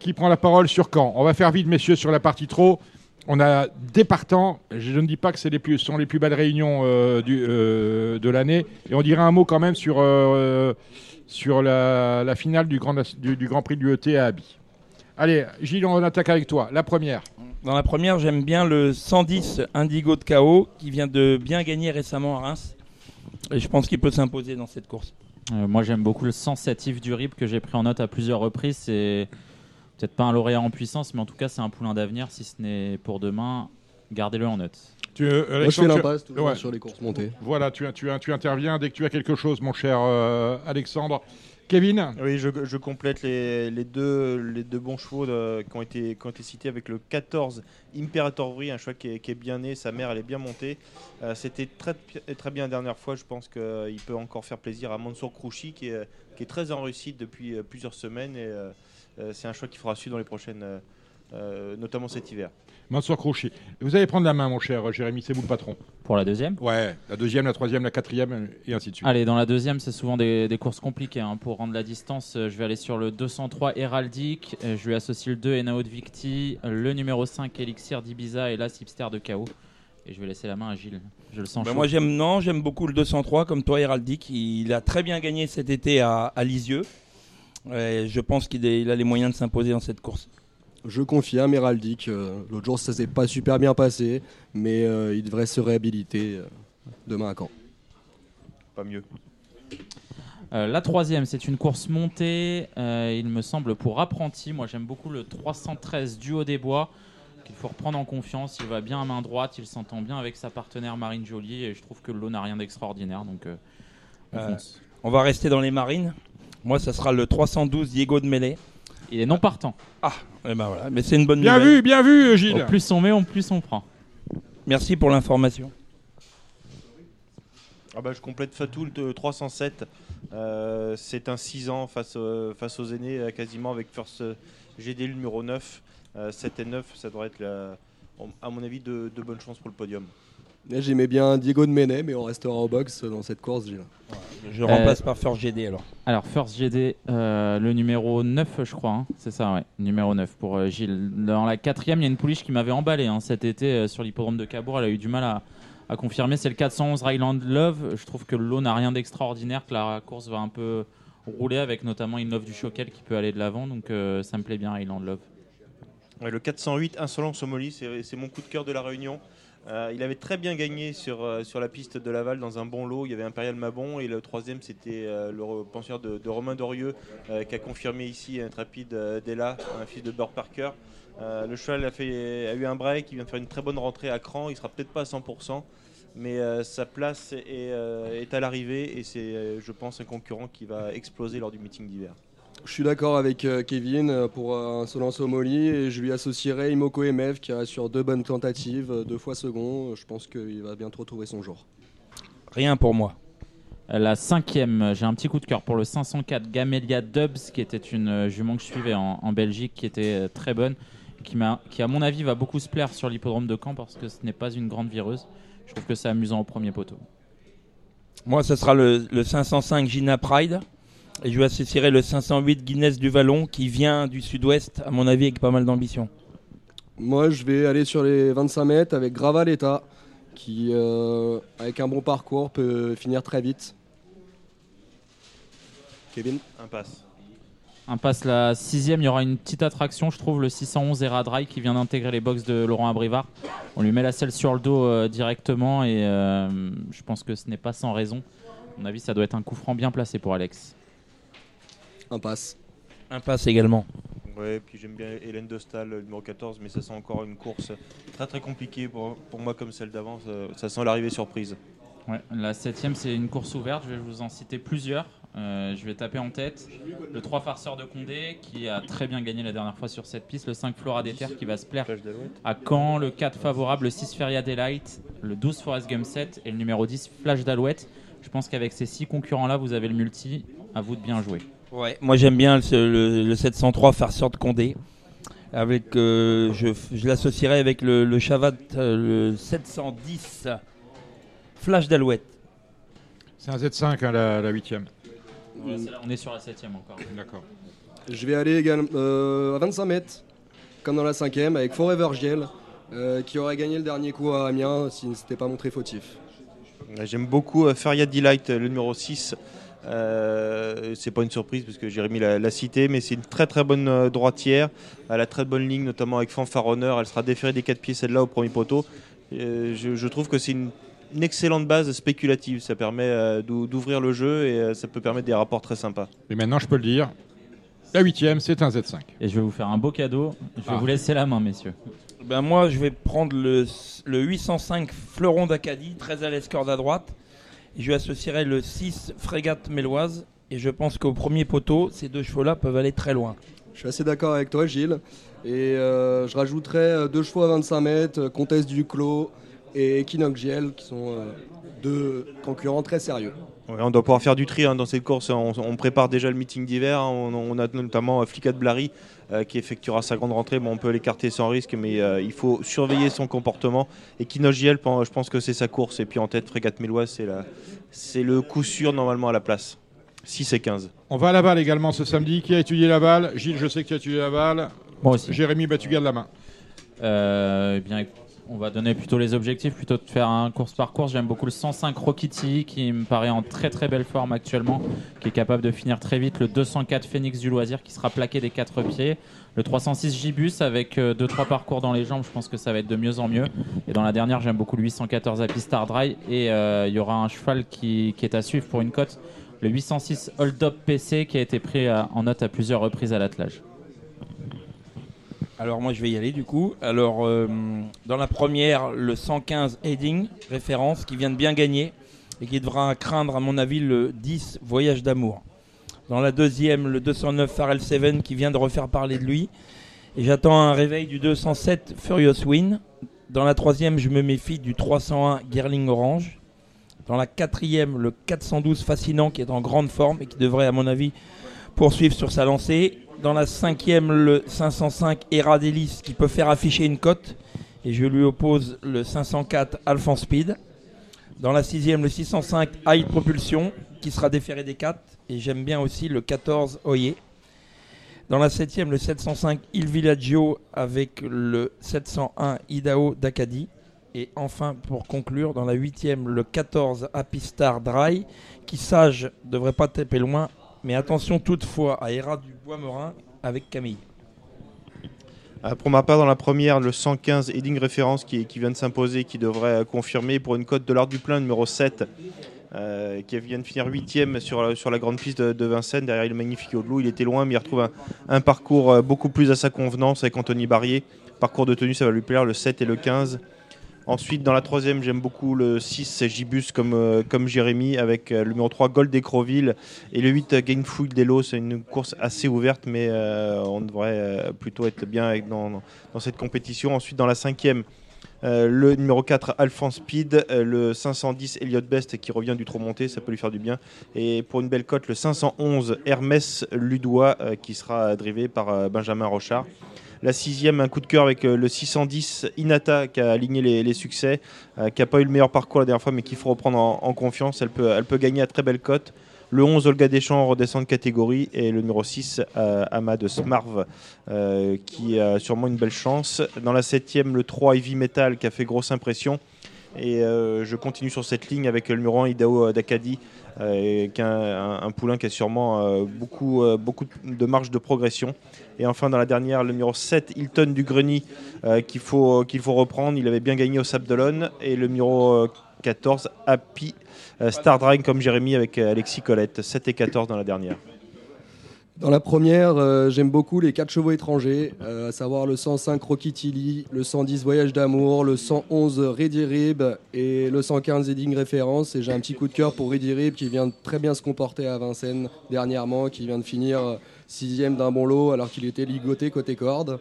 Qui prend la parole sur Caen? On va faire vite, messieurs, sur la partie trop. On a des partants. Je ne dis pas que ce sont les plus belles réunions du, de l'année. Et on dirait un mot quand même sur, sur la, la finale du Grand, du, du Grand Prix de l'UET à Abi. Allez, Gilles, on attaque avec toi. La première. Dans la première, j'aime bien le 110 Indigo de KO qui vient de bien gagner récemment à Reims. Et je pense qu'il peut s'imposer dans cette course. Euh, moi, j'aime beaucoup le 107 Yves du RIP que j'ai pris en note à plusieurs reprises. C'est peut-être pas un lauréat en puissance, mais en tout cas, c'est un poulain d'avenir. Si ce n'est pour demain, gardez-le en note. Tu, euh, Moi, je fais l'impasse toujours sur les courses montées. Voilà, tu, tu, tu interviens dès que tu as quelque chose, mon cher euh, Alexandre. Kevin Oui, je, je complète les, les deux, les deux bons chevaux de- qui, ont été, qui ont été cités avec le 14 Imperator Vry, un cheval qui est, qui est bien né, sa mère elle est bien montée. Euh, C'était très, très bien la dernière fois, je pense qu'il peut encore faire plaisir à Mansour Krouchi qui est, qui est très en réussite depuis plusieurs semaines et euh, c'est un choix qu'il faudra suivre dans les prochaines, euh, notamment cet hiver. Mansour Krouchi. Vous allez prendre la main, mon cher Jérémy, c'est vous le patron. Pour la deuxième? Ouais, la deuxième, la troisième, la quatrième, et ainsi de suite. Allez, dans la deuxième, c'est souvent des, des courses compliquées. hein. Pour rendre la distance, euh, je vais aller sur le 203 Heraldic. Euh, Je lui associe le 2 Enao de Victi, le numéro 5 Elixir d'Ibiza et la Sipster de KO. Et je vais laisser la main à Gilles. Je le sens Ben moi j'aime non, j'aime beaucoup le 203 comme toi Héraldic. Il a très bien gagné cet été à, à Lisieux. Et je pense qu'il a les moyens de s'imposer dans cette course. Je confirme, Héraldic. euh, L'autre jour, ça s'est pas super bien passé, mais euh, il devrait se réhabiliter euh, demain à Caen. Pas mieux. Euh, la troisième, c'est une course montée, euh, il me semble, pour apprenti. Moi, j'aime beaucoup le 313 Duo des Bois, qu'il faut reprendre en confiance. Il va bien à main droite, il s'entend bien avec sa partenaire Marine Joly, et je trouve que le lot n'a rien d'extraordinaire. Donc, euh, Euh, on va rester dans les marines. Moi, ça sera le 312 Diego de Mêlée. Il est non partant. Ah, eh ben voilà. mais c'est une bonne Bien nouvelle. vu, bien vu, Gilles. Au plus on met, au plus on prend. Merci pour l'information. Ah bah, je complète Fatou de 307. Euh, c'est un 6 ans face, euh, face aux aînés, euh, quasiment avec First GD numéro 9. Euh, 7 et 9, ça devrait être, la- à mon avis, de, de bonnes chances pour le podium. J'aimais bien Diego de Menet, mais on restera au box dans cette course, Gilles. Je remplace par First GD alors. Alors, First GD, euh, le numéro 9, je crois, hein. c'est ça, ouais, numéro 9 pour euh, Gilles. Dans la quatrième, il y a une pouliche qui m'avait emballé hein, cet été euh, sur l'hippodrome de Cabourg. Elle a eu du mal à, à confirmer. C'est le 411 Ryland Love. Je trouve que le lot n'a rien d'extraordinaire, que la course va un peu rouler avec notamment une Love du Choquel qui peut aller de l'avant. Donc, euh, ça me plaît bien, Ryland Love. Ouais, le 408 Insolent Somalie, c'est c'est mon coup de cœur de la Réunion. Euh, il avait très bien gagné sur, euh, sur la piste de Laval dans un bon lot. Il y avait Impérial Mabon et le troisième c'était euh, le penseur de, Romain Dorieux qui a confirmé ici euh, Della, un fils de Burr Parker. Le cheval a, eu un break, il vient de faire une très bonne rentrée à cran. Il sera peut-être pas à 100%, mais sa place est, à l'arrivée et c'est, je pense, un concurrent qui va exploser lors du meeting d'hiver. Je suis d'accord avec euh, Kevin euh, pour euh, Insolence Omoli et je lui associerai Imoko Emev qui a sur deux bonnes tentatives, euh, deux fois second. Je pense qu'il va bientôt trouver son jour. Rien pour moi. La cinquième, j'ai un petit coup de cœur pour le 504 Gamelia Dubs, qui était une jument que je suivais en, en Belgique, qui était très bonne, et qui, m'a- qui à mon avis va beaucoup se plaire sur l'hippodrome de Caen parce que ce n'est pas une grande vireuse. Je trouve que c'est amusant au premier poteau. Moi, ce sera le, le 505 Gina Pride. Et je lui associerai le 508 Guinness du Vallon qui vient du sud-ouest, à mon avis, avec pas mal d'ambition. Moi, je vais aller sur les 25 mètres avec Gravaletta qui, euh, avec un bon parcours, peut finir très vite. Kevin? Impasse. Impasse la sixième, il y aura une petite attraction, je trouve, le 611 Eradry qui vient d'intégrer les box de Laurent Abrivard. On lui met la selle sur le dos euh, directement et euh, je pense que ce n'est pas sans raison. À mon avis, ça doit être un coup franc bien placé pour Alex. Impasse. Impasse également. Ouais, puis j'aime bien Hélène Dostal, le numéro 14, mais ça sent encore une course très très compliquée pour, pour moi comme celle d'avant. Ça, ça sent l'arrivée surprise. Ouais, la septième, c'est une course ouverte. Je vais vous en citer plusieurs. Euh, je vais taper en tête le 3 farceur de Condé qui a très bien gagné la dernière fois sur cette piste. Le 5 Flora des Terres qui va se plaire à Caen. Le 4 favorable, le 6 Feria Delight. Le 12 Forest Gum 7 et le numéro 10 Flash d'Alouette. Je pense qu'avec ces six concurrents-là, vous avez le multi. À vous de bien jouer. Ouais, moi j'aime bien le, le- le 703 farceur de Condé. Avec, euh, je je l'associerai avec le, le Chavat, euh, le 710 Flash d'Alouette. C'est un Z5, hein, la, la huitième. Voilà, c'est là, on est sur la septième encore. D'accord. Je vais aller également euh, à 25 mètres, comme dans la cinquième, avec Forever Giel, euh, qui aurait gagné le dernier coup à Amiens s'il ne s'était pas montré fautif. J'aime beaucoup euh, Feria Delight, le numéro 6. Euh, c'est pas une surprise parce que Jérémy l'a l'a cité, mais c'est une très très bonne euh, droitière. Elle a très bonne ligne, notamment avec Fanfare Honor. Elle sera déférée des quatre pieds celle-là au premier poteau. Euh, je, je trouve que c'est une, une excellente base spéculative. Ça permet euh, d'ou- d'ouvrir le jeu et euh, ça peut permettre des rapports très sympas. Et maintenant, je peux le dire, la huitième, c'est un Z5. Et je vais vous faire un beau cadeau. Je vais Ah. vous laisser la main, messieurs. Ben moi, je vais prendre le, le 805 Fleuron d'Acadie, très à l'escorde à droite. Je lui associerai le 6 Frégate Méloise. Et je pense qu'au premier poteau, ces deux chevaux-là peuvent aller très loin. Je suis assez d'accord avec toi, Gilles. Et euh, je rajouterai euh, deux chevaux à 25 mètres, euh, Comtesse du Clos et Equinox Giel, qui sont deux concurrents très sérieux. Ouais, on doit pouvoir faire du tri hein, dans cette course. On, on prépare déjà le meeting d'hiver. hein. On, on a notamment euh, Flicat Blary euh, qui effectuera sa grande rentrée. Bon, on peut l'écarter sans risque, mais euh, il faut surveiller son comportement. Et Kinogiel, je pense que c'est sa course. Et puis en tête, Frégate Méloise, c'est la- c'est le coup sûr normalement à la place. 6 et 15. On va à Laval également ce samedi. Qui a étudié Laval Gilles, je sais que tu as étudié Laval. Moi aussi. Jérémy, bah, tu gardes la main. Euh, eh bien, on va donner plutôt les objectifs plutôt de faire un course par course. J'aime beaucoup le 105 Rokiti qui me paraît en très très belle forme actuellement, qui est capable de finir très vite. Le 204 Phoenix du loisir qui sera plaqué des quatre pieds. Le 306 Gibus avec 2-3 parcours dans les jambes, je pense que ça va être de mieux en mieux. Et dans la dernière, j'aime beaucoup le 814 Happy Star Dry. Et euh, il y aura un cheval qui, est à suivre pour une cote, le 806 Hold Up PC qui a été pris à- en note à plusieurs reprises à l'attelage. Alors moi je vais y aller du coup. Alors euh, dans la première, le 115 Heading, référence, qui vient de bien gagner et qui devra craindre à mon avis le 10 Voyage d'amour. Dans la deuxième, le 209 Pharrell Seven qui vient de refaire parler de lui. Et j'attends un réveil du 207 Furious Win. Dans la troisième, je me méfie du 301 Gerling Orange. Dans la quatrième, le 412 Fascinant qui est en grande forme et qui devrait, à mon avis, poursuivre sur sa lancée. Dans la cinquième, le 505 Eradelis qui peut faire afficher une cote. Et je lui oppose le 504 Alphonse Speed. Dans la sixième, le 605 High Propulsion qui sera déféré des 4. Et j'aime bien aussi le 14 Oyer. Dans la septième, le 705 Il Villaggio avec le 701 Idaho d'Acadie. Et enfin, pour conclure, dans la huitième, le 14 Happy Star Dry, qui sage devrait pas taper loin, mais attention toutefois à Héra du Bois-Morin avec Camille. Euh, pour ma part, dans la première, le 115 Heading Référence qui, vient de s'imposer, qui devrait confirmer pour une cote de l'art du plein numéro 7, euh, qui vient de finir 8 sur, sur la grande piste de, de Vincennes, derrière le magnifique Audelou. Il était loin, mais il retrouve un, un parcours euh, beaucoup plus à sa convenance avec Anthony Barrier. Parcours de tenue, ça va lui plaire, le 7 et le 15. Ensuite, dans la troisième, j'aime beaucoup le 6 Gibus comme, euh, comme Jérémy, avec euh, le numéro 3 Gold d'Ecroville et le 8 Gainful Delo. C'est une course assez ouverte, mais euh, on devrait euh, plutôt être bien dans, dans cette compétition. Ensuite, dans la cinquième, euh, le numéro 4 Alphonse Speed, euh, le 510 Elliott Best qui revient du trop monté, ça peut lui faire du bien. Et pour une belle cote, le 511 Hermès Ludois euh, qui sera drivé par euh, Benjamin Rochard. La sixième, un coup de cœur avec euh, le 610 Inata qui a aligné les, succès, euh, qui n'a pas eu le meilleur parcours la dernière fois, mais qu'il faut reprendre en, confiance. Elle peut, gagner à très belle cote. Le 11, Olga Deschamps redescend de catégorie. Et le numéro 6, euh, Amad Smarv, euh, qui a sûrement une belle chance. Dans la septième, le 3, Heavy Metal, qui a fait grosse impression. Et euh, je continue sur cette ligne avec le numéro 1, Idao d'Acadie, euh, qui est un, poulain qui a sûrement euh, beaucoup, euh, beaucoup de marge de progression. Et enfin, dans la dernière, le numéro 7, Hilton du Greny, euh, qu'il faut, faut reprendre. Il avait bien gagné au Sable d'Olonne. Et le numéro euh, 14, Happy euh, Star Dragon, comme Jérémy, avec euh, Alexis Colette. 7 et 14 dans la dernière. Dans la première, euh, j'aime beaucoup les 4 chevaux étrangers, euh, à savoir le 105 Rocky Tilly, le 110 Voyage d'amour, le 111 Ready Rib et le 115 Heading Référence. Et j'ai un petit coup de cœur pour Ready Rib qui vient de très bien se comporter à Vincennes dernièrement, qui vient de finir euh, sixième d'un bon lot alors qu'il était ligoté côté corde.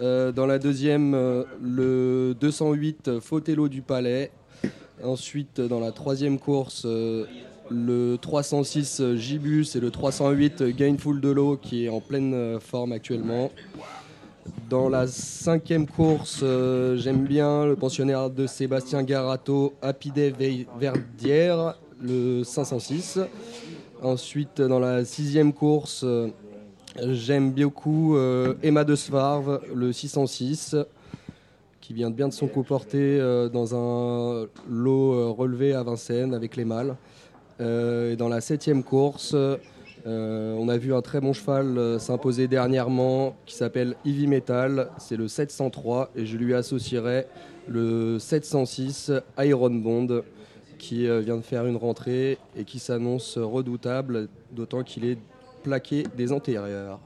Dans la deuxième, le 208 Fotello du Palais. Ensuite, dans la troisième course, le 306 Gibus et le 308 Gainful de l'eau qui est en pleine euh, forme actuellement. Dans la cinquième course, euh, j'aime bien le pensionnaire de Sébastien Garato, Day Verdière, le 506. Ensuite, dans la sixième course, euh, j'aime beaucoup Emma de Svarve, le 606 qui vient bien de son comporter dans un lot relevé à Vincennes avec les mâles. Euh, dans la septième course, euh, on a vu un très bon cheval euh, s'imposer dernièrement qui s'appelle Ivy Metal. C'est le 703 et je lui associerai le 706 Iron Bond qui vient de faire une rentrée et qui s'annonce redoutable, d'autant qu'il est plaqué des antérieurs.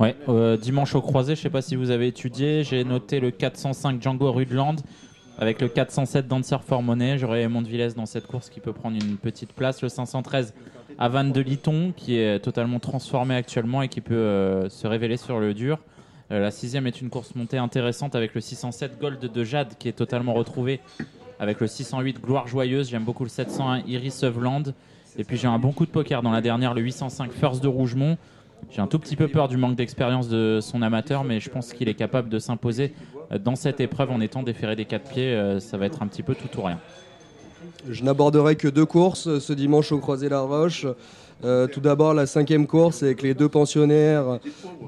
Ouais, dimanche au croisé, je sais pas si vous avez étudié, j'ai noté le 405 Django Rudland avec le 407 Dancer for Money. J'aurais Montevilles dans cette course qui peut prendre une petite place. Le 513 Avan de Liton qui est totalement transformé actuellement et qui peut euh, se révéler sur le dur. Euh, la sixième est une course montée intéressante avec le 607 Gold de Jade qui est totalement retrouvé avec le 608 Gloire Joyeuse. J'aime beaucoup le 701 Iris Ovland. Et puis j'ai un bon coup de poker dans la dernière, le 805 First de Rougemont. J'ai un tout petit peu peur du manque d'expérience de son amateur, mais je pense qu'il est capable de s'imposer dans cette épreuve en étant déféré des quatre pieds. Euh, Ça va être un petit peu tout ou rien. Je n'aborderai que deux courses euh, ce dimanche au Croisé-la-Roche. Euh, tout d'abord, la cinquième course avec les deux pensionnaires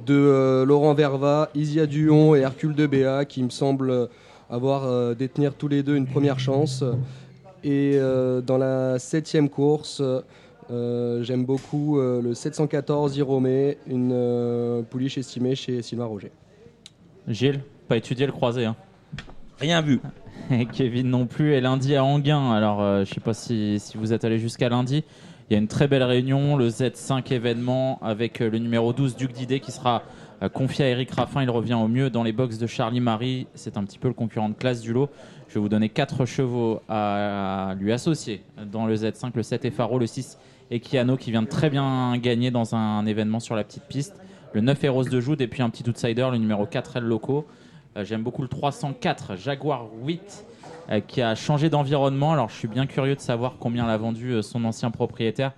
de euh, Laurent Verva, Isia Duon et Hercule de Béa, qui me semblent avoir euh, détenir tous les deux une première chance. Et euh, dans la septième course, euh, j'aime beaucoup euh, le 714 Iromé, une euh, pouliche estimée chez Sylvain Roger. Gilles, pas étudié le croisé. Hein. Rien vu. Et Kevin non plus. Et lundi à Anguin. Alors, euh, je sais pas si, si vous êtes allé jusqu'à lundi. Il y a une très belle réunion, le Z5 événement avec euh, le numéro 12 Duc d'Idée qui sera euh, confié à Eric Raffin. Il revient au mieux dans les box de Charlie Marie. C'est un petit peu le concurrent de classe du lot. Je vais vous donner quatre chevaux à lui associer dans le Z5, le 7 Faro, le 6 Equiano qui vient de très bien gagner dans un événement sur la petite piste. Le 9 Eros de Joude et puis un petit outsider, le numéro 4 El Loco. Euh, J'aime beaucoup le 304 Jaguar 8 euh, qui a changé d'environnement. Alors je suis bien curieux de savoir combien l'a vendu euh, son ancien propriétaire,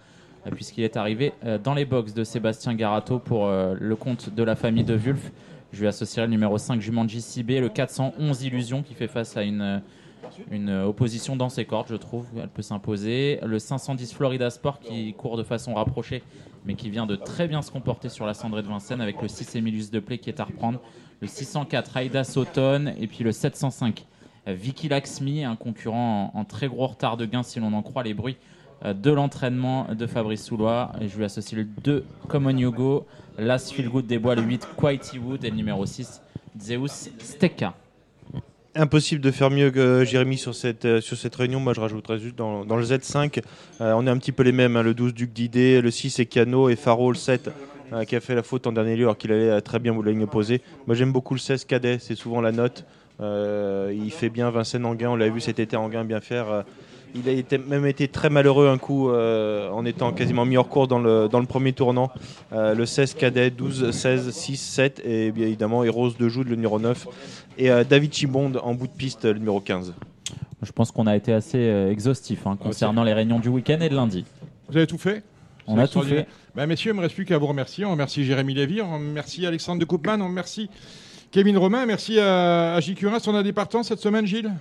puisqu'il est arrivé dans les box de Sébastien Garato pour le compte de la famille de Wulf. Je lui associerai le numéro 5 Jumanji CB, le 411 Illusion qui fait face à une, une euh, opposition dans ses cordes, je trouve. Elle peut s'imposer. Le 510 Florida Sport qui court de façon rapprochée, mais qui vient de très bien se comporter sur la cendrée de Vincennes avec le 6 Emilius de Play qui est à reprendre. Le 604 Aida Sauton et puis le 705 euh, Vicky Laxmi, un concurrent en, très gros retard de gain si l'on en croit les bruits euh, de l'entraînement de Fabrice Soulois. Et je lui associe le 2 Common Yogo, l'As Feel Good des Bois, le 8 Quitey Wood et le numéro 6 Zeus Steka. Impossible de faire mieux que Jérémy sur cette, euh, sur cette réunion. Moi, je rajouterais juste dans, le Z5, euh, on est un petit peu les mêmes. hein. le 12 Duc d'Idée, le 6 est Cano et Faro, le 7 euh, qui a fait la faute en dernier lieu alors qu'il allait très bien aux lignes opposées. Moi, j'aime beaucoup le 16 Cadet, c'est souvent la note. Il fait bien Vincennes Anguin, on l'a vu cet été Anguin bien faire. Il a été, même été très malheureux un coup en étant quasiment mis hors course dans le, premier tournant. Le 16 cadet, 12, 16, 6, 7 et bien évidemment Eros de Joude, le numéro 9. Et euh, David Chibonde en bout de piste, le numéro 15. Je pense qu'on a été assez euh, exhaustif hein, concernant les réunions du week-end et de lundi. Vous avez tout fait? On a tout fait. Ben, messieurs, il ne me reste plus qu'à vous remercier. On remercie Jérémy Lévy, on remercie Alexandre de Coupman, on remercie Kevin Romain, merci à, à Gilles Curas. On a des partants cette semaine, Gilles?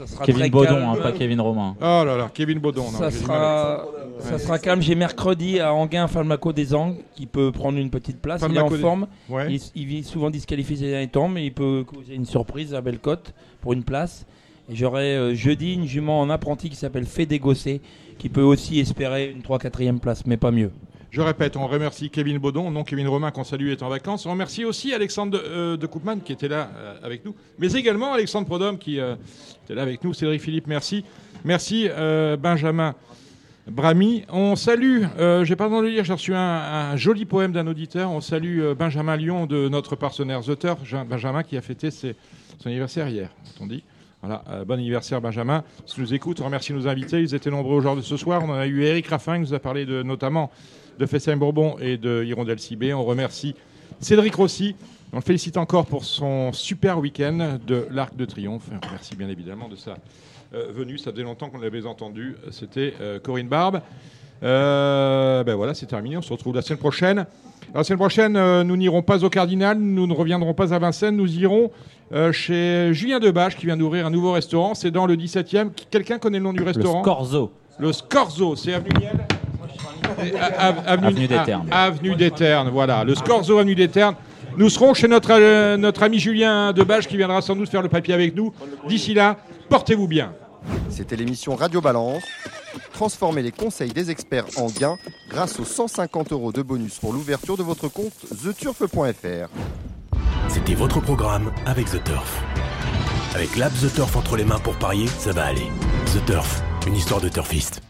Ça sera Kevin très Baudon, calme. hein, pas Kevin Romain. Oh là là, Kevin Baudon. non, Ça sera, ça Ouais. sera calme. J'ai mercredi à Anguin Falmaco des Angles qui peut prendre une petite place. il est en des- forme. Ouais. Il, il est souvent disqualifié ces derniers temps, mais il peut causer une surprise à Bellecote pour une place. Et j'aurai euh, jeudi une jument en apprenti qui s'appelle Fédé Gossé qui peut aussi espérer une 3-4e place, mais pas mieux. Je répète, on remercie Kevin Baudon, non Kevin Romain qu'on salue est en vacances. On remercie aussi Alexandre de, euh, de Koopman qui était là euh, avec nous, mais également Alexandre Prodhomme qui euh, était là avec nous. Cédric Philippe, merci. Merci euh, Benjamin Brami. On salue, euh, j'ai pas temps de le lire, j'ai reçu un, joli poème d'un auditeur. On salue euh, Benjamin Lyon de notre partenaire The Benjamin qui a fêté son anniversaire hier, on dit. Voilà, euh, bon anniversaire Benjamin. Si tu nous écoutes, on remercie nos invités. Ils étaient nombreux aujourd'hui ce soir. On a eu Eric Raffin qui nous a parlé de, notamment de Fessin Bourbon et de Hirondelle Cibé. On remercie Cédric Rossi. On le félicite encore pour son super week-end de l'Arc de Triomphe. On remercie bien évidemment de sa euh, venue. Ça faisait longtemps qu'on l'avait entendu. C'était euh, Corinne Barbe. Euh, ben voilà, c'est terminé. On se retrouve la semaine prochaine. La semaine prochaine, euh, nous n'irons pas au Cardinal, nous ne reviendrons pas à Vincennes, nous irons chez Julien Debache qui vient d'ouvrir un nouveau restaurant. C'est dans le 17e. Quelqu'un connaît le nom du restaurant? Scorzo. Le Scorzo, c'est avenue Niel Avenue des Ternes. Avenue des Ternes, voilà. Le Scorzo, avenue des Ternes. Nous serons chez notre, euh, notre ami Julien Debache qui viendra sans doute faire le papier avec nous. D'ici là, portez-vous bien. C'était l'émission Radio Balance. Transformez les conseils des experts en gains grâce aux 150 euros de bonus pour l'ouverture de votre compte theturf.fr. C'était votre programme avec The Turf. Avec l'app The Turf entre les mains pour parier, ça va aller. The Turf, une histoire de turfiste.